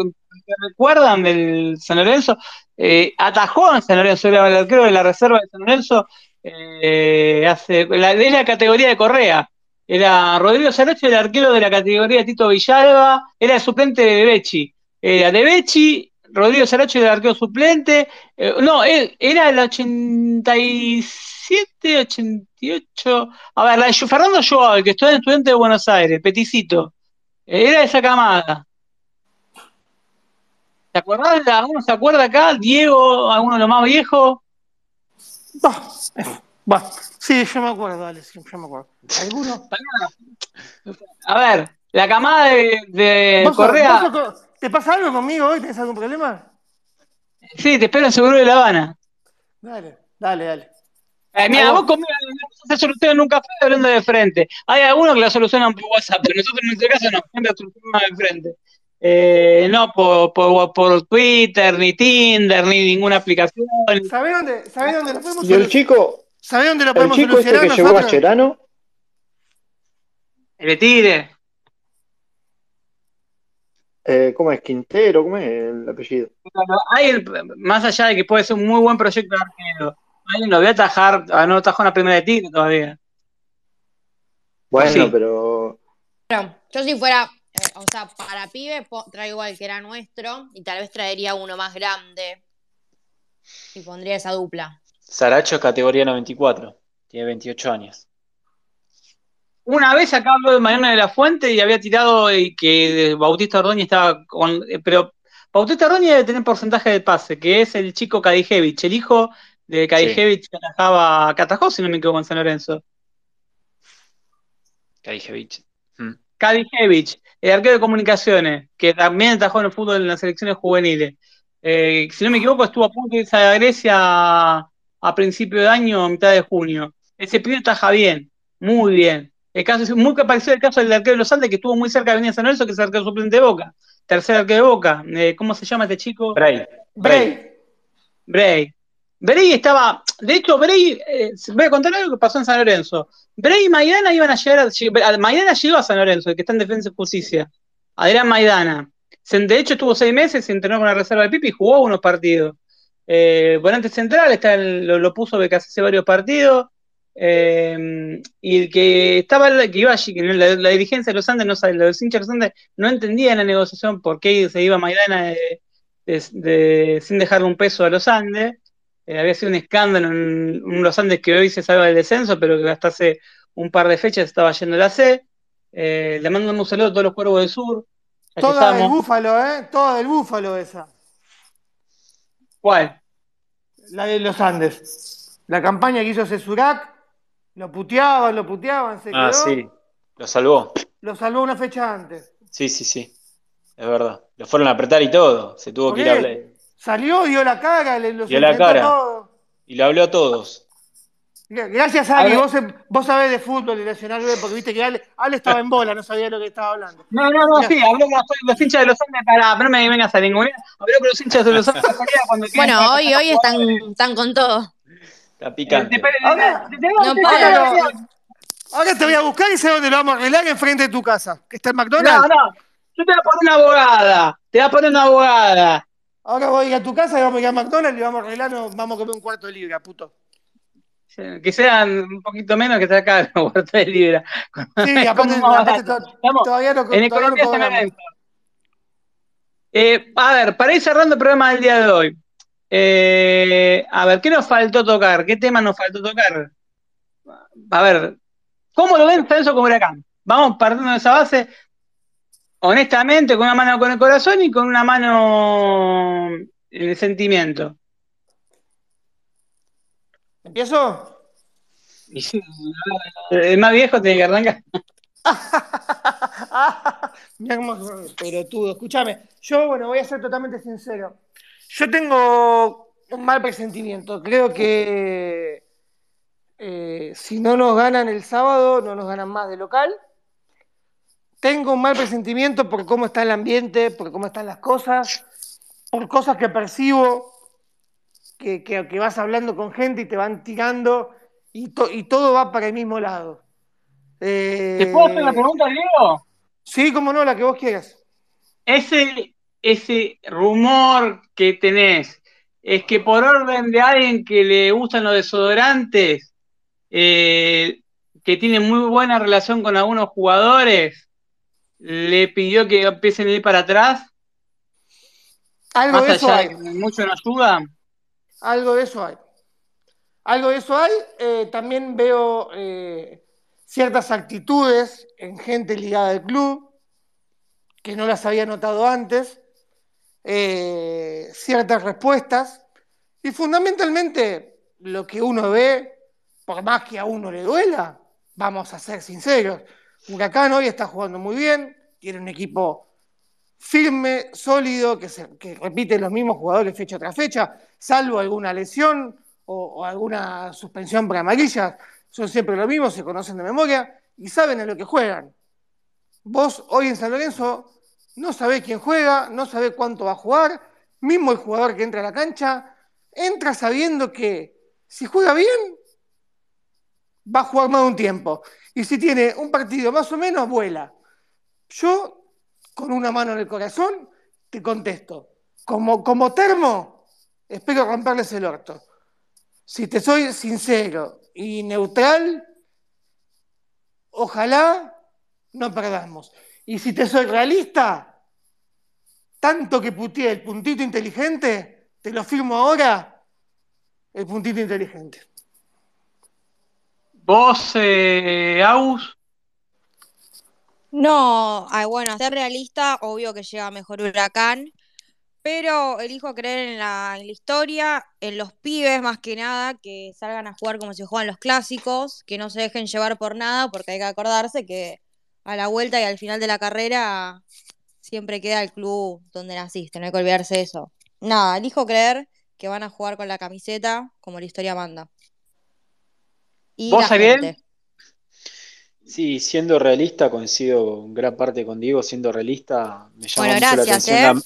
recuerdan del San Lorenzo, eh, atajó en San Lorenzo, era el arquero de la reserva de San Lorenzo, eh, hace, la, de la categoría de Correa. Era Rodrigo Saracho, el arquero de la categoría Tito Villalba, era el suplente de Becci. Era de Becci, Rodrigo Saracho era el arquero suplente. eh, no, era el 87, 88. A ver, la de Fernando Joao, el que estudia en estudiante de Buenos Aires, Peticito. Era esa camada. ¿Te acordás? ¿Alguno se acuerda acá? Diego, alguno de los más viejos. Bah, bah. Sí, yo me acuerdo, dale, sí, yo me acuerdo. ¿Alguno? A ver, la camada de, de ¿Vos sos- Correa. vos sos- ¿Te pasa algo conmigo hoy? ¿Tenés algún problema? Sí, te espero en Seguro de La Habana. Dale, dale, dale. Eh, mira, vos vos- conmigo no se soluciona un café hablando de frente. Hay algunos que la solucionan por WhatsApp, pero nosotros en nuestro caso no, siempre la solucionamos de frente. Eh, no por, por, por Twitter, ni Tinder, ni ninguna aplicación. ¿Sabés dónde, sabés dónde lo podemos Y el chico, ¿Sabés dónde lo el podemos chico este solucionar que llegó a nosotros? Cherano, El Tigre. eh, ¿cómo es? Quintero, ¿cómo es el apellido? Hay el- más allá de que puede ser un muy buen proyecto de arquero, alguien lo voy a atajar, ah, no atajó en la primera de Tigre todavía. Bueno, Sí. pero Bueno, yo si fuera, eh, o sea, para pibe traigo al que era nuestro y tal vez traería uno más grande y pondría esa dupla. Saracho es categoría 94, tiene 28 años. Una vez acá habló de Mariano de la Fuente y había tirado eh, que Bautista Ordóñez estaba con. eh, Pero Bautista Ordóñez debe tener porcentaje de pase, que es el chico Kadijevich, el hijo de Kadijevich que atajaba, que atajó, si no me equivoco, en San Lorenzo. Kadijevich. Mm. Kadijevich, el arquero de comunicaciones, que también atajó en el fútbol en las selecciones juveniles. Eh, si no me equivoco, estuvo a punto de irse a Grecia a, principio de año, a mitad de junio. Ese pibe taja bien, muy bien. El caso es muy parecido al caso del arquero de los Andes, que estuvo muy cerca de venir a San Lorenzo, que es el arquero suplente de Boca. Tercer arquero de Boca. Eh, ¿Cómo se llama este chico? Bray. Bray. Bray. Bray estaba. De hecho, Bray. eh, voy a contar algo que pasó en San Lorenzo. Bray y Maidana iban a llegar. A, Maidana llegó a San Lorenzo, el que está en Defensa y Justicia. Adrián Maidana. De hecho, estuvo seis meses, se entrenó con la reserva de Pipi y jugó unos partidos. Eh, volante central, está lo, lo puso Becasese hace varios partidos. Eh, y el que estaba, que iba allí, que la, la dirigencia de los Andes, no los hinchas de los Andes no entendían la negociación por qué se iba Maidana de- de- de- sin dejarle un peso a los Andes. Eh, había sido un escándalo en, en los Andes que hoy se salva del descenso, pero que hasta hace un par de fechas estaba yendo a la C. Eh, le mando un saludo a todos los cuervos del sur. que Toda del búfalo, ¿eh? Toda del búfalo esa. ¿Cuál? La de los Andes. La campaña que hizo Cesurac, lo puteaban, lo puteaban, se Ah, quedó. sí. Lo salvó. Lo salvó una fecha antes. Sí, sí, sí. Es verdad. Lo fueron a apretar y todo. Se tuvo ¿Por que ir a hablar. Salió, dio la cara, le, los Dio la cara. todo. Y le habló a todos. Gracias, A Ali, ver. vos, vos sabés de fútbol y Nacional B, porque viste que Ale, Ale estaba en bola, no sabía lo que estaba hablando. No, no, no, sí, habló con los, hinchas de los Andes para, no me vengas a ninguna. Habló con los hinchas de los Andes para cuando Bueno, hoy, hoy están, están con todo. Está Te- picante. te- Ahora- te- No para. Ahora, voy a buscar y sé dónde lo vamos a arreglar enfrente de tu casa, que está en No, McDonald's. no, yo te voy a poner una abogada, te voy a poner una abogada. Ahora voy a ir a tu casa y vamos a ir a McDonald's y vamos a arreglarnos, vamos a comer un cuarto de libra, puto. Que sean un poquito menos que acá la huerta de libra. Sí, aparte, aparte to- Estamos todavía no, en no economía. Lorenzo. Eh, a ver, para ir cerrando el programa del día de hoy. eh, a ver, ¿qué nos faltó tocar? ¿Qué tema nos faltó tocar? A ver, ¿cómo lo ven Lorenzo como Huracán? Vamos partiendo de esa base, honestamente, con una mano con el corazón y con una mano en el sentimiento. ¿Empiezo? El más viejo tiene que arrancar. Mirá cómo pelotudo. Escúchame, yo, bueno, voy a ser totalmente sincero. Yo tengo un mal presentimiento. Creo que eh, si no nos ganan el sábado, no nos ganan más de local. Tengo un mal presentimiento por cómo está el ambiente, por cómo están las cosas, por cosas que percibo, que, que- que vas hablando con gente y te van tirando y, to- y todo va para el mismo lado. ¿Te puedo hacer una Eh, pregunta, Diego? Sí, como no, la que vos quieras. Ese, ese rumor que tenés es que por orden de alguien que le gustan los desodorantes, eh, que tiene muy buena relación con algunos jugadores, le pidió que empiecen a ir para atrás, Algo más de eso allá hay. de que mucho no ayuda. Algo de eso hay. Algo de eso hay. Eh, también veo eh, ciertas actitudes en gente ligada al club que no las había notado antes, eh, ciertas respuestas y fundamentalmente lo que uno ve, por más que a uno le duela, vamos a ser sinceros, Huracán hoy está jugando muy bien, tiene un equipo firme, sólido, que, se, repite los mismos jugadores fecha tras fecha, salvo alguna lesión o, alguna suspensión por amarilla, son siempre los mismos, se conocen de memoria y saben a lo que juegan. Vos hoy en San Lorenzo no sabés quién juega, no sabés cuánto va a jugar, mismo el jugador que entra a la cancha, entra sabiendo que si juega bien, va a jugar más de un tiempo. Y si tiene un partido más o menos, vuela. Yo, con una mano en el corazón, te contesto. Como, como termo, espero romperles el orto. Si te soy sincero y neutral, ojalá no perdamos. Y si te soy realista, tanto que puteé el puntito inteligente, te lo firmo ahora, el puntito inteligente. ¿Vos, eh, Aus? No, ay, bueno, a ser realista, obvio que llega mejor Huracán, pero elijo creer en la, en la historia, en los pibes más que nada, que salgan a jugar como si juegan los clásicos, que no se dejen llevar por nada, porque hay que acordarse que a la vuelta y al final de la carrera siempre queda el club donde naciste, no hay que olvidarse de eso. Nada, elijo creer que van a jugar con la camiseta como la historia manda. Y ¿Vos, Ariel? Sí, siendo realista, coincido en gran parte con Diego, siendo realista, me llama Bueno, mucho la atención ¿eh?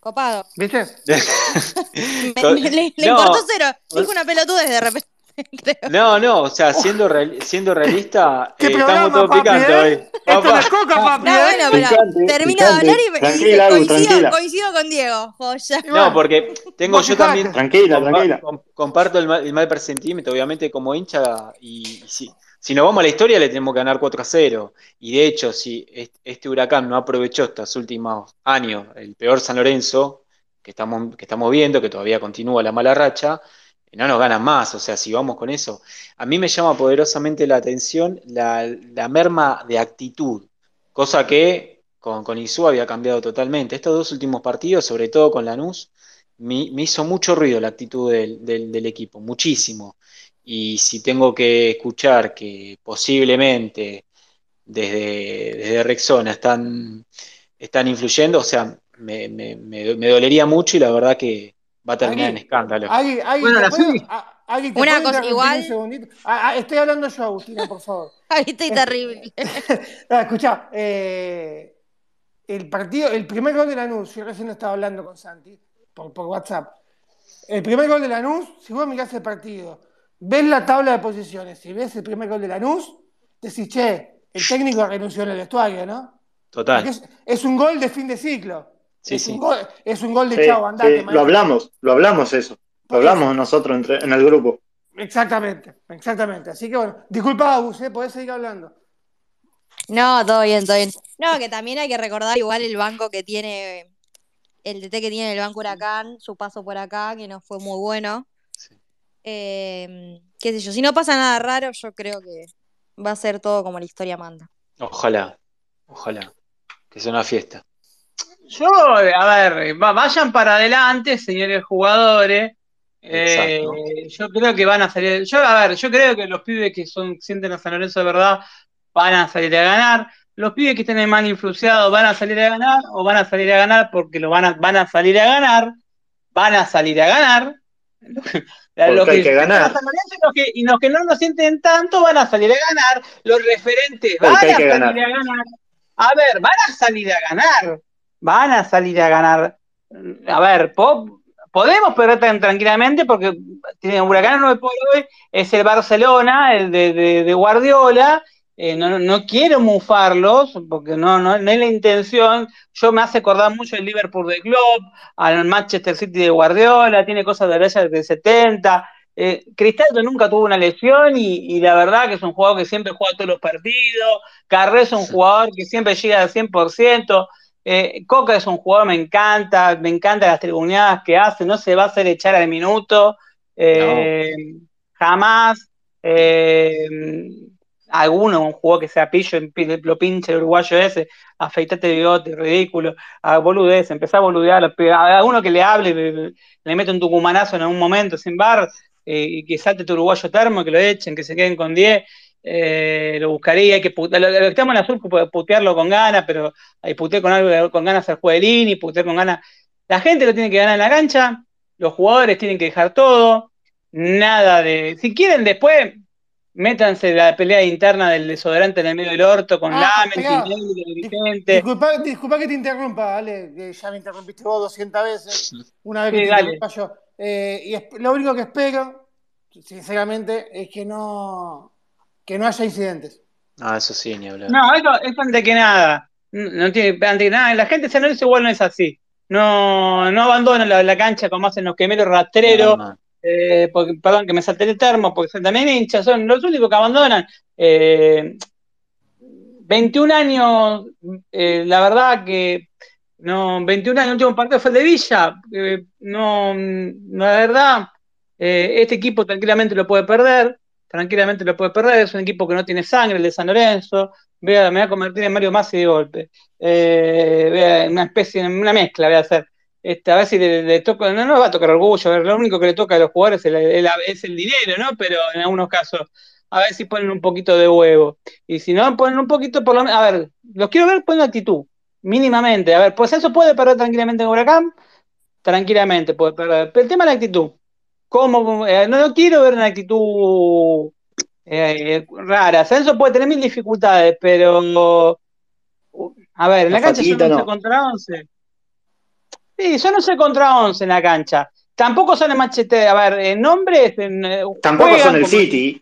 Copado. ¿Viste? Me- la- me- le, le No, importó cero. Dijo una pelotudez de repente. creo. No, no, o sea, siendo, real- siendo realista, ¿Qué eh, programa, estamos todos papi, picantes eh? hoy. Esto Papá. es coca, papi, No, ¿eh? bueno, pero Picante, termina de hablar y me y Tranquila, dice, Agus, coincido, tranquila. coincido con Diego. Joya. No, porque tengo yo también, Tranquila, compa- tranquila. com- comparto el mal, el mal presentímetro, obviamente como hincha, y, y si, si nos vamos a la historia le tenemos que ganar 4 a 0. Y de hecho, si est- este huracán no aprovechó estos últimos años, el peor San Lorenzo, que estamos, que estamos viendo, que todavía continúa la mala racha, no nos ganan más, o sea, si vamos con eso. A mí me llama poderosamente la atención la, merma de actitud, cosa que con, con había cambiado totalmente. Estos dos últimos partidos, sobre todo con Lanús, me, me hizo mucho ruido la actitud del- del equipo, muchísimo. Y si tengo que escuchar que posiblemente desde, desde Rexona están, están influyendo, o sea, me, me- me- me dolería mucho y la verdad que va a terminar en escándalo. Agui, Agui, Bueno, ¿te la puedo- Suri. a- Agui, ¿te Una cosa, igual- un segundito? Ah, ah, estoy hablando yo, Agustina, por favor. Ahorita terrible. Ah, escuchá, eh, el partido, el primer gol de Lanús, yo recién estaba hablando con Santi por, por WhatsApp. El primer gol de Lanús, si vos mirás el partido, ves la tabla de posiciones, si ves el primer gol de Lanús, decís, che, el técnico renunció en el vestuario, ¿no? Total. es, es un gol de fin de ciclo. Sí, es, sí. Un gol, es un gol de Sí, chavo, andate, lo hablamos, lo hablamos eso. Lo eso. hablamos nosotros entre, en el grupo. Exactamente, exactamente. Así que bueno, disculpa, Agus, ¿eh? podés seguir hablando. No, todo bien, todo bien. No, que también hay que recordar igual el banco que tiene, el DT que tiene el Banco Huracán, su paso por acá, que no fue muy bueno. Eh, qué sé yo, si no pasa nada raro, yo creo que va a ser todo como la historia manda. Ojalá, ojalá. Que sea una fiesta. Yo, a ver, va- vayan para adelante, señores jugadores. Eh, yo creo que van a salir. Yo, a ver, yo creo que los pibes que son, sienten a San Lorenzo de verdad van a salir a ganar. Los pibes que estén mal influenciados van a salir a ganar o van a salir a ganar porque lo van a, van a salir a ganar. Van a salir a ganar. Los hay que ganar. Los que, y los que no lo sienten tanto van a salir a ganar. Los referentes van Porque a salir ganar. a ganar. A ver, van a salir a ganar. Van a salir a ganar. A ver, po- podemos perder tan tranquilamente porque tiene Huracán hoy por hoy, es el Barcelona, el de, de- de Guardiola. Eh, no, no quiero mufarlos porque no, no, no es la intención. Yo me hace acordar mucho el Liverpool de Klopp, al Manchester City de Guardiola, tiene cosas de la época del 70. Eh, Cristaldo nunca tuvo una lesión y, y la verdad que es un jugador que siempre juega todos los partidos. Carré es un jugador que siempre llega al 100%. Eh, Coca es un jugador, me encanta, me encantan las tribuneadas que hace, no se va a hacer echar al minuto. Eh, jamás eh, alguno, un jugador que sea pillo, lo pinche el uruguayo ese, afeitate bigote, ridículo, a boludez, empezá a boludear, a uno que le hable, le, mete un tucumanazo en algún momento sin bar, eh, y que salte tu uruguayo termo, que lo echen, que se queden con 10, eh, lo buscaría, hay que putear, lo, que estamos en azul, putearlo con ganas, pero hay putear con algo, con ganas al Jueguelini, putear con ganas. La gente lo tiene que ganar en la cancha, los jugadores tienen que dejar todo, nada de. Si quieren después, métanse la pelea interna del desodorante en el medio del orto con Ah, Lamen, pegá. Tinelli, el dirigente. Disculpa, disculpa que te interrumpa, Ale, que ya me interrumpiste vos 200 veces. Una vez que Sí, te dale. interrumpa yo. Eh, y es- lo único que espero, sinceramente, es que no, que no haya incidentes. Ah, eso sí, ni hablar. No, eso es antes que nada. No no tiene antes que nada. La gente de San Lorenzo igual no es así. No, no abandonan la, la cancha como hacen los quemeros rastreros. No, no. Eh, porque, perdón, que me salté el termo, porque son también hinchas, son los únicos que abandonan. Eh, 21 años, eh, la verdad que no, 21 años, el último partido fue el de Villa. no, la verdad, eh, este equipo tranquilamente lo puede perder, tranquilamente lo puede perder, es un equipo que no tiene sangre, el de San Lorenzo. Vea, me voy a convertir en Mario Massi de golpe. Eh, una especie, una mezcla voy a hacer. Este, a ver si le, le toca, no nos va a tocar orgullo, lo único que le toca a los jugadores es el, el- es el dinero, ¿no? Pero en algunos casos, a ver si ponen un poquito de huevo. Y si no, ponen un poquito, por lo menos, a ver, los quiero ver ponen actitud, mínimamente. A ver, pues eso puede perder tranquilamente en Huracán, tranquilamente puede perder. Pero el tema de la actitud, ¿cómo? Eh, no, no quiero ver una actitud eh, rara. Censo puede tener mil dificultades, pero a ver, en la La cancha son fatiguita 11 no. contra 11. Sí, son 11 contra 11 en la cancha. Tampoco son el Manchester, a ver, en nombres. En, eh, Tampoco son el como- City.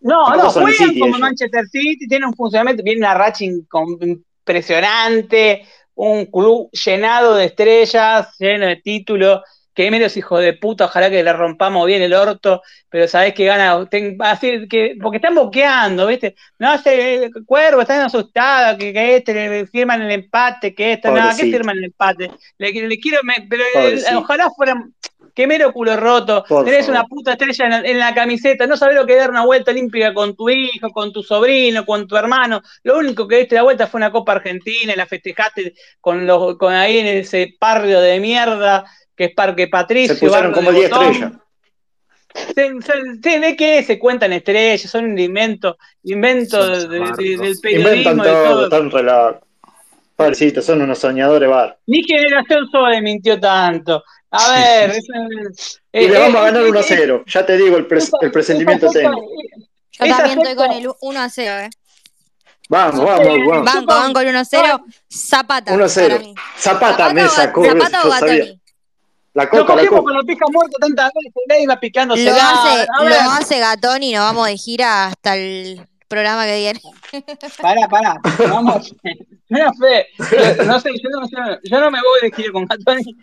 No, Tampoco no, juegan City como ellos. Manchester City, tienen un funcionamiento, viene una racha impresionante, un club llenado de estrellas, lleno de títulos. Que medios hijo de puta, ojalá que le rompamos bien el orto, pero sabés que gana, ten- así que, porque están boqueando, ¿viste? No sé, Cuervo, están asustados, que, que este le firman el empate, que esto, no, ¿qué Pobrecito. firman el empate? Le, le quiero, me- pero Pobrecito. ojalá fueran, que mero culo roto, Por tenés favor. una puta estrella en la, en la camiseta, no sabés lo que es dar una vuelta olímpica con tu hijo, con tu sobrino, con tu hermano, lo único que diste la vuelta fue una Copa Argentina y la festejaste con los, con ahí en ese barrio de mierda que es Parque Patricio. Se pusieron como de 10 Botón. estrellas. Se, se- se que se cuentan estrellas, son un invento, invento Son de- de- de- del Inventan periodismo, de todo, todo. están relax. Pobrecitos, son unos soñadores bar. Ni generación Sole mintió tanto. A ver, es, Y le vamos a ganar eh, 1 a eh, 0. Ya te digo, el, esa- el presentimiento foto- Yo también estoy con el 1 a 0, eh. Vamos, vamos, vamos. Banco, banco el 1 a 0. Zapata. 1 a 0. para mí. Zapata me sacó. Zapata o. Gatoni. La Lo la cogimos coca. con la pija muerta tantas veces, le iba picándose Lo hace, lo hace Gatoni y nos vamos de gira hasta el programa que viene. pará, pará. Vamos. Fe, yo, no sé, yo no, yo, no me voy de gira con Gatoni.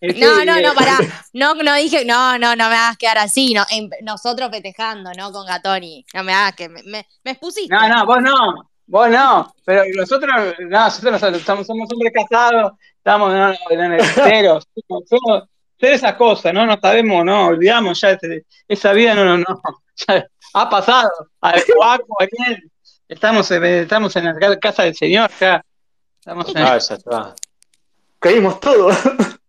Este, No, no, no, pará. No, no dije, no, no, no me hagas quedar así. No, en- nosotros festejando, no con Gatoni. No me hagas que me, me, me expusiste. No, no, vos no. Vos no. Pero nosotros, no, nosotros no somos, somos hombres casados, estamos no, en el cero. Somos, somos- ser esas cosas, ¿no? No sabemos, no, olvidamos ya ese- esa vida, no, no, no. Ya ha pasado. A Juaco, Ariel. Estamos, en- estamos en la casa del Señor, ya. Estamos en- Ah, ya está. Caímos todos.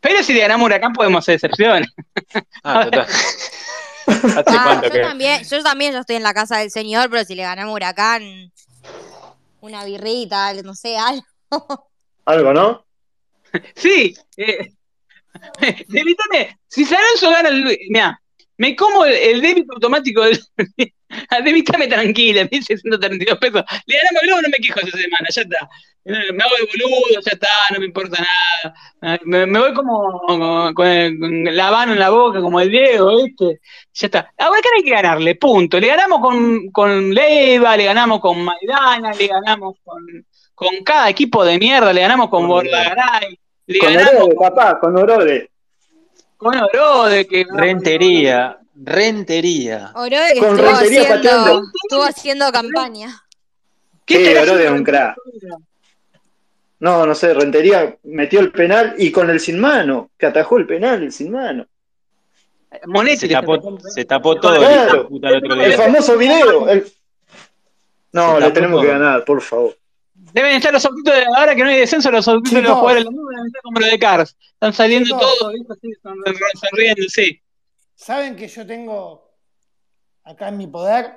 Pero si le ganamos Huracán podemos hacer excepciones. Ah, total. ¿Hace Ah, yo que? también, yo también yo estoy en la casa del señor, pero si le ganamos Huracán, una birrita, no sé, algo. Algo, ¿no? Sí. Eh, Si San Lorenzo gana el. Mira, me como el, el débito automático del. Debítame tranquila, 1.632 pesos. Le ganamos el Globo, no me quejo esa semana, ya está. Me hago de boludo, ya está, no me importa nada. Me, me voy como con, con el- con la mano en la boca, como el Diego, ¿viste? Ya está. Ahora que hay que ganarle, punto. Le ganamos con, con Leiva, le ganamos con Maidana, le ganamos con, con cada equipo de mierda, le ganamos Con Bordagaray, le Con Orode, papá, con Orode. con Orode, que Rentería, rentería. Orode que Con estuvo Rentería haciendo, pateando. estuvo haciendo campaña. ¿Qué Sí, Orode es un crack. No, no sé, Rentería metió el penal y con el sin mano, que atajó el penal, el sin mano. Monetti Se tapó, se tapó todo el Claro. puta el otro El día. famoso video. el- No, le tenemos que ganar, por favor. Deben estar los subtítulos, de- ahora que no hay descenso, los subtítulos de los jugadores de la nube deben estar como los de Cars. Están saliendo Chicos. todos, sonri- sonriendo, sí. ¿Saben que yo tengo acá en mi poder?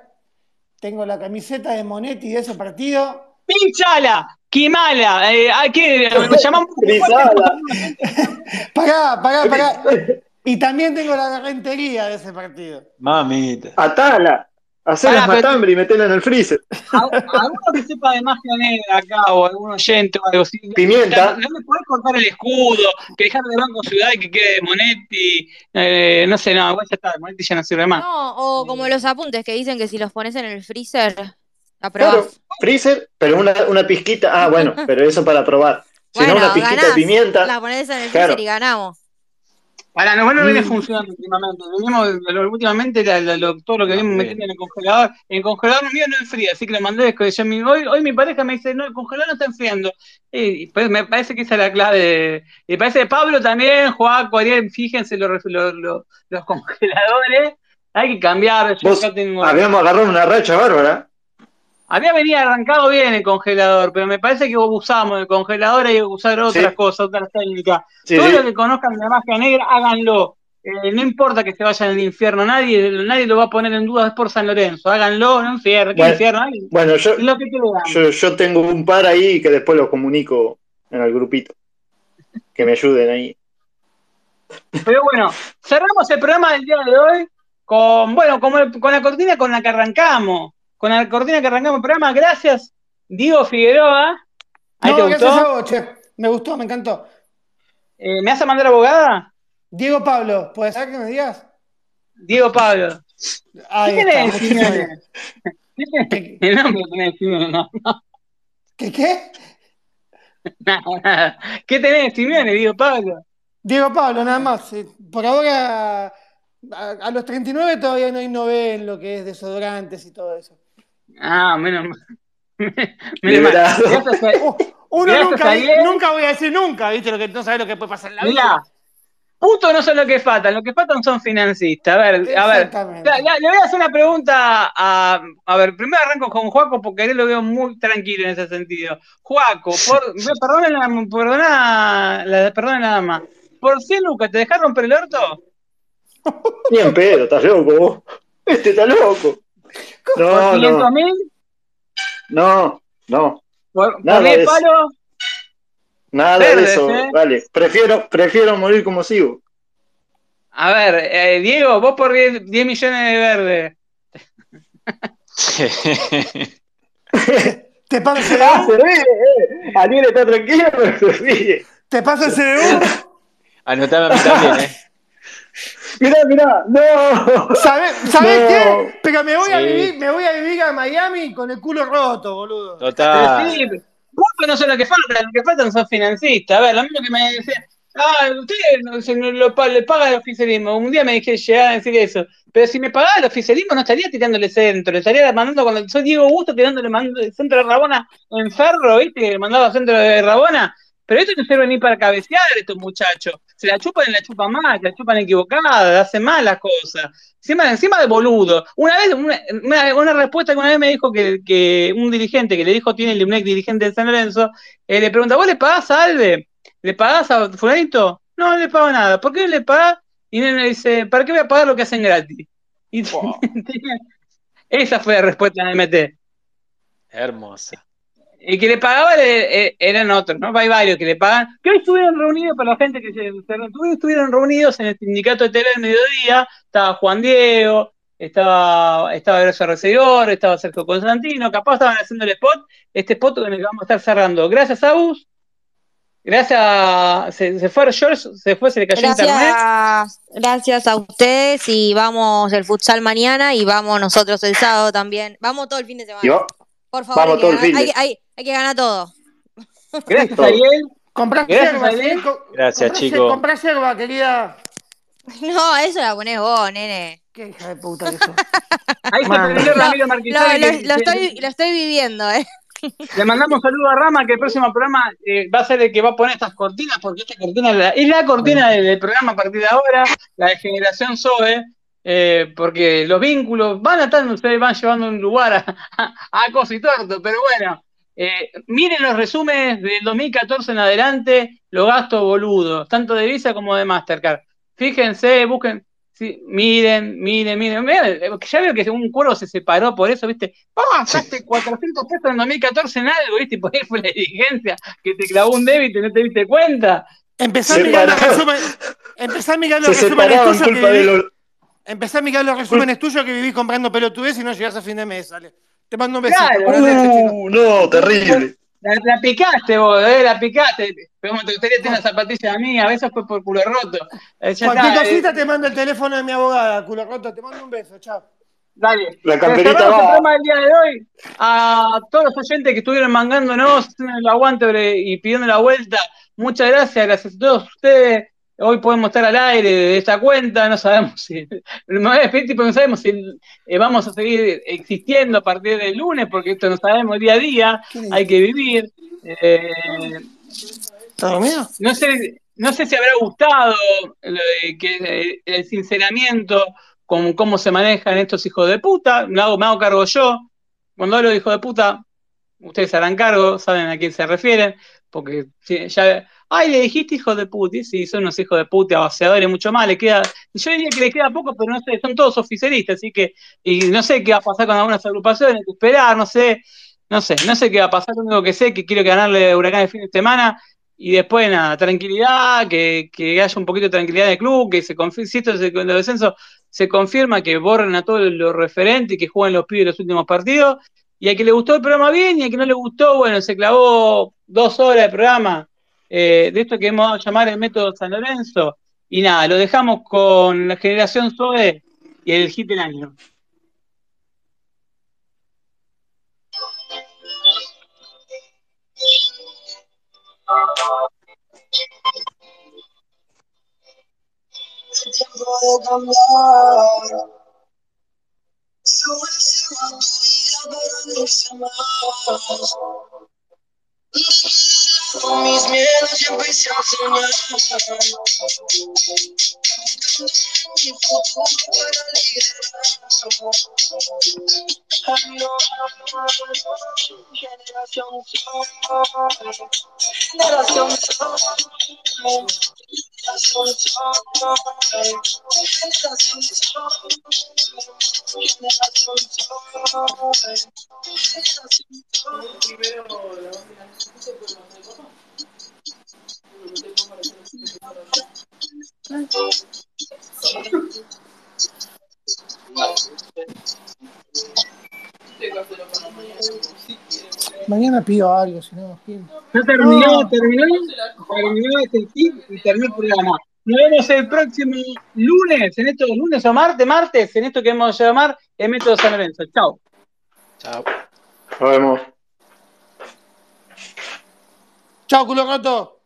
Tengo la camiseta de Monetti de ese partido. ¡Pinchala! ¡Quimala! Eh, hay que, me llamamos. Pará, pará, pará. Y también tengo la rentería de ese partido. Mamita. Atala. Pará, pero- matambre y metela en el freezer. Alguno que sepa de magia negra acá o algún oyente o algo así. Pimienta. No, no le podés cortar el escudo, que dejar de Banco Ciudad y que quede de Monetti. eh, no sé, no, igual ya está, Monetti ya no sirve más. No, o como los apuntes que dicen que si los pones en el freezer, aprobás. Claro, freezer, pero una, una pizquita. Ah, bueno, pero eso para probar. Si no, Bueno, una pizquita ganás. de pimienta. La pones en el Claro. freezer y ganamos. Para no, no viene funcionando últimamente. Venimos, lo- últimamente la- la- lo- todo lo que venimos metiendo en el congelador. El congelador mío no enfría, así que lo mandé. después. Yo mi- hoy, hoy mi pareja me dice: No, el congelador no está enfriando. Y, pues me parece que esa es la clave. de- y parece que Pablo también, Joaco, Ariel, fíjense los, los, los- los congeladores. Hay que cambiar. Yo Vos acá tengo- habíamos agarrado una racha bárbara. Había venido arrancado bien el congelador, pero me parece que usamos el congelador hay que usar otras Sí. cosas, otras técnicas. Sí, Todos sí. los que conozcan la magia negra, háganlo. Eh, no importa que se vayan al infierno, nadie, nadie lo va a poner en duda, es por San Lorenzo. Háganlo, no infierno, ¿qué Bueno. infierno? Bueno, yo, lo que yo, yo tengo un par ahí que después los comunico en el grupito. Que me ayuden ahí. Pero bueno, cerramos el programa del día de hoy con, bueno, el- con la cortina con la que arrancamos. Con la cortina que arrancamos el programa. Gracias, Diego Figueroa. ¿Ahí No, te gracias gustó? a vos, che. Me gustó, me encantó. Eh, ¿Me vas a mandar abogada? Diego Pablo, ¿puedes ser que me digas? Diego Pablo. Ahí ¿Qué tenés, gracias. ¿Qué? El nombre tenés, Simeone, no, no, ¿Qué qué? ¿Qué tenés, Simeone? Diego Pablo. Diego Pablo, nada más. Por ahora, a, a los 39 todavía no innové en lo que es desodorantes y todo eso. Ah, menos mal. Menos mal. Liberado. Gracias a- Uh, uno Gracias nunca, a nunca voy a decir nunca, ¿viste? Lo que no sabes lo que puede pasar en la vida. Mirá, putos no son lo que faltan, lo que faltan son financistas. A ver, a ver. Le voy a hacer una pregunta a. A ver, primero arranco con Juaco porque a él lo veo muy tranquilo en ese sentido. Juaco, por, perdona, perdona, la, perdona la dama. ¿Por 100 lucas te dejaron romper el orto? Ni en pedo, estás loco vos. Este está loco. ¿Por No, 500 no, mil? no, no. ¿Por, Nada 10 de eso. palos? Nada Verdes, de eso. ¿eh? Vale, prefiero, prefiero morir como sigo. A ver, eh, Diego, vos por 10, 10 millones de verdes. ¿Te pasa el Ah, CDU? se ríe, eh. Ariel está tranquilo, pero se ríe. ¿Te pasa el CDU? Anotame a mí también, ¿eh? Mirá, mirá, no. ¿Sabés, sabés No. qué? Pero me voy, a vivir, me voy a vivir a Miami con el culo roto, boludo. Pero Total. sí, no son lo que faltan, lo que faltan son financistas. A ver, lo mismo que me decía, ah, ustedes no, lo, le paga el oficialismo. Un día me dije, llegar a decir eso. Pero si me pagaba el oficialismo, no estaría tirándole centro, le estaría mandando cuando soy Diego Gusto tirándole mando- centro de Rabona en ferro, ¿viste? Que le mandaba centro de Rabona. Pero esto no sirve ni para cabecear estos muchachos. Se la chupan y la chupan mal, la chupan equivocada, hacen mal las cosas. Encima, encima de boludo. Una vez, una, una- una respuesta que una vez me dijo que, que un dirigente que le dijo, tiene el IMNEC dirigente de San Lorenzo, eh, le pregunta, ¿vos le pagás a Albe? ¿Le pagás a fulanito? No, no le pago nada. ¿Por qué le pagás? Y él le dice, ¿para qué voy a pagar lo que hacen gratis? Y esa fue la respuesta de MT. Hermosa. El que le pagaba le- eh, eran otros, ¿no? Hay varios que le pagan. Que hoy estuvieron reunidos, para la gente que se, hoy estuvieron reunidos en el sindicato de TV del mediodía. Estaba Juan Diego, estaba, estaba Gracia Recedor, estaba Sergio Constantino. Capaz estaban haciendo el spot. Este spot con el que vamos a estar cerrando. Gracias a Bus. Gracias. Se, se fue George, se fue, se le cayó internet. Gracias, gracias a ustedes y vamos el futsal mañana y vamos nosotros el sábado también. Vamos todo el fin de semana. Y va- Por favor, vamos todo el fin de- hay, hay- hay que ganar todo. Gracias Todo. a él. Comprá Gracias, yerba, Ariel. ¿sí? Co- Gracias, comprá- chico. Comprá yerba, querida. No, eso la ponés vos, nene. Qué hija de puta que sos. Ahí se prendió Lo, Ramiro lo- lo- lo estoy, lo estoy viviendo, ¿eh? Le mandamos saludo a Rama, que el próximo programa eh, va a ser el que va a poner estas cortinas, porque esta cortina es la, es la cortina del, del programa a partir de ahora, la de Generación Zoe, eh, porque los vínculos van a estar, ustedes van llevando un lugar a, a, a torto, pero bueno, eh, miren los resúmenes del 2014 en adelante, los gastos boludos, tanto de Visa como de Mastercard. Fíjense, busquen, sí, miren, miren, miren, miren, ya veo que un cuervo se separó por eso, ¿viste? Ah, gastaste 400 pesos en 2014 en algo, ¿viste? Y por ahí fue la diligencia que te clavó un débito y no te diste cuenta. Empezá a mirar los resúmenes. Empezá a mirar los Se resúmenes tuyos. Empezá a mirar los resúmenes tuyos que vivís comprando pelotudez y no llegás a fin de mes, dale. Te mando un besito. Claro. Uh, no, terrible. La, la picaste vos, eh, la picaste. Pero como te gustaría tener una zapatilla a mí, a veces fue por culo roto. Eh, ya Cualquier está, eh, te mando el teléfono de mi abogada, culo roto. Te mando un beso, chao. Dale. La camperita Cerramos el va. programa del día de hoy. A todos los oyentes que estuvieron mangándonos, haciendo el aguante y pidiendo la vuelta, muchas gracias, gracias a todos ustedes. Hoy podemos estar al aire de esta cuenta, no sabemos si. Me voy a despedir, tipo, no sabemos si eh, vamos a seguir existiendo a partir del lunes, porque esto no sabemos día a día, hay que vivir. Eh, ¿Estás dormido? no sé, no sé si habrá gustado que, eh, el sinceramiento con cómo se manejan estos hijos de puta. Me hago, me hago cargo yo. Cuando hablo de hijos de puta, ustedes se harán cargo, saben a quién se refieren, porque ya. Ay, le dijiste hijo de puta, y sí, son unos hijos de puta, vaciadores, mucho más, le queda, yo diría que le queda poco, pero no sé, son todos oficialistas, así que, y no sé qué va a pasar con algunas agrupaciones, esperar, no sé, no sé, no sé qué va a pasar, lo único que sé es que quiero ganarle Huracán el fin de semana, y después nada, tranquilidad, que, que haya un poquito de tranquilidad en el club, que se si esto se, lo descenso se confirma que borren a todos los referentes y que jueguen los pibes los últimos partidos, y a que le gustó el programa bien, y a que no le gustó, bueno, se clavó dos horas de programa eh, de esto que hemos dado a llamar el método San Lorenzo, y nada, lo dejamos con la generación Zoe y el hit del año. Con mis miedos ya empecé a soñar. Mi futuro para liderar. No. Generación Sol. Generación. Generación. Generación. Generación. Generación. Mañana pido algo, si no. ¿quién? Ya terminó, No. terminó, terminó este hit y terminó el programa. Nos vemos el próximo lunes, en esto, lunes o martes, martes, en esto que vamos a llamar el método San Lorenzo. Chao. Chao. Nos vemos. Chao, culo roto.